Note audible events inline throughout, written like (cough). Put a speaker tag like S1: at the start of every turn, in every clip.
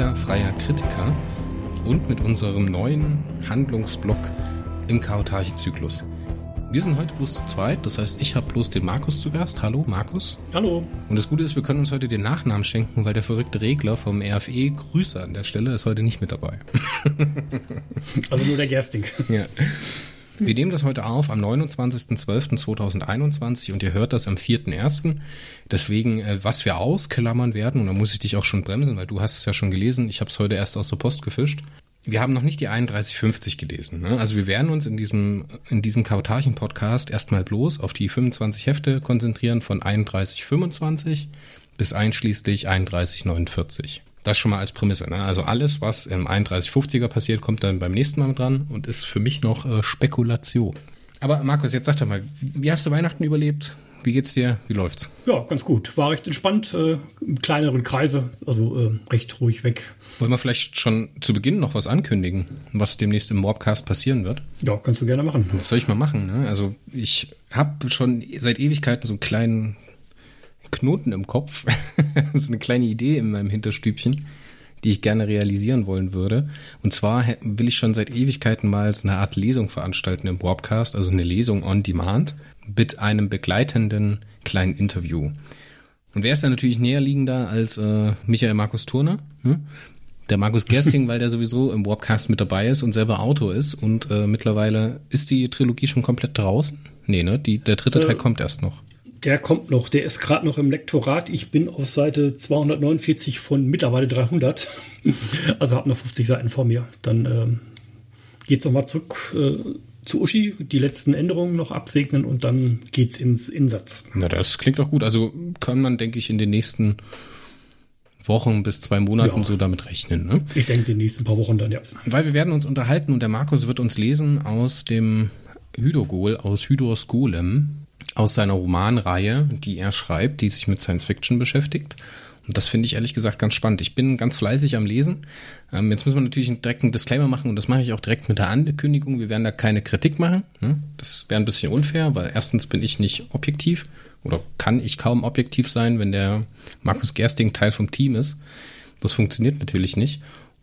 S1: Liga freier Kritiker und mit unserem neuen Handlungsblock im Karotage-Zyklus. Wir sind heute bloß zu zweit, das heißt, ich habe bloß den Markus zu Gast. Hallo, Markus.
S2: Hallo.
S1: Und das Gute ist, wir können uns heute den Nachnamen schenken, weil der verrückte Regler vom RFE, Grüße an der Stelle, ist heute nicht mit dabei.
S2: Also nur der Gersting.
S1: Ja. Wir nehmen das heute auf am 29.12.2021 und ihr hört das am 4.1. Deswegen, äh, was wir ausklammern werden, und da muss ich dich auch schon bremsen, weil du hast es ja schon gelesen, ich habe es heute erst aus der Post gefischt. Wir haben noch nicht die 3150 gelesen. Ne? Also wir werden uns in diesem, in diesem Kautarchen-Podcast erstmal bloß auf die 25 Hefte konzentrieren von 3125 bis einschließlich 3149. Das schon mal als Prämisse. Ne? Also alles, was im 3150er passiert, kommt dann beim nächsten Mal dran und ist für mich noch äh, Spekulation. Aber Markus, jetzt sag doch mal, wie hast du Weihnachten überlebt? Wie geht's dir? Wie läuft's?
S2: Ja, ganz gut. War recht entspannt, äh, im kleineren Kreise, also äh, recht ruhig weg.
S1: Wollen wir vielleicht schon zu Beginn noch was ankündigen, was demnächst im Mobcast passieren wird?
S2: Ja, kannst du gerne machen.
S1: Das soll ich mal machen. Ne? Also ich habe schon seit Ewigkeiten so einen kleinen Knoten im Kopf, (laughs) so eine kleine Idee in meinem Hinterstübchen, die ich gerne realisieren wollen würde. Und zwar will ich schon seit Ewigkeiten mal so eine Art Lesung veranstalten im Broadcast, also eine Lesung on Demand mit einem begleitenden kleinen Interview. Und wer ist da natürlich näher liegender als äh, Michael Markus Turner? Hm? Der Markus Gersting, (laughs) weil der sowieso im Warpcast mit dabei ist und selber Autor ist. Und äh, mittlerweile ist die Trilogie schon komplett draußen? Nee, ne? Die, der dritte äh, Teil kommt erst noch.
S2: Der kommt noch, der ist gerade noch im Lektorat. Ich bin auf Seite 249 von mittlerweile 300. (laughs) also habe noch 50 Seiten vor mir. Dann ähm, geht's noch mal zurück äh, zu Uschi, die letzten Änderungen noch absegnen und dann geht's ins Insatz.
S1: Na, das klingt doch gut. Also kann man, denke ich, in den nächsten Wochen bis zwei Monaten ja. so damit rechnen. Ne?
S2: Ich denke, die nächsten paar Wochen dann, ja.
S1: Weil wir werden uns unterhalten und der Markus wird uns lesen aus dem Hydogol, aus Hydros Golem, aus seiner Romanreihe, die er schreibt, die sich mit Science Fiction beschäftigt. Und das finde ich ehrlich gesagt ganz spannend. Ich bin ganz fleißig am Lesen. Ähm, jetzt müssen wir natürlich direkt einen Disclaimer machen und das mache ich auch direkt mit der Ankündigung. Wir werden da keine Kritik machen. Ne? Das wäre ein bisschen unfair, weil erstens bin ich nicht objektiv oder kann ich kaum objektiv sein, wenn der Markus Gersting Teil vom Team ist. Das funktioniert natürlich nicht.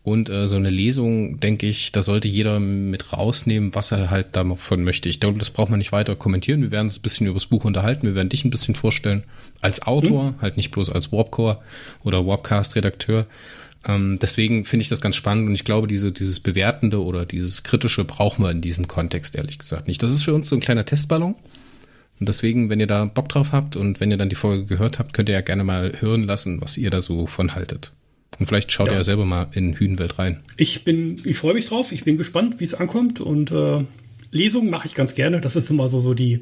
S1: Und äh, so eine Lesung, denke ich, da sollte jeder mit rausnehmen, was er halt davon möchte. Ich glaube, das braucht man nicht weiter kommentieren. Wir werden uns ein bisschen über das Buch unterhalten. Wir werden dich ein bisschen vorstellen als Autor, mhm. halt nicht bloß als Warpcore oder Warpcast-Redakteur. Ähm, deswegen finde ich das ganz spannend und ich glaube, diese, dieses Bewertende oder dieses Kritische brauchen wir in diesem Kontext ehrlich gesagt nicht. Das ist für uns so ein kleiner Testballon. Und deswegen, wenn ihr da Bock drauf habt und wenn ihr dann die Folge gehört habt, könnt ihr ja gerne mal hören lassen, was ihr da so von haltet. Und vielleicht schaut ja. ihr ja selber mal in Hühnwelt rein.
S2: Ich bin, ich freue mich drauf. Ich bin gespannt, wie es ankommt. Und äh, Lesungen mache ich ganz gerne. Das ist immer so, so die,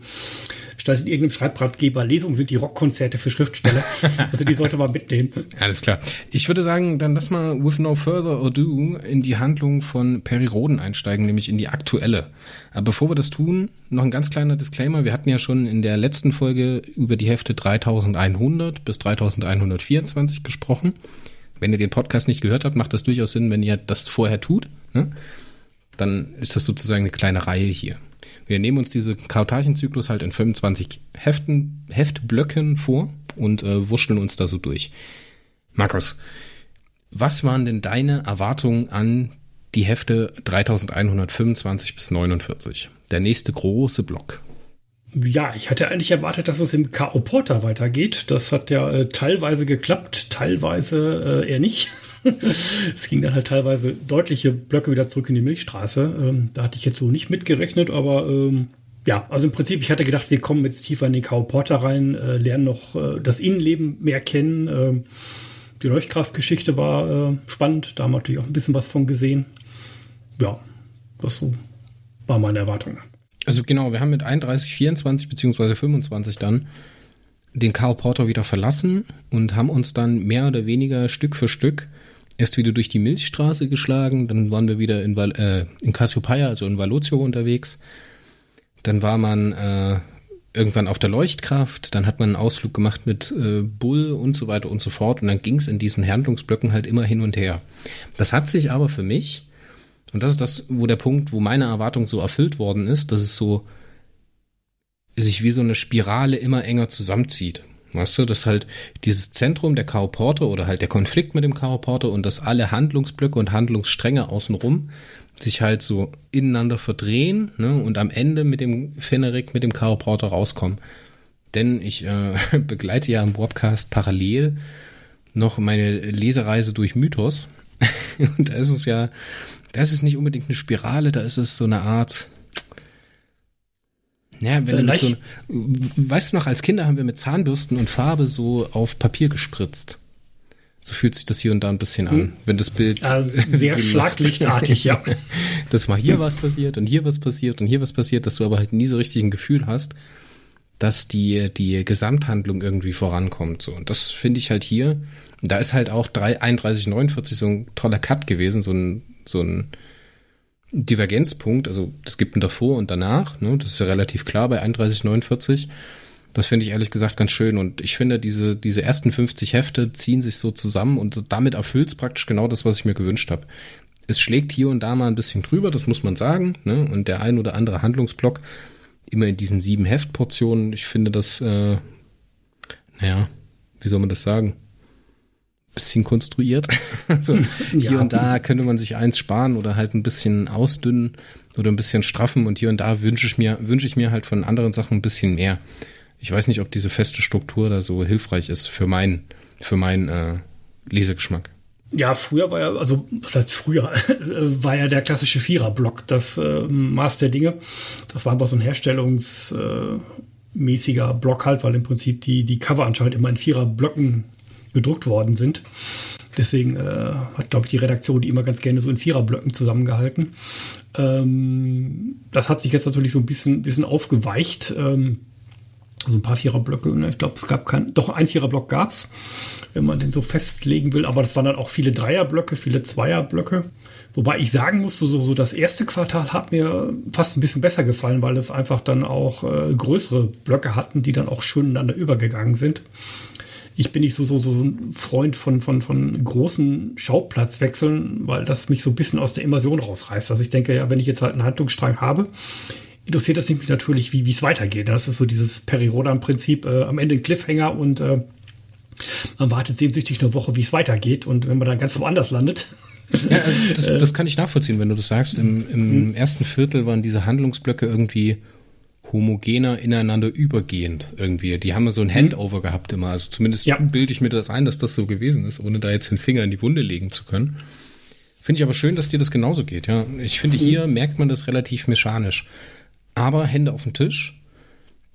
S2: statt in irgendeinem Schreibratgeber, Lesungen sind die Rockkonzerte für Schriftsteller. (laughs) also die sollte man mitnehmen.
S1: Alles klar. Ich würde sagen, dann lass mal with no further ado in die Handlung von Perry Roden einsteigen, nämlich in die aktuelle. Aber bevor wir das tun, noch ein ganz kleiner Disclaimer. Wir hatten ja schon in der letzten Folge über die Hefte 3100 bis 3124 gesprochen wenn ihr den Podcast nicht gehört habt, macht das durchaus Sinn, wenn ihr das vorher tut. Ne? Dann ist das sozusagen eine kleine Reihe hier. Wir nehmen uns diese Kautarchenzyklus halt in 25 Heften, Heftblöcken vor und äh, wurschteln uns da so durch. Markus, was waren denn deine Erwartungen an die Hefte 3125 bis 49? Der nächste große Block
S2: ja, ich hatte eigentlich erwartet, dass es im K.O. Porter weitergeht. Das hat ja äh, teilweise geklappt, teilweise äh, eher nicht. (laughs) es ging dann halt teilweise deutliche Blöcke wieder zurück in die Milchstraße. Ähm, da hatte ich jetzt so nicht mitgerechnet, aber ähm, ja, also im Prinzip, ich hatte gedacht, wir kommen jetzt tiefer in den K.O. Porter rein, äh, lernen noch äh, das Innenleben mehr kennen. Ähm, die Leuchtkraftgeschichte war äh, spannend, da haben wir natürlich auch ein bisschen was von gesehen. Ja, das so war meine Erwartung.
S1: Also genau, wir haben mit 31, 24 beziehungsweise 25 dann den Kao Porter wieder verlassen und haben uns dann mehr oder weniger Stück für Stück erst wieder durch die Milchstraße geschlagen, dann waren wir wieder in, Val äh, in Cassiopeia, also in Valozio unterwegs. Dann war man äh, irgendwann auf der Leuchtkraft, dann hat man einen Ausflug gemacht mit äh, Bull und so weiter und so fort und dann ging es in diesen Handlungsblöcken halt immer hin und her. Das hat sich aber für mich und das ist das, wo der Punkt, wo meine Erwartung so erfüllt worden ist, dass es so sich wie so eine Spirale immer enger zusammenzieht. Weißt du, dass halt dieses Zentrum der Kao oder halt der Konflikt mit dem Kao und dass alle Handlungsblöcke und Handlungsstränge außenrum sich halt so ineinander verdrehen ne, und am Ende mit dem Feneric, mit dem Kao rauskommen. Denn ich äh, (laughs) begleite ja im Podcast parallel noch meine Lesereise durch Mythos. (laughs) und da ist es ja, da ist nicht unbedingt eine Spirale, da ist es so eine Art, ja, wenn du so, weißt du noch, als Kinder haben wir mit Zahnbürsten und Farbe so auf Papier gespritzt. So fühlt sich das hier und da ein bisschen an, hm. wenn das Bild
S2: also sehr (laughs) schlaglichtartig, ja. (laughs)
S1: Dass mal hier was passiert und hier was passiert und hier was passiert, dass du aber halt nie so richtig ein Gefühl hast, dass die die Gesamthandlung irgendwie vorankommt. So und das finde ich halt hier. Da ist halt auch 3, 31, 49 so ein toller Cut gewesen, so ein so ein Divergenzpunkt, also es gibt ein davor und danach, ne, das ist ja relativ klar bei 31,49. Das finde ich ehrlich gesagt ganz schön und ich finde, diese, diese ersten 50 Hefte ziehen sich so zusammen und damit erfüllt es praktisch genau das, was ich mir gewünscht habe. Es schlägt hier und da mal ein bisschen drüber, das muss man sagen, ne, und der ein oder andere Handlungsblock immer in diesen sieben Heftportionen, ich finde das, äh, naja, wie soll man das sagen? Bisschen konstruiert. (laughs) also hier ja. und da könnte man sich eins sparen oder halt ein bisschen ausdünnen oder ein bisschen straffen und hier und da wünsche ich mir, wünsche ich mir halt von anderen Sachen ein bisschen mehr. Ich weiß nicht, ob diese feste Struktur da so hilfreich ist für meinen, für meinen äh, Lesegeschmack.
S2: Ja, früher war ja, also was heißt früher, (laughs) war ja der klassische Vierer-Block das äh, Maß der Dinge. Das war einfach so ein herstellungsmäßiger äh, Block halt, weil im Prinzip die, die Cover anscheinend immer in Vierer-Blöcken gedruckt worden sind. Deswegen äh, hat, glaube ich, die Redaktion die immer ganz gerne so in Viererblöcken zusammengehalten. Ähm, das hat sich jetzt natürlich so ein bisschen, bisschen aufgeweicht. Ähm, also ein paar Viererblöcke. Ne? Ich glaube, es gab kein, doch ein Viererblock gab es, wenn man den so festlegen will. Aber das waren dann auch viele Dreierblöcke, viele Zweierblöcke. Wobei ich sagen musste, so, so das erste Quartal hat mir fast ein bisschen besser gefallen, weil es einfach dann auch äh, größere Blöcke hatten, die dann auch schön ineinander übergegangen sind ich bin nicht so, so, so ein Freund von, von, von großen Schauplatzwechseln, weil das mich so ein bisschen aus der Immersion rausreißt. Also ich denke, ja, wenn ich jetzt halt einen Handlungsstrang habe, interessiert das mich natürlich, wie es weitergeht. Das ist so dieses Perirodan-Prinzip, äh, am Ende ein Cliffhanger und äh, man wartet sehnsüchtig eine Woche, wie es weitergeht. Und wenn man dann ganz woanders landet. (laughs)
S1: Ja, das, (laughs) das kann ich nachvollziehen, wenn du das sagst. Im, im mhm. ersten Viertel waren diese Handlungsblöcke irgendwie homogener ineinander übergehend irgendwie. Die haben so ein mhm. Handover mhm. gehabt immer. Also zumindest ja. bilde ich mir das ein, dass das so gewesen ist, ohne da jetzt den Finger in die Wunde legen zu können. Finde ich aber schön, dass dir das genauso geht, ja. Ich finde, hier mhm. merkt man das relativ mechanisch. Aber Hände auf den Tisch.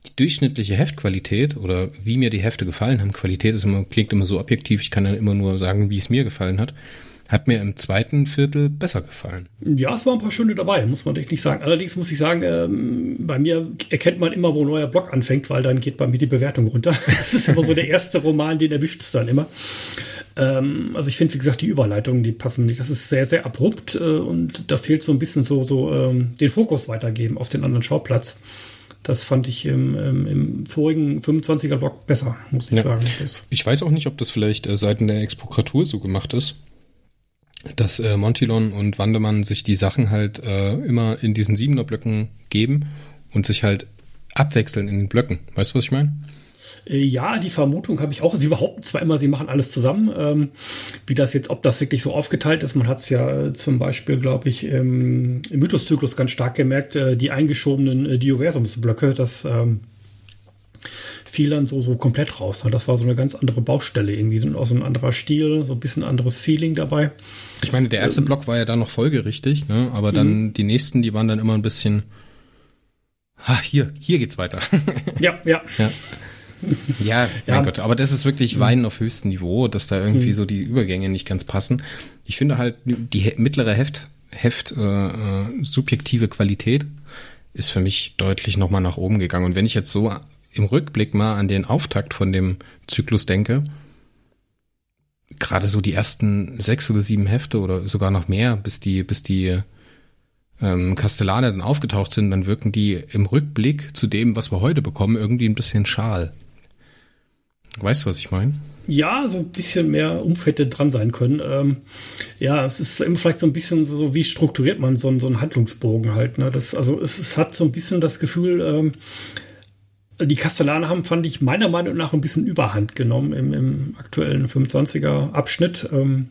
S1: Die durchschnittliche Heftqualität oder wie mir die Hefte gefallen haben, Qualität ist immer, klingt immer so objektiv, ich kann dann immer nur sagen, wie es mir gefallen hat hat mir im zweiten Viertel besser gefallen.
S2: Ja, es waren ein paar schöne dabei, muss man nicht sagen. Allerdings muss ich sagen, ähm, bei mir erkennt man immer, wo ein neuer Block anfängt, weil dann geht bei mir die Bewertung runter. (laughs) Das ist immer so der erste Roman, den erwischt es dann immer. Ähm, also ich finde, wie gesagt, die Überleitungen, die passen nicht. Das ist sehr, sehr abrupt äh, und da fehlt so ein bisschen so, so ähm, den Fokus weitergeben auf den anderen Schauplatz. Das fand ich im, im, im vorigen 25er-Block besser, muss ich ja. sagen. Das
S1: ich weiß auch nicht, ob das vielleicht äh, seitens der Exprokratur so gemacht ist dass äh, Montilon und Wandemann sich die Sachen halt äh, immer in diesen Siebener-Blöcken geben und sich halt abwechseln in den Blöcken. Weißt du, was ich meine?
S2: Äh, ja, die Vermutung habe ich auch. Sie behaupten zwar immer, sie machen alles zusammen. Ähm, wie das jetzt, ob das wirklich so aufgeteilt ist, man hat es ja äh, zum Beispiel, glaube ich, im, im Mythoszyklus ganz stark gemerkt, äh, die eingeschobenen äh, Dioversumsblöcke, das ähm, fiel dann so, so komplett raus. Das war so eine ganz andere Baustelle irgendwie, so, so ein anderer Stil, so ein bisschen anderes Feeling dabei.
S1: Ich meine, der erste ähm, Block war ja dann noch folgerichtig, ne? aber dann mhm. die nächsten, die waren dann immer ein bisschen, ha, hier, hier geht's weiter. (laughs)
S2: ja, ja.
S1: ja. Ja, (laughs) mein ja. Gott, aber das ist wirklich mhm. Weinen auf höchstem Niveau, dass da irgendwie mhm. so die Übergänge nicht ganz passen. Ich finde halt, die mittlere Heft, Heft äh, äh, subjektive Qualität ist für mich deutlich nochmal nach oben gegangen. Und wenn ich jetzt so im Rückblick mal an den Auftakt von dem Zyklus denke, gerade so die ersten sechs oder sieben Hefte oder sogar noch mehr, bis die, bis die ähm, Kastellane dann aufgetaucht sind, dann wirken die im Rückblick zu dem, was wir heute bekommen, irgendwie ein bisschen schal. Weißt du, was ich meine?
S2: Ja, so ein bisschen mehr Umfeld dran sein können. Ähm, ja, es ist immer vielleicht so ein bisschen so, wie strukturiert man so, einen, so einen Handlungsbogen halt. Ne? Das, also es, es, hat so ein bisschen das Gefühl, ähm, die Kastellaner haben, fand ich meiner Meinung nach ein bisschen Überhand genommen im, im aktuellen 25er Abschnitt. Ähm,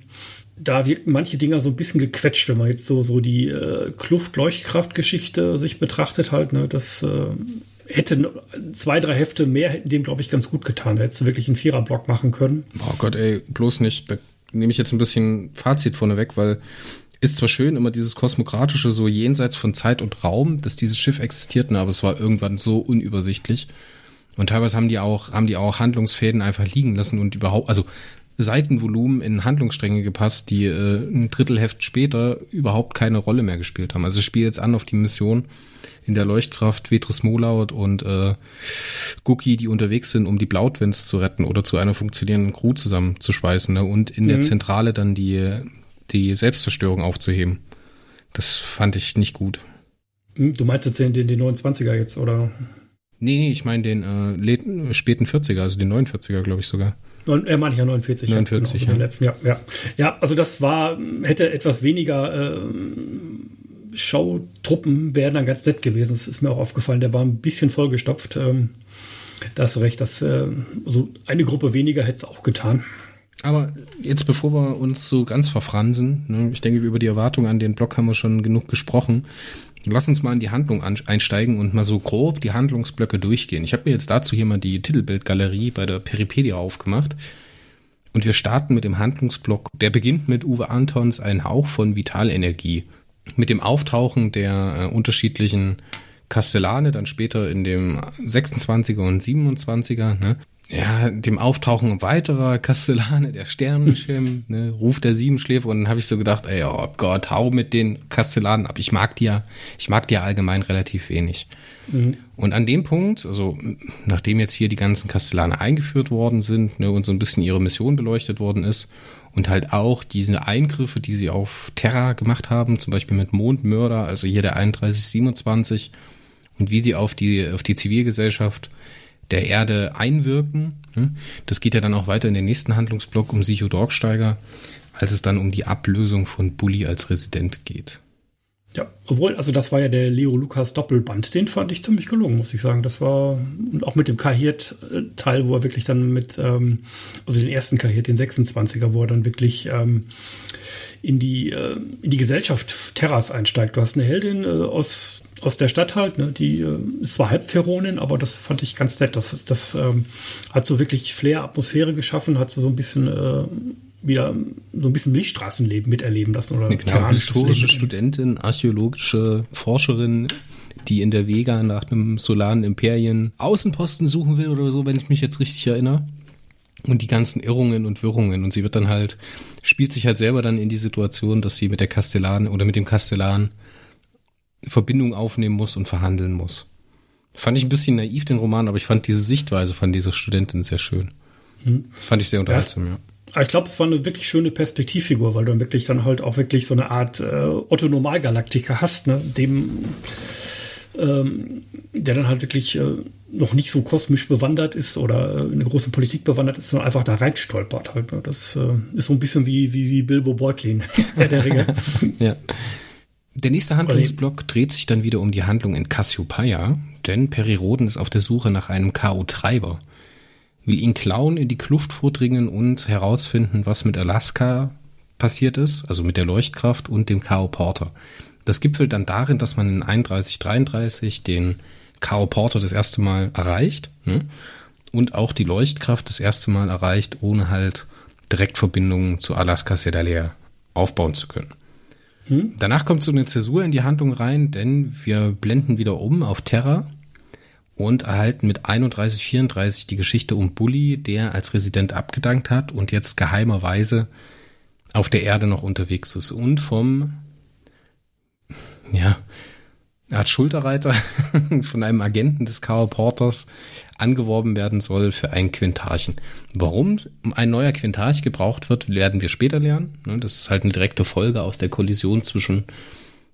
S2: da wirken manche Dinger so ein bisschen gequetscht, wenn man jetzt so, so die äh, Kluft-Leuchtkraft-Geschichte sich betrachtet halt, ne, das äh, hätte zwei, drei Hefte mehr hätten dem, glaube ich, ganz gut getan. Da hättest du wirklich einen Vierer-Block machen können.
S1: Oh Gott, ey, bloß nicht. Da nehme ich jetzt ein bisschen Fazit vorneweg, weil ist zwar schön, immer dieses kosmokratische, so jenseits von Zeit und Raum, dass dieses Schiff existiert, ne, aber es war irgendwann so unübersichtlich. Und teilweise haben die auch, haben die auch Handlungsfäden einfach liegen lassen und überhaupt, also Seitenvolumen in Handlungsstränge gepasst, die äh, ein Drittelheft später überhaupt keine Rolle mehr gespielt haben. Also ich spiele jetzt an auf die Mission, in der Leuchtkraft Vetris Molaut und äh, Guki, die unterwegs sind, um die Blautwins zu retten oder zu einer funktionierenden Crew zusammenzuschweißen ne? und in mhm. der Zentrale dann die, die Selbstzerstörung aufzuheben. Das fand ich nicht gut.
S2: Hm, du meinst jetzt den, den, den 29er jetzt, oder?
S1: Nee, nee, ich meine den äh, späten 40er, also den 49er, glaube ich sogar.
S2: Er meine ich ja 49.
S1: 49,
S2: ja. Genau, ja. Letzten, ja, ja. ja, also das war, hätte etwas weniger äh, Showtruppen wären dann ganz nett gewesen. Das ist mir auch aufgefallen. Der war ein bisschen vollgestopft. Ähm, da hast recht, dass äh, so eine Gruppe weniger hätte es auch getan.
S1: Aber jetzt, bevor wir uns so ganz verfransen, ne, ich denke, über die Erwartungen an den Block haben wir schon genug gesprochen. Lass uns mal in die Handlung einsteigen und mal so grob die Handlungsblöcke durchgehen. Ich habe mir jetzt dazu hier mal die Titelbildgalerie bei der Peripedia aufgemacht. Und wir starten mit dem Handlungsblock. Der beginnt mit Uwe Antons Ein Hauch von Vitalenergie mit dem Auftauchen der äh, unterschiedlichen Kastellane, dann später in dem 26er und 27er, ne? Ja, dem Auftauchen weiterer Kastellane, der Sternenschirm, (laughs) ne, Ruf der Siebenschläfer und dann habe ich so gedacht, ey, oh Gott, hau mit den Kastellanen ab. Ich mag die ja, ich mag die ja allgemein relativ wenig. Mhm. Und an dem Punkt, also nachdem jetzt hier die ganzen Kastellane eingeführt worden sind ne, und so ein bisschen ihre Mission beleuchtet worden ist und halt auch diese Eingriffe, die sie auf Terra gemacht haben, zum Beispiel mit Mondmörder, also hier der 3127 und wie sie auf die, auf die Zivilgesellschaft der Erde einwirken. Ne? Das geht ja dann auch weiter in den nächsten Handlungsblock um Sicho Dorksteiger, als es dann um die Ablösung von Bully als Resident geht.
S2: Ja, obwohl, also das war ja der Leo Lukas Doppelband, den fand ich ziemlich gelungen, muss ich sagen. Das war, und auch mit dem Kahiert-Teil, wo er wirklich dann mit, ähm, also den ersten Kahiert, den 26er, wo er dann wirklich ähm, in, die, äh, in die Gesellschaft Terras einsteigt. Du hast eine Heldin äh, aus, aus der Stadt halt, ne, die äh, ist zwar Halbferonin, aber das fand ich ganz nett. Das, das ähm, hat so wirklich Flair, Atmosphäre geschaffen, hat so, so ein bisschen äh, wieder so ein bisschen Milchstraßenleben miterleben lassen oder
S1: genau, historische Leben. Studentin, archäologische Forscherin, die in der Vega nach einem solaren Imperien Außenposten suchen will oder so, wenn ich mich jetzt richtig erinnere. Und die ganzen Irrungen und Wirrungen. Und sie wird dann halt, spielt sich halt selber dann in die Situation, dass sie mit der Kastellan oder mit dem Kastellan Verbindung aufnehmen muss und verhandeln muss. Fand ich ein bisschen naiv, den Roman, aber ich fand diese Sichtweise von dieser Studentin sehr schön. Hm. Fand ich sehr unterhaltsam, ja.
S2: Ich glaube, es war eine wirklich schöne Perspektivfigur, weil du dann wirklich dann halt auch wirklich so eine Art äh, Otto Normalgalaktiker hast, ne? dem ähm, der dann halt wirklich äh, noch nicht so kosmisch bewandert ist oder äh, in eine große Politik bewandert ist, sondern einfach da reinstolpert halt. Ne? Das äh, ist so ein bisschen wie, wie, wie Bilbo Beutlin, (laughs) der Regel. (laughs)
S1: ja. Der nächste Handlungsblock dreht sich dann wieder um die Handlung in Cassiopeia, denn Peri Roden ist auf der Suche nach einem K.O.-Treiber will ihn klauen, in die Kluft vordringen und herausfinden, was mit Alaska passiert ist, also mit der Leuchtkraft und dem K.O. Porter. Das gipfelt dann darin, dass man in 3133 den K.O. Porter das erste Mal erreicht ne? und auch die Leuchtkraft das erste Mal erreicht, ohne halt Direktverbindungen zu Alaska Sedalea aufbauen zu können. Hm? Danach kommt so eine Zäsur in die Handlung rein, denn wir blenden wieder um auf Terra und erhalten mit 3134 die Geschichte um Bully, der als Resident abgedankt hat und jetzt geheimerweise auf der Erde noch unterwegs ist und vom, ja, als Schulterreiter (laughs) von einem Agenten des K.O. Porters angeworben werden soll für ein Quintarchen. Warum ein neuer Quintarch gebraucht wird, werden wir später lernen. Ne, das ist halt eine direkte Folge aus der Kollision zwischen,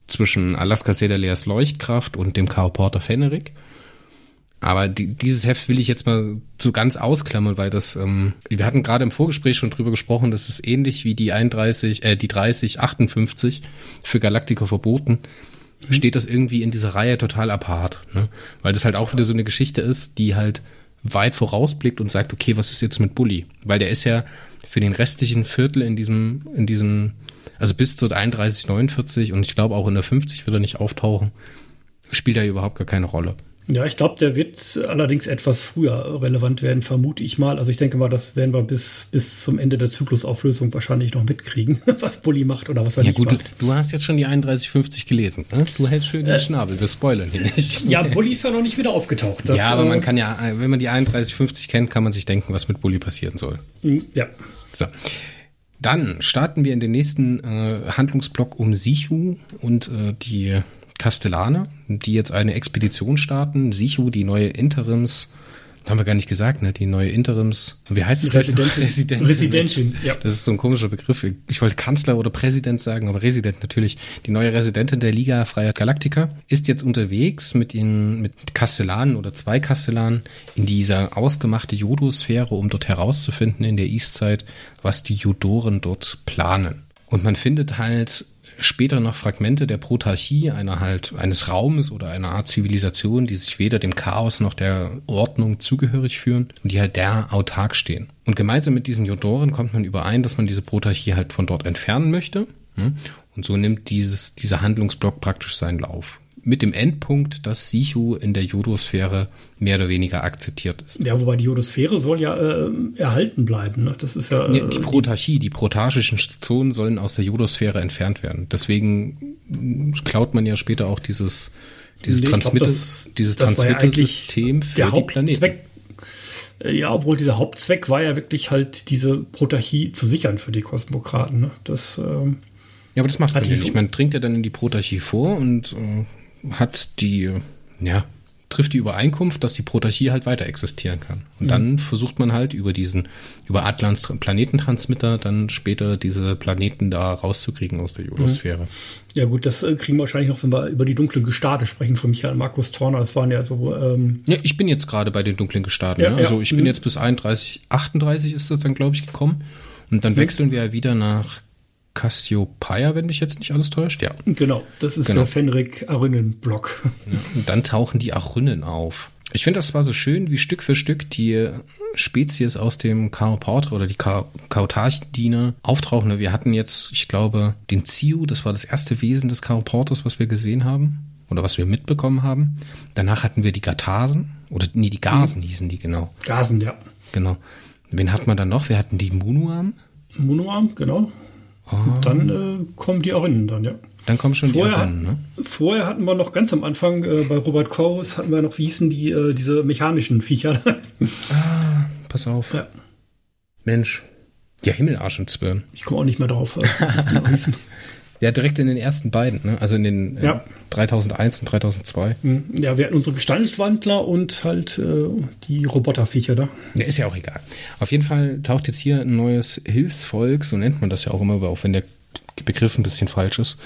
S1: zwischen Alaska Sedaleas Leuchtkraft und dem K.O. Porter Fennerik. Aber die, dieses Heft will ich jetzt mal so ganz ausklammern, weil das, ähm, wir hatten gerade im Vorgespräch schon drüber gesprochen, das ist ähnlich wie die 31, äh, die 30, 58 für Galactica verboten. Mhm. steht das irgendwie in dieser Reihe total apart. Ne? Weil das halt auch wieder so eine Geschichte ist, die halt weit vorausblickt und sagt, okay, was ist jetzt mit Bully? Weil der ist ja für den restlichen Viertel in diesem, in diesem, also bis zu 31, 49 und ich glaube auch in der 50 wird er nicht auftauchen, spielt er überhaupt gar keine Rolle.
S2: Ja, ich glaube, der wird allerdings etwas früher relevant werden, vermute ich mal. Also ich denke mal, das werden wir bis, bis zum Ende der Zyklusauflösung wahrscheinlich noch mitkriegen, (laughs) was Bully macht oder was er ja, nicht gut, macht.
S1: Du, du hast jetzt schon die 3150 gelesen. Ne? Du hältst schön den äh, Schnabel, wir spoilern hier nicht. (laughs)
S2: Ja, Bully ist ja noch nicht wieder aufgetaucht.
S1: Das, ja, aber man äh, kann ja, wenn man die 3150 kennt, kann man sich denken, was mit Bully passieren soll.
S2: Hm, ja.
S1: So. Dann starten wir in den nächsten äh, Handlungsblock um Sichu und äh, die Castellane, die jetzt eine Expedition starten. Sichu, die neue Interims, haben wir gar nicht gesagt, ne? Die neue Interims, wie heißt es?
S2: Residentin. Residentin. Residentin,
S1: ja. Das ist so ein komischer Begriff. Ich wollte Kanzler oder Präsident sagen, aber Resident natürlich. Die neue Residentin der Liga Freier Galactica ist jetzt unterwegs mit den, mit Kastellanen oder zwei Kastellanen in dieser ausgemachte Jodosphäre, um dort herauszufinden in der Eastzeit, was die Judoren dort planen. Und man findet halt später noch Fragmente der Protarchie, einer halt eines Raumes oder einer Art Zivilisation, die sich weder dem Chaos noch der Ordnung zugehörig fühlen und die halt der autark stehen. Und gemeinsam mit diesen Jodoren kommt man überein, dass man diese Protarchie halt von dort entfernen möchte. Hm? Und so nimmt dieses, dieser Handlungsblock praktisch seinen Lauf mit dem Endpunkt, dass Sichu in der Jodosphäre mehr oder weniger akzeptiert ist.
S2: Ja, wobei die Jodosphäre soll ja äh, erhalten bleiben. Ne? Das ist ja.
S1: Äh, die Protarchie, die protarchischen Zonen sollen aus der Jodosphäre entfernt werden. Deswegen klaut man ja später auch dieses, dieses nee, Transmitter, dieses Transmittersystem
S2: für der die Planeten. Äh, ja, obwohl dieser Hauptzweck war ja wirklich halt diese Protarchie zu sichern für die Kosmokraten. Ne? Das ähm,
S1: ja, aber das macht man ja nicht. Man dringt ja dann in die Protarchie vor und äh, hat die, ja, trifft die Übereinkunft, dass die Protarchie halt weiter existieren kann. Und mhm. dann versucht man halt über diesen, über Atlans Planetentransmitter dann später diese Planeten da rauszukriegen aus der Jodosphäre. Mhm.
S2: Ja gut, das äh, kriegen wir wahrscheinlich noch, wenn wir über die dunklen Gestade sprechen von Michael Markus Torner. Das waren ja so. Ähm
S1: ja, ich bin jetzt gerade bei den dunklen Gestaden. Ja, ne? Also ich mhm. bin jetzt bis 31, 38 ist das dann, glaube ich, gekommen. Und dann mhm. wechseln wir ja wieder nach Cassiopeia, wenn mich jetzt nicht alles täuscht. Ja.
S2: Genau, das ist genau. der Fenrik-Arünnen-Block.
S1: Ja, und dann tauchen die Arünnen auf. Ich finde, das war so schön, wie Stück für Stück die Spezies aus dem Chaoporter oder die Chaotarchdiener auftauchen. Wir hatten jetzt, ich glaube, den Ziu, das war das erste Wesen des Chaoporters, was wir gesehen haben oder was wir mitbekommen haben. Danach hatten wir die Gatasen oder nee, die Gasen mhm. hießen die genau.
S2: Gasen, ja.
S1: Genau. Wen hat man dann noch? Wir hatten die Munuam.
S2: Munuam, genau. Oh. Dann äh, kommen die Arinnen dann, ja.
S1: Dann kommen schon vorher, die Arinnen, ne?
S2: Vorher hatten wir noch ganz am Anfang äh, bei Robert Corus hatten wir noch, wie hießen die, äh, diese mechanischen Viecher. (laughs)
S1: ah, pass auf. Ja. Mensch. Ja, Himmelarsch und Zwirn.
S2: Ich komme auch nicht mehr drauf, was das
S1: genau hießen. (laughs) Ja, direkt in den ersten beiden, ne? also in den ja. äh, 3001 und 3002.
S2: Mhm. Ja, wir hatten unsere Gestaltwandler und halt äh, die Roboterviecher da.
S1: Ja, ist ja auch egal. Auf jeden Fall taucht jetzt hier ein neues Hilfsvolk, so nennt man das ja auch immer, auch wenn der Begriff ein bisschen falsch ist.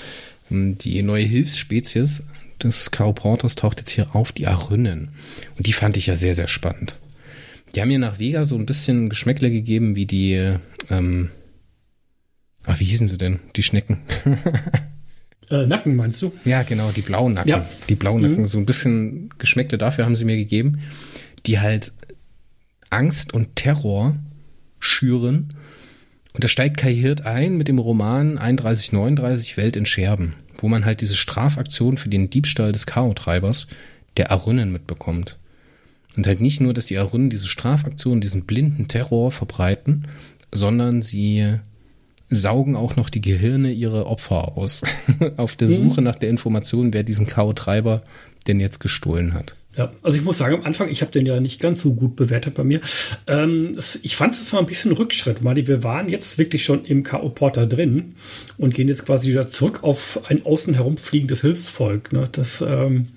S1: Ähm, die neue Hilfsspezies des Porters taucht jetzt hier auf, die Arünnen. Und die fand ich ja sehr, sehr spannend. Die haben mir nach Vega so ein bisschen Geschmäckle gegeben wie die ähm, Ach, wie hießen sie denn? Die Schnecken. (laughs)
S2: äh, Nacken meinst du?
S1: Ja, genau, die blauen Nacken. Ja. Die blauen Nacken, mhm. so ein bisschen Geschmäckte dafür haben sie mir gegeben, die halt Angst und Terror schüren. Und da steigt Kai Hirt ein mit dem Roman 3139 Welt in Scherben, wo man halt diese Strafaktion für den Diebstahl des Chaotreibers der Arunnen mitbekommt. Und halt nicht nur, dass die Arunnen diese Strafaktion, diesen blinden Terror verbreiten, sondern sie saugen auch noch die Gehirne ihrer Opfer aus. (laughs) Auf der Suche mhm. nach der Information, wer diesen Kautreiber denn jetzt gestohlen hat.
S2: Ja, also ich muss sagen, am Anfang, ich habe den ja nicht ganz so gut bewertet bei mir. Ähm, ich fand es zwar ein bisschen Rückschritt, Mali. Wir waren jetzt wirklich schon im K.O. Porter drin und gehen jetzt quasi wieder zurück auf ein außen herumfliegendes Hilfsvolk. Ne? Das ähm,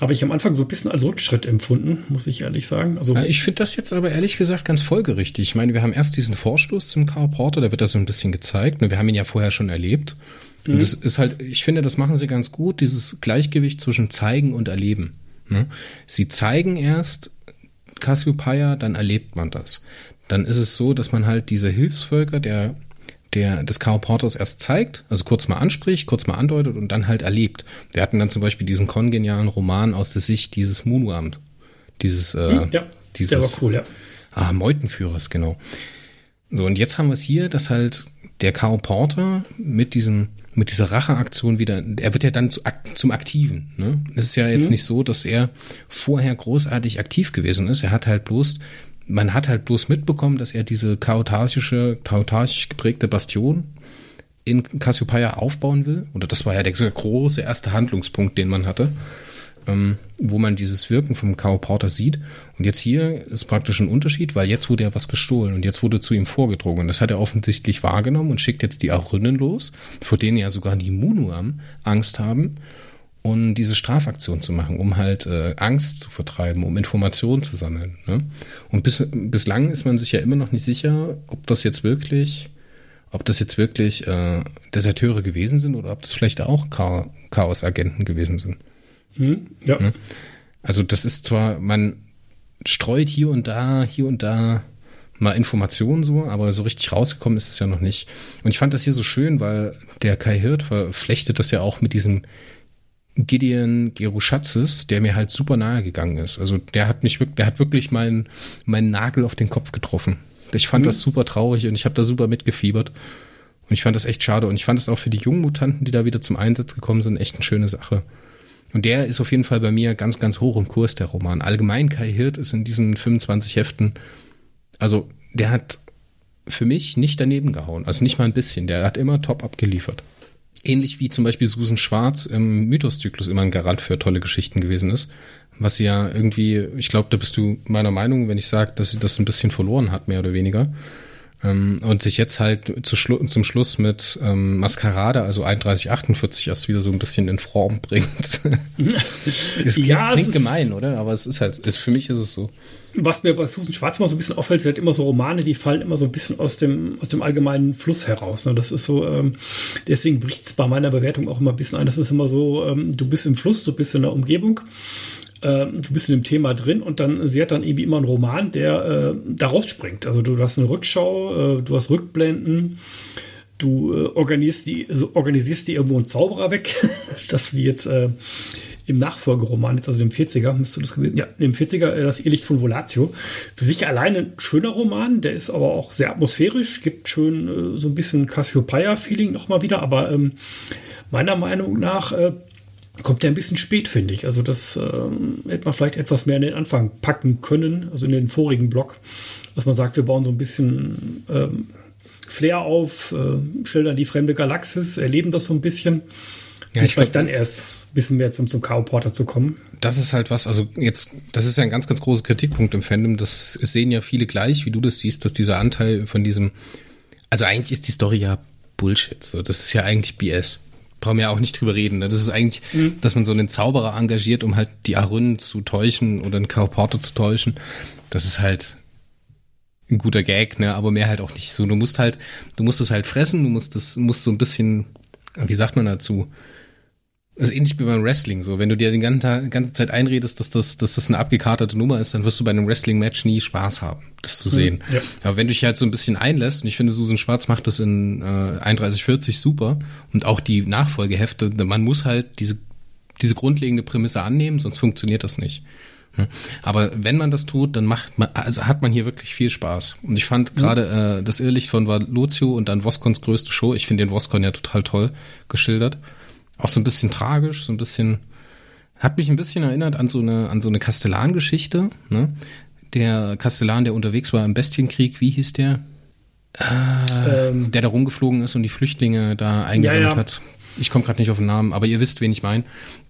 S2: habe ich am Anfang so ein bisschen als Rückschritt empfunden, muss ich ehrlich sagen.
S1: Also ich finde das jetzt aber ehrlich gesagt ganz folgerichtig. Ich meine, wir haben erst diesen Vorstoß zum Carl Porter, da wird das so ein bisschen gezeigt. Wir haben ihn ja vorher schon erlebt. Und mhm. das ist halt, ich finde, das machen sie ganz gut, dieses Gleichgewicht zwischen zeigen und erleben. Ne? Sie zeigen erst Cassiopeia, dann erlebt man das. Dann ist es so, dass man halt diese Hilfsvölker der der des Kao Porters erst zeigt, also kurz mal anspricht, kurz mal andeutet und dann halt erlebt. Wir hatten dann zum Beispiel diesen kongenialen Roman aus der Sicht dieses Munuam, dieses, äh, hm, ja, dieses, der war cool, ja. Ah, Meutenführers, genau. So, und jetzt haben wir es hier, dass halt der Kao Porter mit diesem mit dieser Racheaktion wieder, er wird ja dann zu, zum Aktiven. Ne? Es ist ja jetzt mhm. nicht so, dass er vorher großartig aktiv gewesen ist. Er hat halt bloß, man hat halt bloß mitbekommen, dass er diese chaotische, chaotisch geprägte Bastion in Cassiopeia aufbauen will. Oder das war ja der große erste Handlungspunkt, den man hatte ähm, wo man dieses Wirken vom Kao Porter sieht. Und jetzt hier ist praktisch ein Unterschied, weil jetzt wurde ja was gestohlen und jetzt wurde zu ihm vorgedrungen. Das hat er offensichtlich wahrgenommen und schickt jetzt die Arynnen los, vor denen ja sogar die Munuam Angst haben, um diese Strafaktion zu machen, um halt äh, Angst zu vertreiben, um Informationen zu sammeln. Ne? Und bis, bislang ist man sich ja immer noch nicht sicher, ob das jetzt wirklich ob das jetzt wirklich äh, Deserteure gewesen sind oder ob das vielleicht auch Chaos-Agenten gewesen sind. Mhm, ja. Ne? Also das ist zwar, man streut hier und da, hier und da mal Informationen so, aber so richtig rausgekommen ist es ja noch nicht. Und ich fand das hier so schön, weil der Kai Hirt verflechtet das ja auch mit diesem Gideon Geruschatzes, der mir halt super nahe gegangen ist. Also der hat mich wirklich, der hat wirklich meinen, meinen Nagel auf den Kopf getroffen. Ich fand mhm. das super traurig und ich habe da super mitgefiebert. Und ich fand das echt schade. Und ich fand es auch für die jungen Mutanten, die da wieder zum Einsatz gekommen sind, echt eine schöne Sache. Und der ist auf jeden Fall bei mir ganz, ganz hoch im Kurs, der Roman. Allgemein Kai Hirt ist in diesen 25 Heften, also der hat für mich nicht daneben gehauen. Also nicht mal ein bisschen. Der hat immer top abgeliefert. Ähnlich wie zum Beispiel Susan Schwarz im Mythoszyklus immer ein Garant für tolle Geschichten gewesen ist. Was sie ja irgendwie, ich glaube, da bist du meiner Meinung, wenn ich sage, dass sie das ein bisschen verloren hat, mehr oder weniger. Ähm, und sich jetzt halt zu Schlu zum Schluss mit ähm, Maskerade, also 3148, erst wieder so ein bisschen in Form bringt. (laughs) es klingt, ja, klingt es gemein, oder? Aber es ist halt, ist, für mich ist es so.
S2: Was mir bei Susan Schwarz mal so ein bisschen auffällt, sie hat immer so Romane, die fallen immer so ein bisschen aus dem, aus dem allgemeinen Fluss heraus. Ne? Das ist so, ähm, deswegen bricht es bei meiner Bewertung auch immer ein bisschen ein. Das ist immer so, ähm, du bist im Fluss, du bist in der Umgebung äh, du bist in dem Thema drin und dann, sie hat dann irgendwie immer einen Roman, der äh, da rausspringt. Also du hast eine Rückschau, äh, du hast Rückblenden, du äh, organisierst, die, also organisierst die irgendwo einen Zauberer weg, (laughs) das wie jetzt äh, im Nachfolgeroman, jetzt also dem 40er, müsste das gewesen, ja, dem 40er, äh, das Irrlicht von Volatio. Für sich alleine ein schöner Roman, der ist aber auch sehr atmosphärisch, gibt schön äh, so ein bisschen Cassiopeia-Feeling nochmal wieder, aber ähm, meiner Meinung nach äh, kommt der ein bisschen spät, finde ich. Also das ähm, hätte man vielleicht etwas mehr in den Anfang packen können, also in den vorigen Block, dass man sagt, wir bauen so ein bisschen ähm, Flair auf, äh, schildern die fremde Galaxis, erleben das so ein bisschen. Ja, ich vielleicht glaub, dann erst ein bisschen mehr zum, zum K.O.-Porter zu kommen.
S1: Das ist halt was, also jetzt, das ist ja ein ganz, ganz großer Kritikpunkt im Fandom. Das sehen ja viele gleich, wie du das siehst, dass dieser Anteil von diesem, also eigentlich ist die Story ja Bullshit. So, das ist ja eigentlich BS brauchen wir ja auch nicht drüber reden. Ne? Das ist eigentlich, mhm. dass man so einen Zauberer engagiert, um halt die Arun zu täuschen oder einen Kaoporto zu täuschen. Das ist halt ein guter Gag, ne? Aber mehr halt auch nicht so. Du musst halt, du musst es halt fressen, du musst das, musst so ein bisschen, wie sagt man dazu? Das ist ähnlich wie beim Wrestling so. Wenn du dir die ganze, ganze Zeit einredest, dass das, dass das eine abgekartete Nummer ist, dann wirst du bei einem Wrestling-Match nie Spaß haben, das zu hm, sehen. Ja. Aber wenn du dich halt so ein bisschen einlässt, und ich finde, Susan Schwarz macht das in äh, 3140 super und auch die Nachfolgehefte, man muss halt diese, diese grundlegende Prämisse annehmen, sonst funktioniert das nicht. Aber wenn man das tut, dann macht man, also hat man hier wirklich viel Spaß. Und ich fand gerade äh, das Irrlicht von Valuzio und dann Voskons größte Show, ich finde den Voskon ja total toll geschildert auch so ein bisschen tragisch, so ein bisschen, hat mich ein bisschen erinnert an so eine, an so eine Kastellan-Geschichte, ne? Der Kastellan, der unterwegs war im Bestienkrieg, wie hieß der? Äh, ähm, der da rumgeflogen ist und die Flüchtlinge da eingesammelt ja, ja. hat. Ich komme gerade nicht auf den Namen, aber ihr wisst, wen ich meine.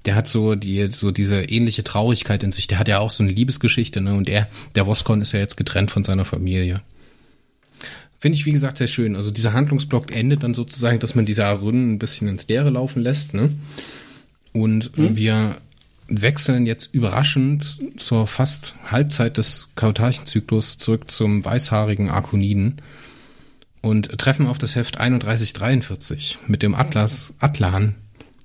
S1: Der hat so die so diese ähnliche Traurigkeit in sich. Der hat ja auch so eine Liebesgeschichte, ne? Und er, der Voskon ist ja jetzt getrennt von seiner Familie. Finde ich, wie gesagt, sehr schön. Also dieser Handlungsblock endet dann sozusagen, dass man diese Arünnen ein bisschen ins Leere laufen lässt. Ne? Und mhm. wir wechseln jetzt überraschend zur fast Halbzeit des Kautarchenzyklus zurück zum weißhaarigen Arkoniden und treffen auf das Heft 3143 mit dem Atlas Atlan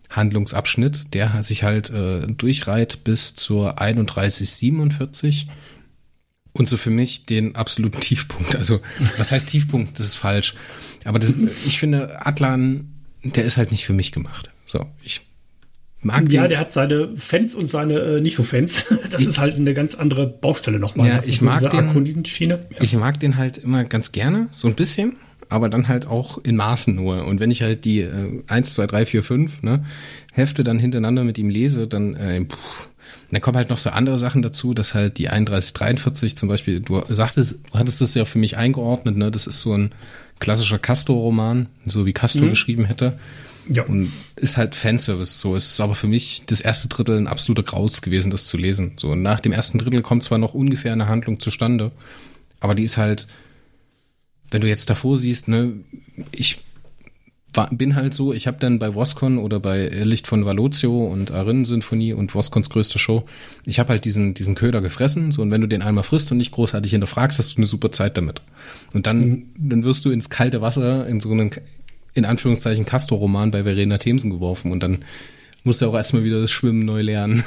S1: Handlungsabschnitt, der sich halt äh, durchreiht bis zur 3147 Und so für mich den absoluten (laughs) Tiefpunkt. Also, was heißt Tiefpunkt? Das ist falsch. Aber das, ich finde, Atlan, der ist halt nicht für mich gemacht. So, ich
S2: mag Ja, der hat seine Fans und seine äh, nicht so Fans. (laughs) Das ist halt eine ganz andere Baustelle nochmal.
S1: Ja, ich mag den, ja. Ich mag den halt immer ganz gerne, so ein bisschen aber dann halt auch in Maßen nur. Und wenn ich halt die äh, 1, 2, 3, 4, 5 ne, Hefte dann hintereinander mit ihm lese, dann, äh, puh, dann kommen halt noch so andere Sachen dazu, dass halt die 31, 43 zum Beispiel, du sagtest, du hattest das ja für mich eingeordnet, ne? Das ist so ein klassischer Castor-Roman, so wie Castor mhm. geschrieben hätte. Ja. Und ist halt Fanservice so. Es ist aber für mich das erste Drittel ein absoluter Graus gewesen, das zu lesen. So, und nach dem ersten Drittel kommt zwar noch ungefähr eine Handlung zustande, aber die ist halt wenn du jetzt davor siehst, ne, ich war, bin halt so, ich habe dann bei Wascon oder bei Licht von Valozio und Arin-Sinfonie und Wascons größte Show, ich habe halt diesen, diesen Köder gefressen, so und wenn du den einmal frisst und nicht großartig hinterfragst, hast du eine super Zeit damit. Und dann, mhm. dann wirst du ins kalte Wasser in so einen, in Anführungszeichen, Castor-Roman bei Verena Themsen geworfen und dann musst du auch erstmal wieder das Schwimmen neu lernen.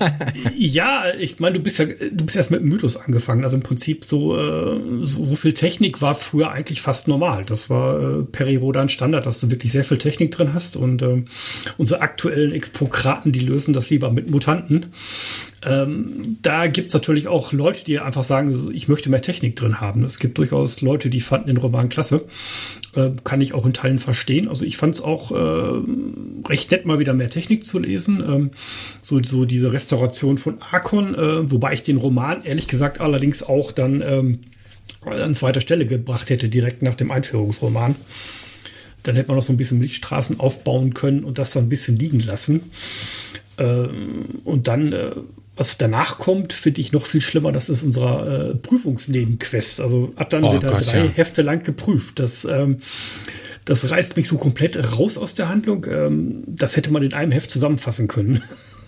S1: (laughs)
S2: ja, ich meine, du bist ja, du bist erst mit dem Mythos angefangen. Also im Prinzip so, äh, so, viel Technik war früher eigentlich fast normal. Das war äh, Peri-Rodan Standard, dass du wirklich sehr viel Technik drin hast und äh, unsere aktuellen Expokraten, die lösen das lieber mit Mutanten. Ähm, da gibt's natürlich auch Leute, die einfach sagen, ich möchte mehr Technik drin haben. Es gibt durchaus Leute, die fanden den Roman klasse. Äh, kann ich auch in Teilen verstehen. Also ich fand es auch äh, recht nett, mal wieder mehr Technik zu lesen. Ähm, so, so diese Restauration von Arkon, äh, wobei ich den Roman ehrlich gesagt allerdings auch dann ähm, an zweiter Stelle gebracht hätte, direkt nach dem Einführungsroman. Dann hätte man noch so ein bisschen Milchstraßen aufbauen können und das dann ein bisschen liegen lassen. Ähm, und dann äh, was danach kommt, finde ich noch viel schlimmer. Das ist unserer äh, Prüfungsnebenquest. Also Atlan oh, wird da drei ja. Hefte lang geprüft. Das, ähm, das reißt mich so komplett raus aus der Handlung. Ähm, das hätte man in einem Heft zusammenfassen können.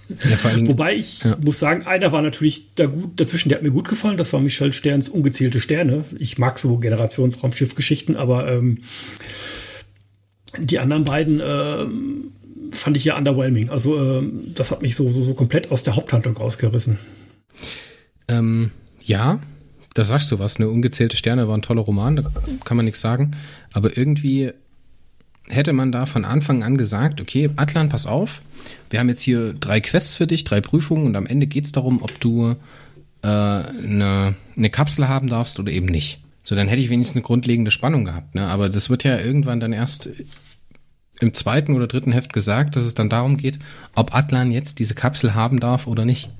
S2: Ja, Wobei ich ja. muss sagen, einer war natürlich da gut dazwischen, der hat mir gut gefallen. Das war Michel Sterns Ungezählte Sterne. Ich mag so Generationsraumschiff-Geschichten, aber ähm, die anderen beiden ähm, fand ich ja underwhelming. Also äh, das hat mich so, so, so komplett aus der Haupthandlung rausgerissen.
S1: Ähm, ja, da sagst du was. Eine ungezählte Sterne war ein toller Roman, da kann man nichts sagen. Aber irgendwie hätte man da von Anfang an gesagt, okay, Atlan, pass auf, wir haben jetzt hier drei Quests für dich, drei Prüfungen und am Ende geht es darum, ob du äh, eine, eine Kapsel haben darfst oder eben nicht. So, dann hätte ich wenigstens eine grundlegende Spannung gehabt. Ne? Aber das wird ja irgendwann dann erst im zweiten oder dritten Heft gesagt, dass es dann darum geht, ob Atlan jetzt diese Kapsel haben darf oder nicht.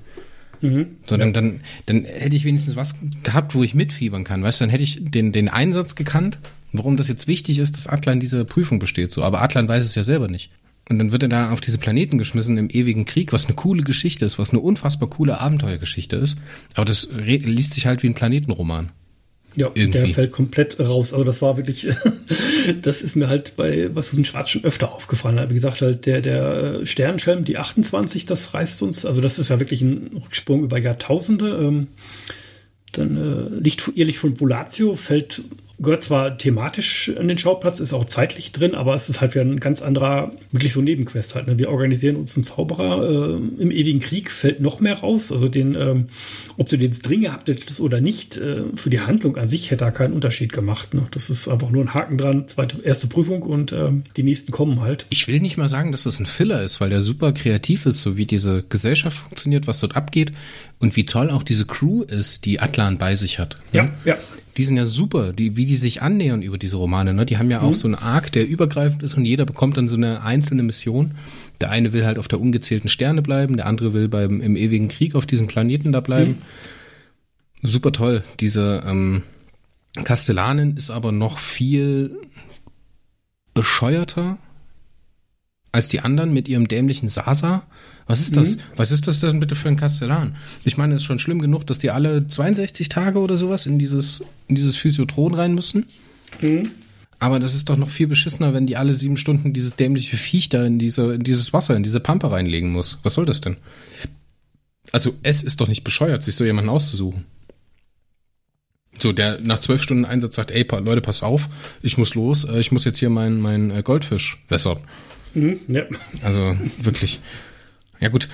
S1: Mhm. So, dann, ja. dann, dann hätte ich wenigstens was gehabt, wo ich mitfiebern kann. Weißt du, dann hätte ich den, den Einsatz gekannt, warum das jetzt wichtig ist, dass Atlan diese Prüfung besteht. So, aber Atlan weiß es ja selber nicht. Und dann wird er da auf diese Planeten geschmissen im ewigen Krieg, was eine coole Geschichte ist, was eine unfassbar coole Abenteuergeschichte ist. Aber das liest sich halt wie ein Planetenroman.
S2: Ja, Irgendwie. der fällt komplett raus. Also das war wirklich, (laughs) das ist mir halt bei was so Schwarz schon öfter aufgefallen. Wie gesagt, halt der, der Sternschirm, die 28, das reißt uns, also das ist ja wirklich ein Rücksprung über Jahrtausende. Ähm, dann äh, Licht, ihr Licht von Volatio fällt gehört zwar thematisch an den Schauplatz, ist auch zeitlich drin, aber es ist halt wieder ein ganz anderer, wirklich so Nebenquest halt. Ne? Wir organisieren uns einen Zauberer äh, im ewigen Krieg, fällt noch mehr raus. Also den, ähm, ob du den drin gehabt hättest oder nicht, äh, für die Handlung an sich hätte da keinen Unterschied gemacht. Ne? Das ist einfach nur ein Haken dran, zweite, erste Prüfung und ähm, die nächsten kommen halt.
S1: Ich will nicht mal sagen, dass das ein Filler ist, weil der super kreativ ist, so wie diese Gesellschaft funktioniert, was dort abgeht und wie toll auch diese Crew ist, die Atlan bei sich hat.
S2: Ne? Ja, ja
S1: die sind ja super, die, wie die sich annähern über diese Romane. Ne? Die haben ja auch mhm. so einen Arc, der übergreifend ist und jeder bekommt dann so eine einzelne Mission. Der eine will halt auf der ungezählten Sterne bleiben, der andere will beim im ewigen Krieg auf diesem Planeten da bleiben. Mhm. Super toll. Diese ähm, Kastellanin ist aber noch viel bescheuerter als die anderen mit ihrem dämlichen Sasa. Was ist das? Mhm. Was ist das denn bitte für ein Kastellan? Ich meine, es ist schon schlimm genug, dass die alle 62 Tage oder sowas in dieses, in dieses Physiotron rein müssen. Mhm. Aber das ist doch noch viel beschissener, wenn die alle sieben Stunden dieses dämliche Viech da in, diese, in dieses Wasser, in diese Pampe reinlegen muss. Was soll das denn? Also, es ist doch nicht bescheuert, sich so jemanden auszusuchen. So, der nach zwölf Stunden Einsatz sagt, ey, Leute, pass auf, ich muss los, äh, ich muss jetzt hier meinen mein äh, Goldfisch wässern. Mhm, ja. Also, wirklich. Ja, gut.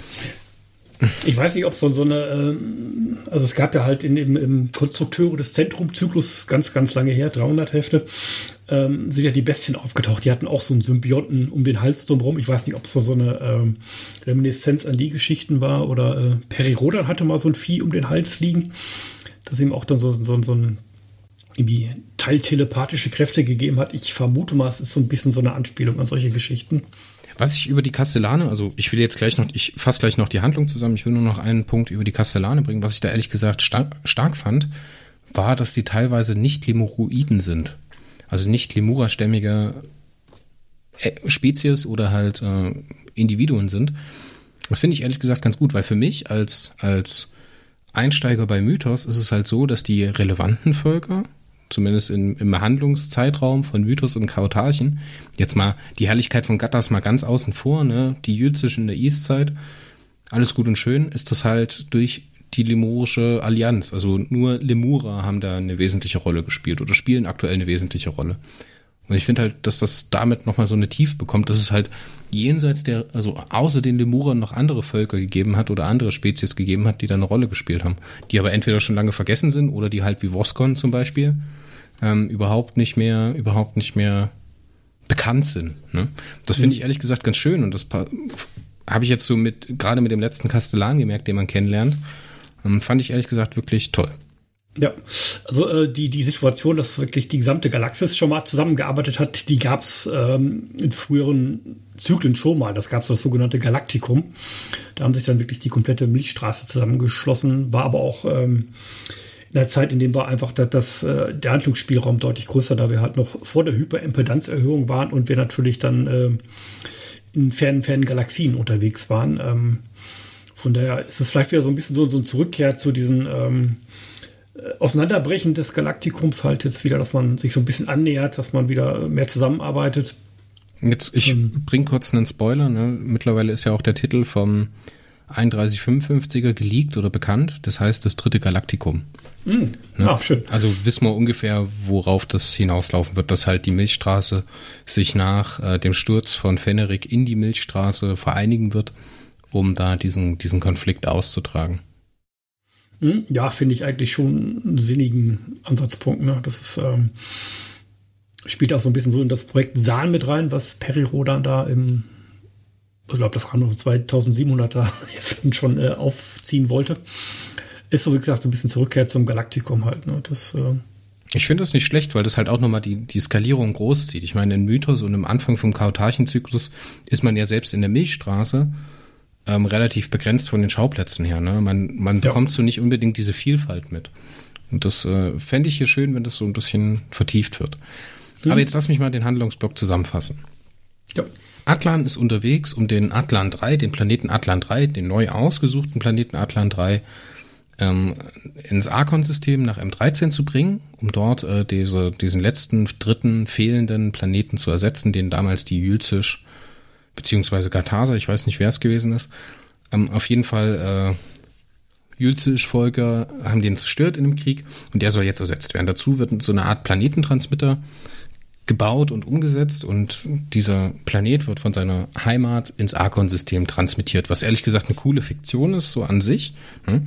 S2: Ich weiß nicht, ob so, so eine, äh, Also es gab ja halt in, im, im Konstrukteure des Zentrumzyklus ganz, ganz lange her, 300 Hefte, ähm, sind ja die Bestien aufgetaucht. Die hatten auch so einen Symbionten um den Hals drumherum. Ich weiß nicht, ob es so, so eine ähm, Reminiszenz an die Geschichten war oder äh, Peri Rodan hatte mal so ein Vieh um den Hals liegen, das ihm auch dann so, so, so ein irgendwie teiltelepathische Kräfte gegeben hat. Ich vermute mal, es ist so ein bisschen so eine Anspielung an solche Geschichten.
S1: Was ich über die Kastellane, also ich will jetzt gleich noch, ich fasse gleich noch die Handlung zusammen, ich will nur noch einen Punkt über die Kastellane bringen. Was ich da ehrlich gesagt stark, stark fand, war, dass die teilweise nicht Lemuroiden sind. Also nicht Lemura-stämmige äh, Spezies oder halt äh, Individuen sind. Das finde ich ehrlich gesagt ganz gut, weil für mich als, als Einsteiger bei Mythos ist es halt so, dass die relevanten Völker, zumindest in, im Behandlungszeitraum von Mythos und Kautarchen. Jetzt mal die Herrlichkeit von Gattas mal ganz außen vor, ne? Die Jützisch in der Eastzeit, alles gut und schön, ist das halt durch die Lemurische Allianz. Also nur Lemurer haben da eine wesentliche Rolle gespielt oder spielen aktuell eine wesentliche Rolle. Und ich finde halt, dass das damit nochmal so eine Tiefe bekommt, dass es halt jenseits der, also außer den Lemurern noch andere Völker gegeben hat oder andere Spezies gegeben hat, die da eine Rolle gespielt haben. Die aber entweder schon lange vergessen sind oder die halt wie Voskon zum Beispiel ähm, überhaupt nicht mehr, überhaupt nicht mehr bekannt sind. Ne? Das finde ich ehrlich gesagt ganz schön und das habe ich jetzt so mit, gerade mit dem letzten Kastellan gemerkt, den man kennenlernt, ähm, fand ich ehrlich gesagt wirklich toll.
S2: Ja, also äh, die, die Situation, dass wirklich die gesamte Galaxis schon mal zusammengearbeitet hat, die gab es ähm, in früheren Zyklen schon mal. Das gab es das sogenannte Galaktikum. Da haben sich dann wirklich die komplette Milchstraße zusammengeschlossen, war aber auch ähm, in der Zeit, in dem war einfach das, das, äh, der Handlungsspielraum deutlich größer, da wir halt noch vor der Hyperimpedanzerhöhung waren und wir natürlich dann äh, in fernen, fernen Galaxien unterwegs waren. Ähm, von daher ist es vielleicht wieder so ein bisschen so, so ein Zurückkehr zu diesen ähm, äh, Auseinanderbrechen des Galaktikums halt jetzt wieder, dass man sich so ein bisschen annähert, dass man wieder mehr zusammenarbeitet.
S1: Jetzt, ich ähm, bring kurz einen Spoiler. Ne? Mittlerweile ist ja auch der Titel vom 3155er geleakt oder bekannt. Das heißt das dritte Galaktikum. Mm, ne? ah, schön. Also wissen wir ungefähr, worauf das hinauslaufen wird, dass halt die Milchstraße sich nach äh, dem Sturz von Feneric in die Milchstraße vereinigen wird, um da diesen, diesen Konflikt auszutragen.
S2: Mm, ja, finde ich eigentlich schon einen sinnigen Ansatzpunkt. Ne? Das ist ähm, spielt auch so ein bisschen so in das Projekt Sahn mit rein, was Perry Rodan da im ich glaube, das noch 2700er (laughs) schon äh, aufziehen wollte. Ist so, wie gesagt, so ein bisschen Zurückkehr zum Galaktikum halt. Ne? Das, äh
S1: ich finde das nicht schlecht, weil das halt auch nochmal die, die Skalierung groß zieht. Ich meine, in Mythos und im Anfang vom Kautarchenzyklus ist man ja selbst in der Milchstraße ähm, relativ begrenzt von den Schauplätzen her. Ne? Man, man ja. bekommt so nicht unbedingt diese Vielfalt mit. Und das äh, fände ich hier schön, wenn das so ein bisschen vertieft wird. Mhm. Aber jetzt lass mich mal den Handlungsblock zusammenfassen. Ja. Atlan ist unterwegs, um den Atlan 3, den Planeten Atlan 3, den neu ausgesuchten Planeten Atlan 3, ähm, ins Arkon-System nach M13 zu bringen, um dort äh, diese, diesen letzten, dritten, fehlenden Planeten zu ersetzen, den damals die Jülzisch beziehungsweise Gatasa, ich weiß nicht, wer es gewesen ist. Ähm, auf jeden Fall äh, Jülzisch-Volker haben den zerstört in dem Krieg und der soll jetzt ersetzt werden. Dazu wird so eine Art Planetentransmitter gebaut und umgesetzt und dieser Planet wird von seiner Heimat ins Arkon-System transmittiert, was ehrlich gesagt eine coole Fiktion ist, so an sich. Ne?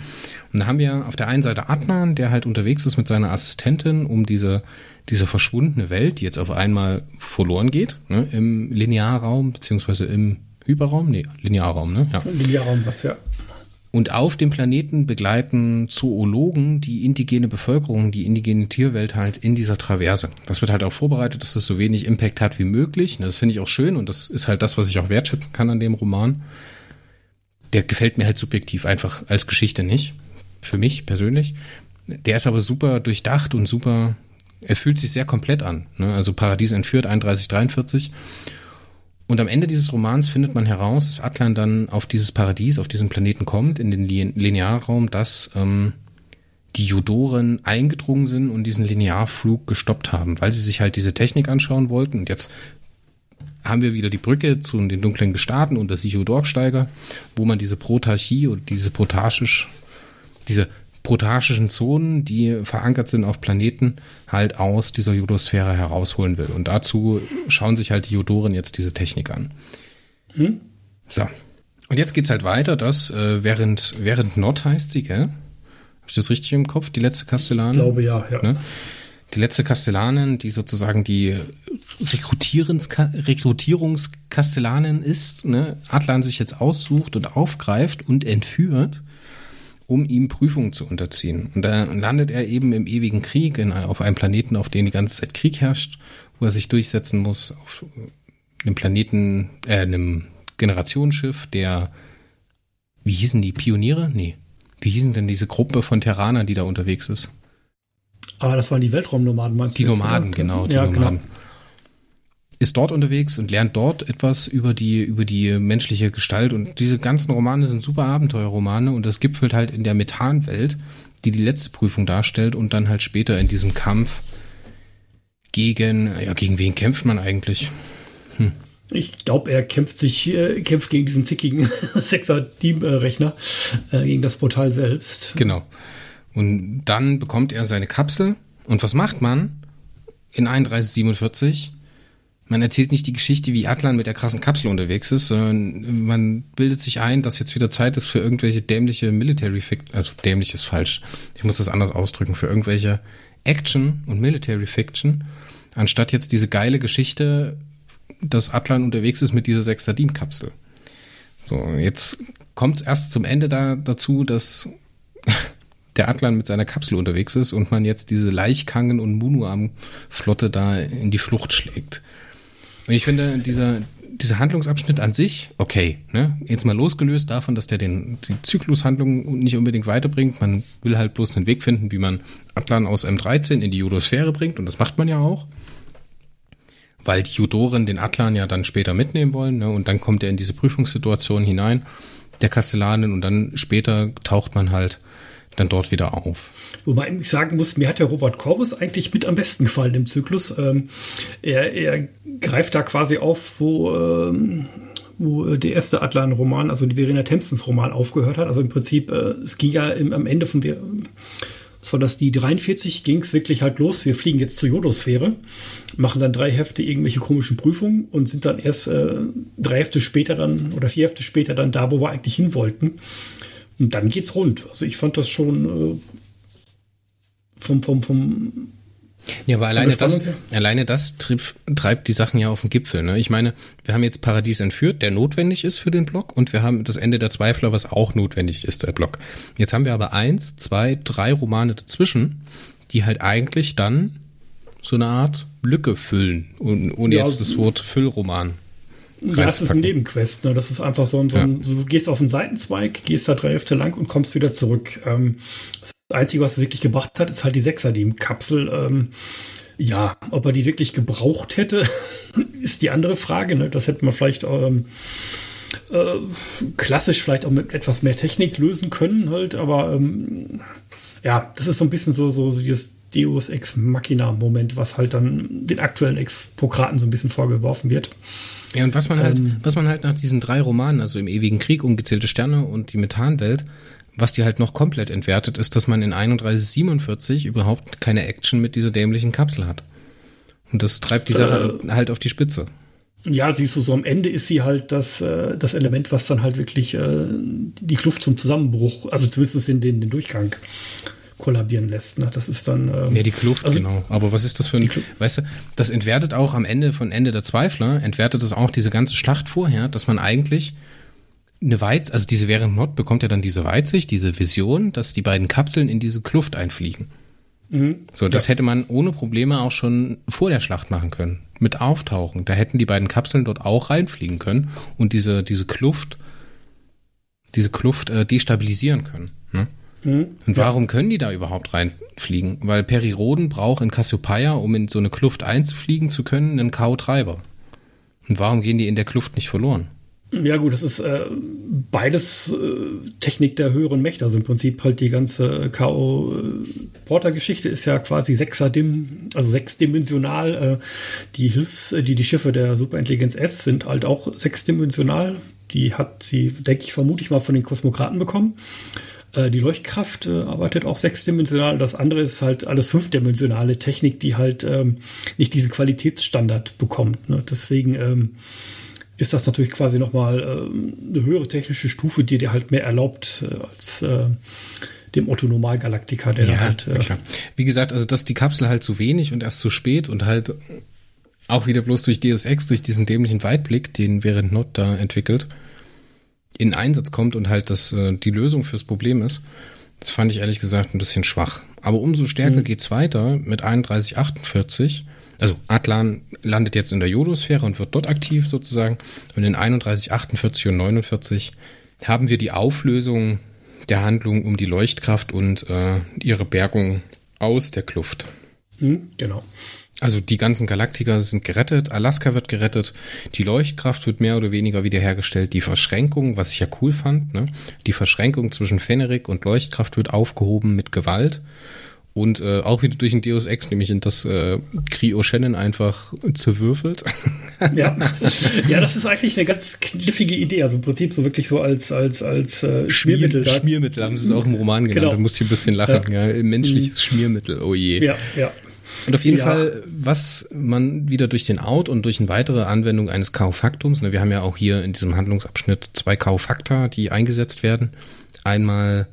S1: Und da haben wir auf der einen Seite Adnan, der halt unterwegs ist mit seiner Assistentin, um diese, diese verschwundene Welt, die jetzt auf einmal verloren geht, ne? im Linearraum, beziehungsweise im Hyperraum, nee, Linearraum, ne?
S2: Ja. Linearraum, was ja.
S1: Und auf dem Planeten begleiten Zoologen die indigene Bevölkerung, die indigene Tierwelt halt in dieser Traverse. Das wird halt auch vorbereitet, dass das so wenig Impact hat wie möglich. Das finde ich auch schön und das ist halt das, was ich auch wertschätzen kann an dem Roman. Der gefällt mir halt subjektiv einfach als Geschichte nicht. Für mich persönlich. Der ist aber super durchdacht und super, er fühlt sich sehr komplett an. Ne? Also Paradies entführt 3143 und am Ende dieses Romans findet man heraus, dass Atlan dann auf dieses Paradies, auf diesen Planeten kommt, in den Linearraum, dass ähm, die Judoren eingedrungen sind und diesen Linearflug gestoppt haben, weil sie sich halt diese Technik anschauen wollten. Und jetzt haben wir wieder die Brücke zu den dunklen Gestaden und das Sichodorgsteiger, wo man diese Protarchie und diese protaschisch, diese protarchischen Zonen, die verankert sind auf Planeten, halt aus dieser Judosphäre herausholen will. Und dazu schauen sich halt die Judoren jetzt diese Technik an. Hm? So. Und jetzt geht's halt weiter, dass äh, während, während Nord heißt sie, gell? ich das richtig im Kopf? Die letzte Kastellanin?
S2: Ich glaube ja, ja. Ne?
S1: Die letzte Kastellanin, die sozusagen die Rekrutierungskastellanin ist, ne? Adlan sich jetzt aussucht und aufgreift und entführt, um ihm Prüfungen zu unterziehen. Und da landet er eben im ewigen Krieg in, auf einem Planeten, auf dem die ganze Zeit Krieg herrscht, wo er sich durchsetzen muss, auf einem Planeten, äh, einem Generationsschiff, der, wie hießen die, Pioniere? Nee. Wie hießen denn diese Gruppe von Terranern, die da unterwegs ist?
S2: Ah, das waren die Weltraumnomaden, meinst
S1: du? Die Nomaden, genau, die ja, Nomaden. Genau. Ist dort unterwegs und lernt dort etwas über die, über die menschliche Gestalt. Und diese ganzen Romane sind super Abenteuerromane und das gipfelt halt in der Methanwelt, die die letzte Prüfung darstellt und dann halt später in diesem Kampf gegen, ja, gegen wen kämpft man eigentlich?
S2: Hm. Ich glaube, er kämpft sich, äh, kämpft gegen diesen zickigen (laughs) Sechser-Team-Rechner, äh, gegen das Portal selbst.
S1: Genau. Und dann bekommt er seine Kapsel. Und was macht man in 3147? Man erzählt nicht die Geschichte, wie Atlan mit der krassen Kapsel unterwegs ist, sondern man bildet sich ein, dass jetzt wieder Zeit ist für irgendwelche dämliche Military Fiction, also dämlich ist falsch. Ich muss das anders ausdrücken, für irgendwelche Action und Military Fiction, anstatt jetzt diese geile Geschichte dass Atlan unterwegs ist mit dieser Sextadin-Kapsel. So, jetzt kommt es erst zum Ende da, dazu, dass (laughs) der Atlan mit seiner Kapsel unterwegs ist und man jetzt diese Leichkangen- und Munuam-Flotte da in die Flucht schlägt. Und ich finde, dieser, dieser Handlungsabschnitt an sich, okay, ne? jetzt mal losgelöst davon, dass der den, die Zyklushandlung nicht unbedingt weiterbringt. Man will halt bloß einen Weg finden, wie man Atlan aus M13 in die Judosphäre bringt und das macht man ja auch weil die Judoren den Atlan ja dann später mitnehmen wollen. Ne? Und dann kommt er in diese Prüfungssituation hinein, der Kastellanin, und dann später taucht man halt dann dort wieder auf.
S2: Wobei ich sagen muss, mir hat der Robert Corbus eigentlich mit am besten gefallen im Zyklus. Ähm, er, er greift da quasi auf, wo, ähm, wo der erste Atlan-Roman, also die Verena Tempstons Roman aufgehört hat. Also im Prinzip, äh, es ging ja im, am Ende von der das war das die 43, ging es wirklich halt los. Wir fliegen jetzt zur Jodosphäre, machen dann drei Hefte irgendwelche komischen Prüfungen und sind dann erst äh, drei Hefte später dann oder vier Hefte später dann da, wo wir eigentlich hin wollten. Und dann geht's rund. Also ich fand das schon äh, vom, vom, vom
S1: ja, aber alleine das, alleine das trieb, treibt die Sachen ja auf den Gipfel. Ne? Ich meine, wir haben jetzt Paradies entführt, der notwendig ist für den Block, und wir haben das Ende der Zweifler, was auch notwendig ist, der Block. Jetzt haben wir aber eins, zwei, drei Romane dazwischen, die halt eigentlich dann so eine Art Lücke füllen, und, ohne ja, jetzt das Wort Füllroman.
S2: Ja, das ist ein Nebenquest. Ne? Das ist einfach so ein, so ein ja. so, du gehst auf einen Seitenzweig, gehst da drei Hälfte lang und kommst wieder zurück. Ähm, das Einzige, was es wirklich gebracht hat, ist halt die Sechser, die Kapsel. Ähm, ja, ob er die wirklich gebraucht hätte, (laughs) ist die andere Frage. Ne? Das hätte man vielleicht ähm, äh, klassisch vielleicht auch mit etwas mehr Technik lösen können, halt, aber ähm, ja, das ist so ein bisschen so, so, so dieses Deus Ex Machina-Moment, was halt dann den aktuellen Expokraten so ein bisschen vorgeworfen wird.
S1: Ja, und was man halt, ähm, was man halt nach diesen drei Romanen, also im ewigen Krieg, ungezählte Sterne und die Methanwelt, was die halt noch komplett entwertet, ist, dass man in 3147 überhaupt keine Action mit dieser dämlichen Kapsel hat. Und das treibt die Sache äh, halt auf die Spitze.
S2: Ja, siehst du, so am Ende ist sie halt das, äh, das Element, was dann halt wirklich äh, die Kluft zum Zusammenbruch, also zumindest in den, den Durchgang kollabieren lässt. Ne? Das ist dann.
S1: Ähm, ja, die Kluft, also, genau. Aber was ist das für ein. Weißt du, das entwertet auch am Ende von Ende der Zweifler, entwertet es auch diese ganze Schlacht vorher, dass man eigentlich eine Weiz, also diese während Mod bekommt ja dann diese Weitsicht, diese Vision, dass die beiden Kapseln in diese Kluft einfliegen. Mhm. So, das ja. hätte man ohne Probleme auch schon vor der Schlacht machen können. Mit Auftauchen. Da hätten die beiden Kapseln dort auch reinfliegen können und diese, diese Kluft, diese Kluft äh, destabilisieren können. Ne? Mhm. Und warum ja. können die da überhaupt reinfliegen? Weil Periroden braucht in Cassiopeia, um in so eine Kluft einzufliegen zu können, einen K.O.-Treiber. Und warum gehen die in der Kluft nicht verloren?
S2: Ja gut, das ist äh, beides äh, Technik der höheren Mächte. Also im Prinzip halt die ganze K.O. Porter-Geschichte ist ja quasi sechserdim, also sechsdimensional. Äh, die Hilfs, die die Schiffe der Superintelligenz S sind halt auch sechsdimensional. Die hat sie, denke ich, vermutlich mal von den Kosmokraten bekommen. Äh, die Leuchtkraft äh, arbeitet auch sechsdimensional. Das andere ist halt alles fünfdimensionale Technik, die halt ähm, nicht diesen Qualitätsstandard bekommt. Ne? Deswegen ähm, ist das natürlich quasi nochmal äh, eine höhere technische Stufe, die dir halt mehr erlaubt, äh, als äh, dem Otto Normalgalaktiker, der
S1: ja,
S2: halt.
S1: Äh, klar. Wie gesagt, also dass die Kapsel halt zu wenig und erst zu spät und halt auch wieder bloß durch Deus Ex, durch diesen dämlichen Weitblick, den während Not da entwickelt, in Einsatz kommt und halt das äh, die Lösung fürs Problem ist. Das fand ich ehrlich gesagt ein bisschen schwach. Aber umso stärker mhm. geht's weiter mit 3148. Also Atlan landet jetzt in der Jodosphäre und wird dort aktiv sozusagen. Und in 3148 und 49 haben wir die Auflösung der Handlung um die Leuchtkraft und äh, ihre Bergung aus der Kluft.
S2: Mhm, genau.
S1: Also die ganzen Galaktiker sind gerettet, Alaska wird gerettet, die Leuchtkraft wird mehr oder weniger wiederhergestellt, die Verschränkung, was ich ja cool fand, ne? die Verschränkung zwischen Fenrik und Leuchtkraft wird aufgehoben mit Gewalt und äh, auch wieder durch ein Deus Ex, nämlich in das äh, Krio Shannon einfach zerwürfelt.
S2: Ja. ja, das ist eigentlich eine ganz knifflige Idee. Also im Prinzip so wirklich so als als als äh, Schmiermittel.
S1: Schmier, Schmiermittel haben sie es auch im Roman genannt. Genau. Da muss ich ein bisschen lachen. Ja. ja. Menschliches mhm. Schmiermittel. Oh je.
S2: Ja, ja.
S1: Und auf jeden ja. Fall, was man wieder durch den Out und durch eine weitere Anwendung eines K-Faktums, ne, wir haben ja auch hier in diesem Handlungsabschnitt zwei K-Fakta, die eingesetzt werden. Einmal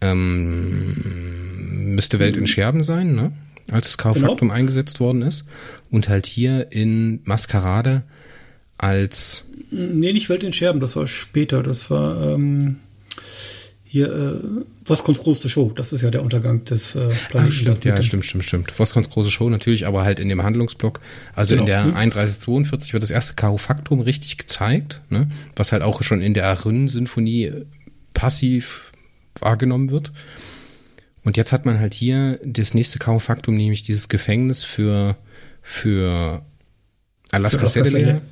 S1: ähm, müsste Welt in Scherben sein, ne? als das K-Faktum genau. eingesetzt worden ist. Und halt hier in Maskerade als.
S2: Nee, nicht Welt in Scherben, das war später. Das war. Ähm hier äh, Voskons große Show, das ist ja der Untergang des äh,
S1: Planeten. Ach, stimmt, ja, stimmt, stimmt, stimmt. Voskons große Show natürlich, aber halt in dem Handlungsblock. Also genau. in der hm. 3142 wird das erste K.O.-Faktum richtig gezeigt, ne? was halt auch schon in der Aryn-Sinfonie äh, passiv wahrgenommen wird. Und jetzt hat man halt hier das nächste K.O.-Faktum, nämlich dieses Gefängnis für, für Alaska Sedele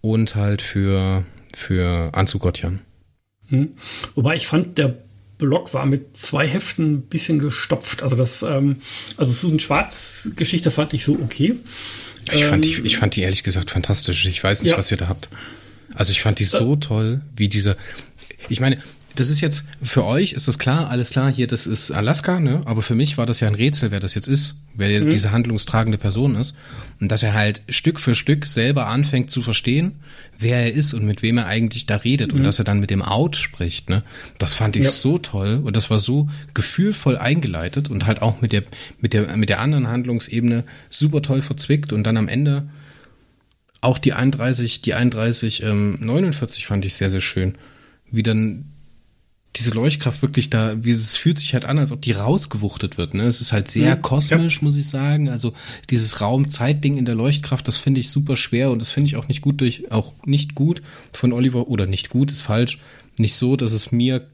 S1: und halt für, für Anzugotjan.
S2: Hm. Wobei ich fand, der Block war mit zwei Heften ein bisschen gestopft. Also das, ähm, also Susan Schwarz Geschichte fand ich so okay.
S1: Ich, ähm, fand die, ich fand die ehrlich gesagt fantastisch. Ich weiß nicht, ja. was ihr da habt. Also ich fand die so äh, toll, wie diese. Ich meine, das ist jetzt, für euch ist das klar, alles klar, hier, das ist Alaska, ne? Aber für mich war das ja ein Rätsel, wer das jetzt ist, wer mhm. diese handlungstragende Person ist. Und dass er halt Stück für Stück selber anfängt zu verstehen, wer er ist und mit wem er eigentlich da redet. Mhm. Und dass er dann mit dem Out spricht, ne? Das fand ich ja. so toll und das war so gefühlvoll eingeleitet und halt auch mit der, mit der, mit der anderen Handlungsebene super toll verzwickt und dann am Ende auch die 31, die 31, ähm, 49 fand ich sehr, sehr schön. Wie dann diese Leuchtkraft wirklich da, wie es fühlt sich halt an, als ob die rausgewuchtet wird. Ne? Es ist halt sehr mhm, kosmisch, ja. muss ich sagen. Also dieses Raum-Zeit-Ding in der Leuchtkraft, das finde ich super schwer und das finde ich auch nicht gut durch, auch nicht gut von Oliver oder nicht gut ist falsch, nicht so, dass es mir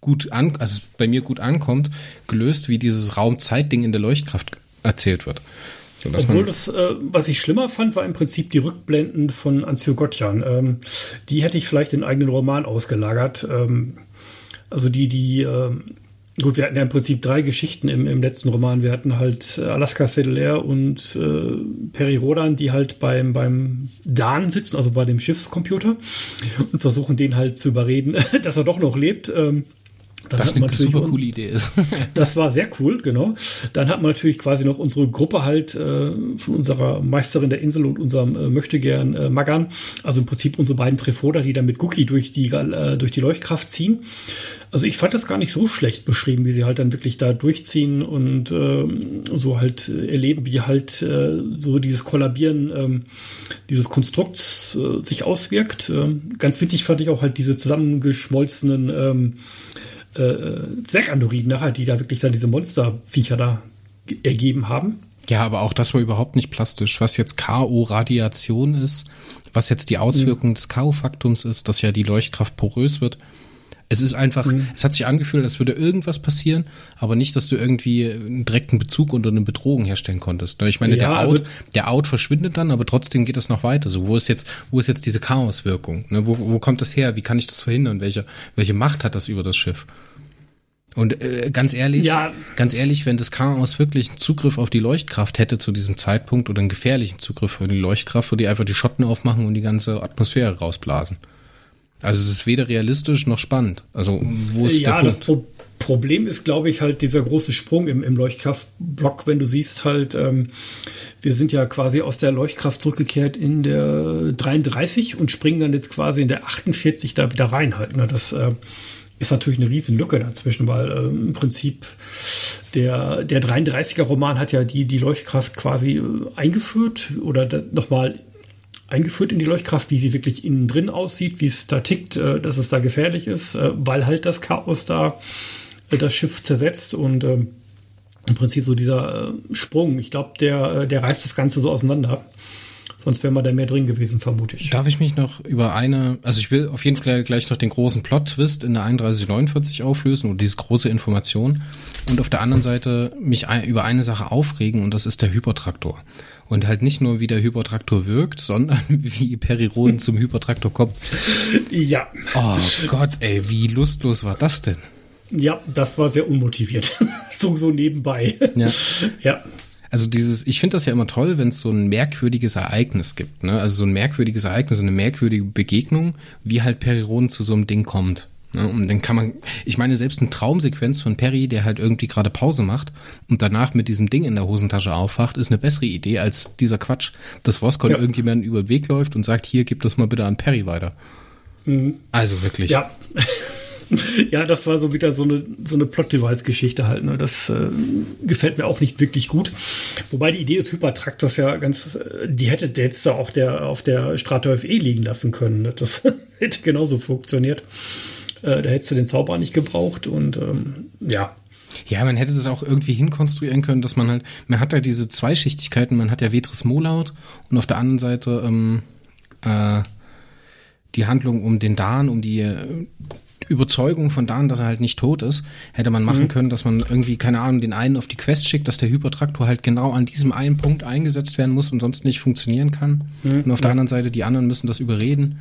S1: gut an, also bei mir gut ankommt, gelöst, wie dieses Raum-Zeit-Ding in der Leuchtkraft erzählt wird.
S2: So, Obwohl das, äh, was ich schlimmer fand, war im Prinzip die Rückblenden von Anzio Gottjan. Ähm, die hätte ich vielleicht in eigenen Roman ausgelagert. Ähm, also die, die, äh, gut, wir hatten ja im Prinzip drei Geschichten im, im letzten Roman. Wir hatten halt äh, Alaska Sedelair und äh, Peri Rodan, die halt beim, beim Dan sitzen, also bei dem Schiffscomputer und versuchen den halt zu überreden, (laughs) dass er doch noch lebt. Ähm,
S1: dann das eine super coole Idee ist. (laughs)
S2: das war sehr cool, genau. Dann hat man natürlich quasi noch unsere Gruppe halt äh, von unserer Meisterin der Insel und unserem äh, Möchtegern äh, Magan. Also im Prinzip unsere beiden Trefoder, die dann mit Guki durch die, äh, durch die Leuchtkraft ziehen. Also ich fand das gar nicht so schlecht beschrieben, wie sie halt dann wirklich da durchziehen und äh, so halt erleben, wie halt äh, so dieses Kollabieren ähm, dieses Konstrukts äh, sich auswirkt. Äh, ganz witzig fand ich auch halt diese zusammengeschmolzenen ähm, äh, Zwergandoriden nachher, die da wirklich dann diese Monsterviecher da ergeben haben.
S1: Ja, aber auch das war überhaupt nicht plastisch. Was jetzt K.O.-Radiation ist, was jetzt die Auswirkung mhm. des K.O.-Faktums ist, dass ja die Leuchtkraft porös wird, es ist einfach, mhm. es hat sich angefühlt, als würde irgendwas passieren, aber nicht, dass du irgendwie einen direkten Bezug oder eine Bedrohung herstellen konntest. Ich meine, ja, der, Out, also, der Out verschwindet dann, aber trotzdem geht das noch weiter. So, wo ist jetzt, wo ist jetzt diese Chaoswirkung? Ne? Wo, wo kommt das her? Wie kann ich das verhindern? Welche, welche Macht hat das über das Schiff? Und äh, ganz ehrlich, ja. ganz ehrlich, wenn das Chaos wirklich einen Zugriff auf die Leuchtkraft hätte zu diesem Zeitpunkt oder einen gefährlichen Zugriff auf die Leuchtkraft, würde die einfach die Schotten aufmachen und die ganze Atmosphäre rausblasen. Also es ist weder realistisch noch spannend. Also wo ist ja, der Punkt?
S2: Das Pro Problem ist, glaube ich, halt dieser große Sprung im, im Leuchtkraftblock, wenn du siehst halt, ähm, wir sind ja quasi aus der Leuchtkraft zurückgekehrt in der 33 und springen dann jetzt quasi in der 48 da wieder rein halt. Ne? Das äh, ist natürlich eine riesen Lücke dazwischen, weil äh, im Prinzip der, der 33er Roman hat ja die, die Leuchtkraft quasi äh, eingeführt oder nochmal eingeführt in die Leuchtkraft, wie sie wirklich innen drin aussieht, wie es da tickt, äh, dass es da gefährlich ist, äh, weil halt das Chaos da äh, das Schiff zersetzt und ähm, im Prinzip so dieser Sprung, ich glaube, der, der reißt das Ganze so auseinander. Sonst wäre man da mehr drin gewesen, vermute ich.
S1: Darf ich mich noch über eine, also ich will auf jeden Fall gleich noch den großen Plot-Twist in der 3149 auflösen oder diese große Information und auf der anderen Seite mich über eine Sache aufregen und das ist der Hypertraktor. Und halt nicht nur, wie der Hypertraktor wirkt, sondern (laughs) wie Periroden zum Hypertraktor kommt.
S2: Ja.
S1: Oh Gott, ey, wie lustlos war das denn?
S2: Ja, das war sehr unmotiviert. (laughs) so, so nebenbei.
S1: Ja. (laughs) ja. Also dieses, ich finde das ja immer toll, wenn es so ein merkwürdiges Ereignis gibt, ne? Also so ein merkwürdiges Ereignis, eine merkwürdige Begegnung, wie halt Periroden zu so einem Ding kommt. Ne? Und dann kann man, ich meine, selbst eine Traumsequenz von Perry, der halt irgendwie gerade Pause macht und danach mit diesem Ding in der Hosentasche aufwacht, ist eine bessere Idee als dieser Quatsch, dass Voskon ja. irgendjemand über den Weg läuft und sagt, hier, gib das mal bitte an Perry weiter. Mhm. Also wirklich.
S2: Ja. (laughs) ja, das war so wieder so eine, so eine Plot-Device-Geschichte halt. Ne? Das äh, gefällt mir auch nicht wirklich gut. Wobei die Idee des Hypertraktors ja ganz, äh, die hätte der jetzt auch der, auf der Strata FE liegen lassen können. Ne? Das (laughs) hätte genauso funktioniert. Äh, da hättest du den Zauber nicht gebraucht und ähm, ja,
S1: ja, man hätte das auch irgendwie hinkonstruieren können, dass man halt, man hat ja diese Zweischichtigkeiten, man hat ja Vetris Molaut und auf der anderen Seite ähm, äh, die Handlung um den Dan, um die äh, Überzeugung von Dan, dass er halt nicht tot ist, hätte man machen mhm. können, dass man irgendwie, keine Ahnung, den einen auf die Quest schickt, dass der Hypertraktor halt genau an diesem einen Punkt eingesetzt werden muss und sonst nicht funktionieren kann. Mhm. Und auf der anderen Seite, die anderen müssen das überreden.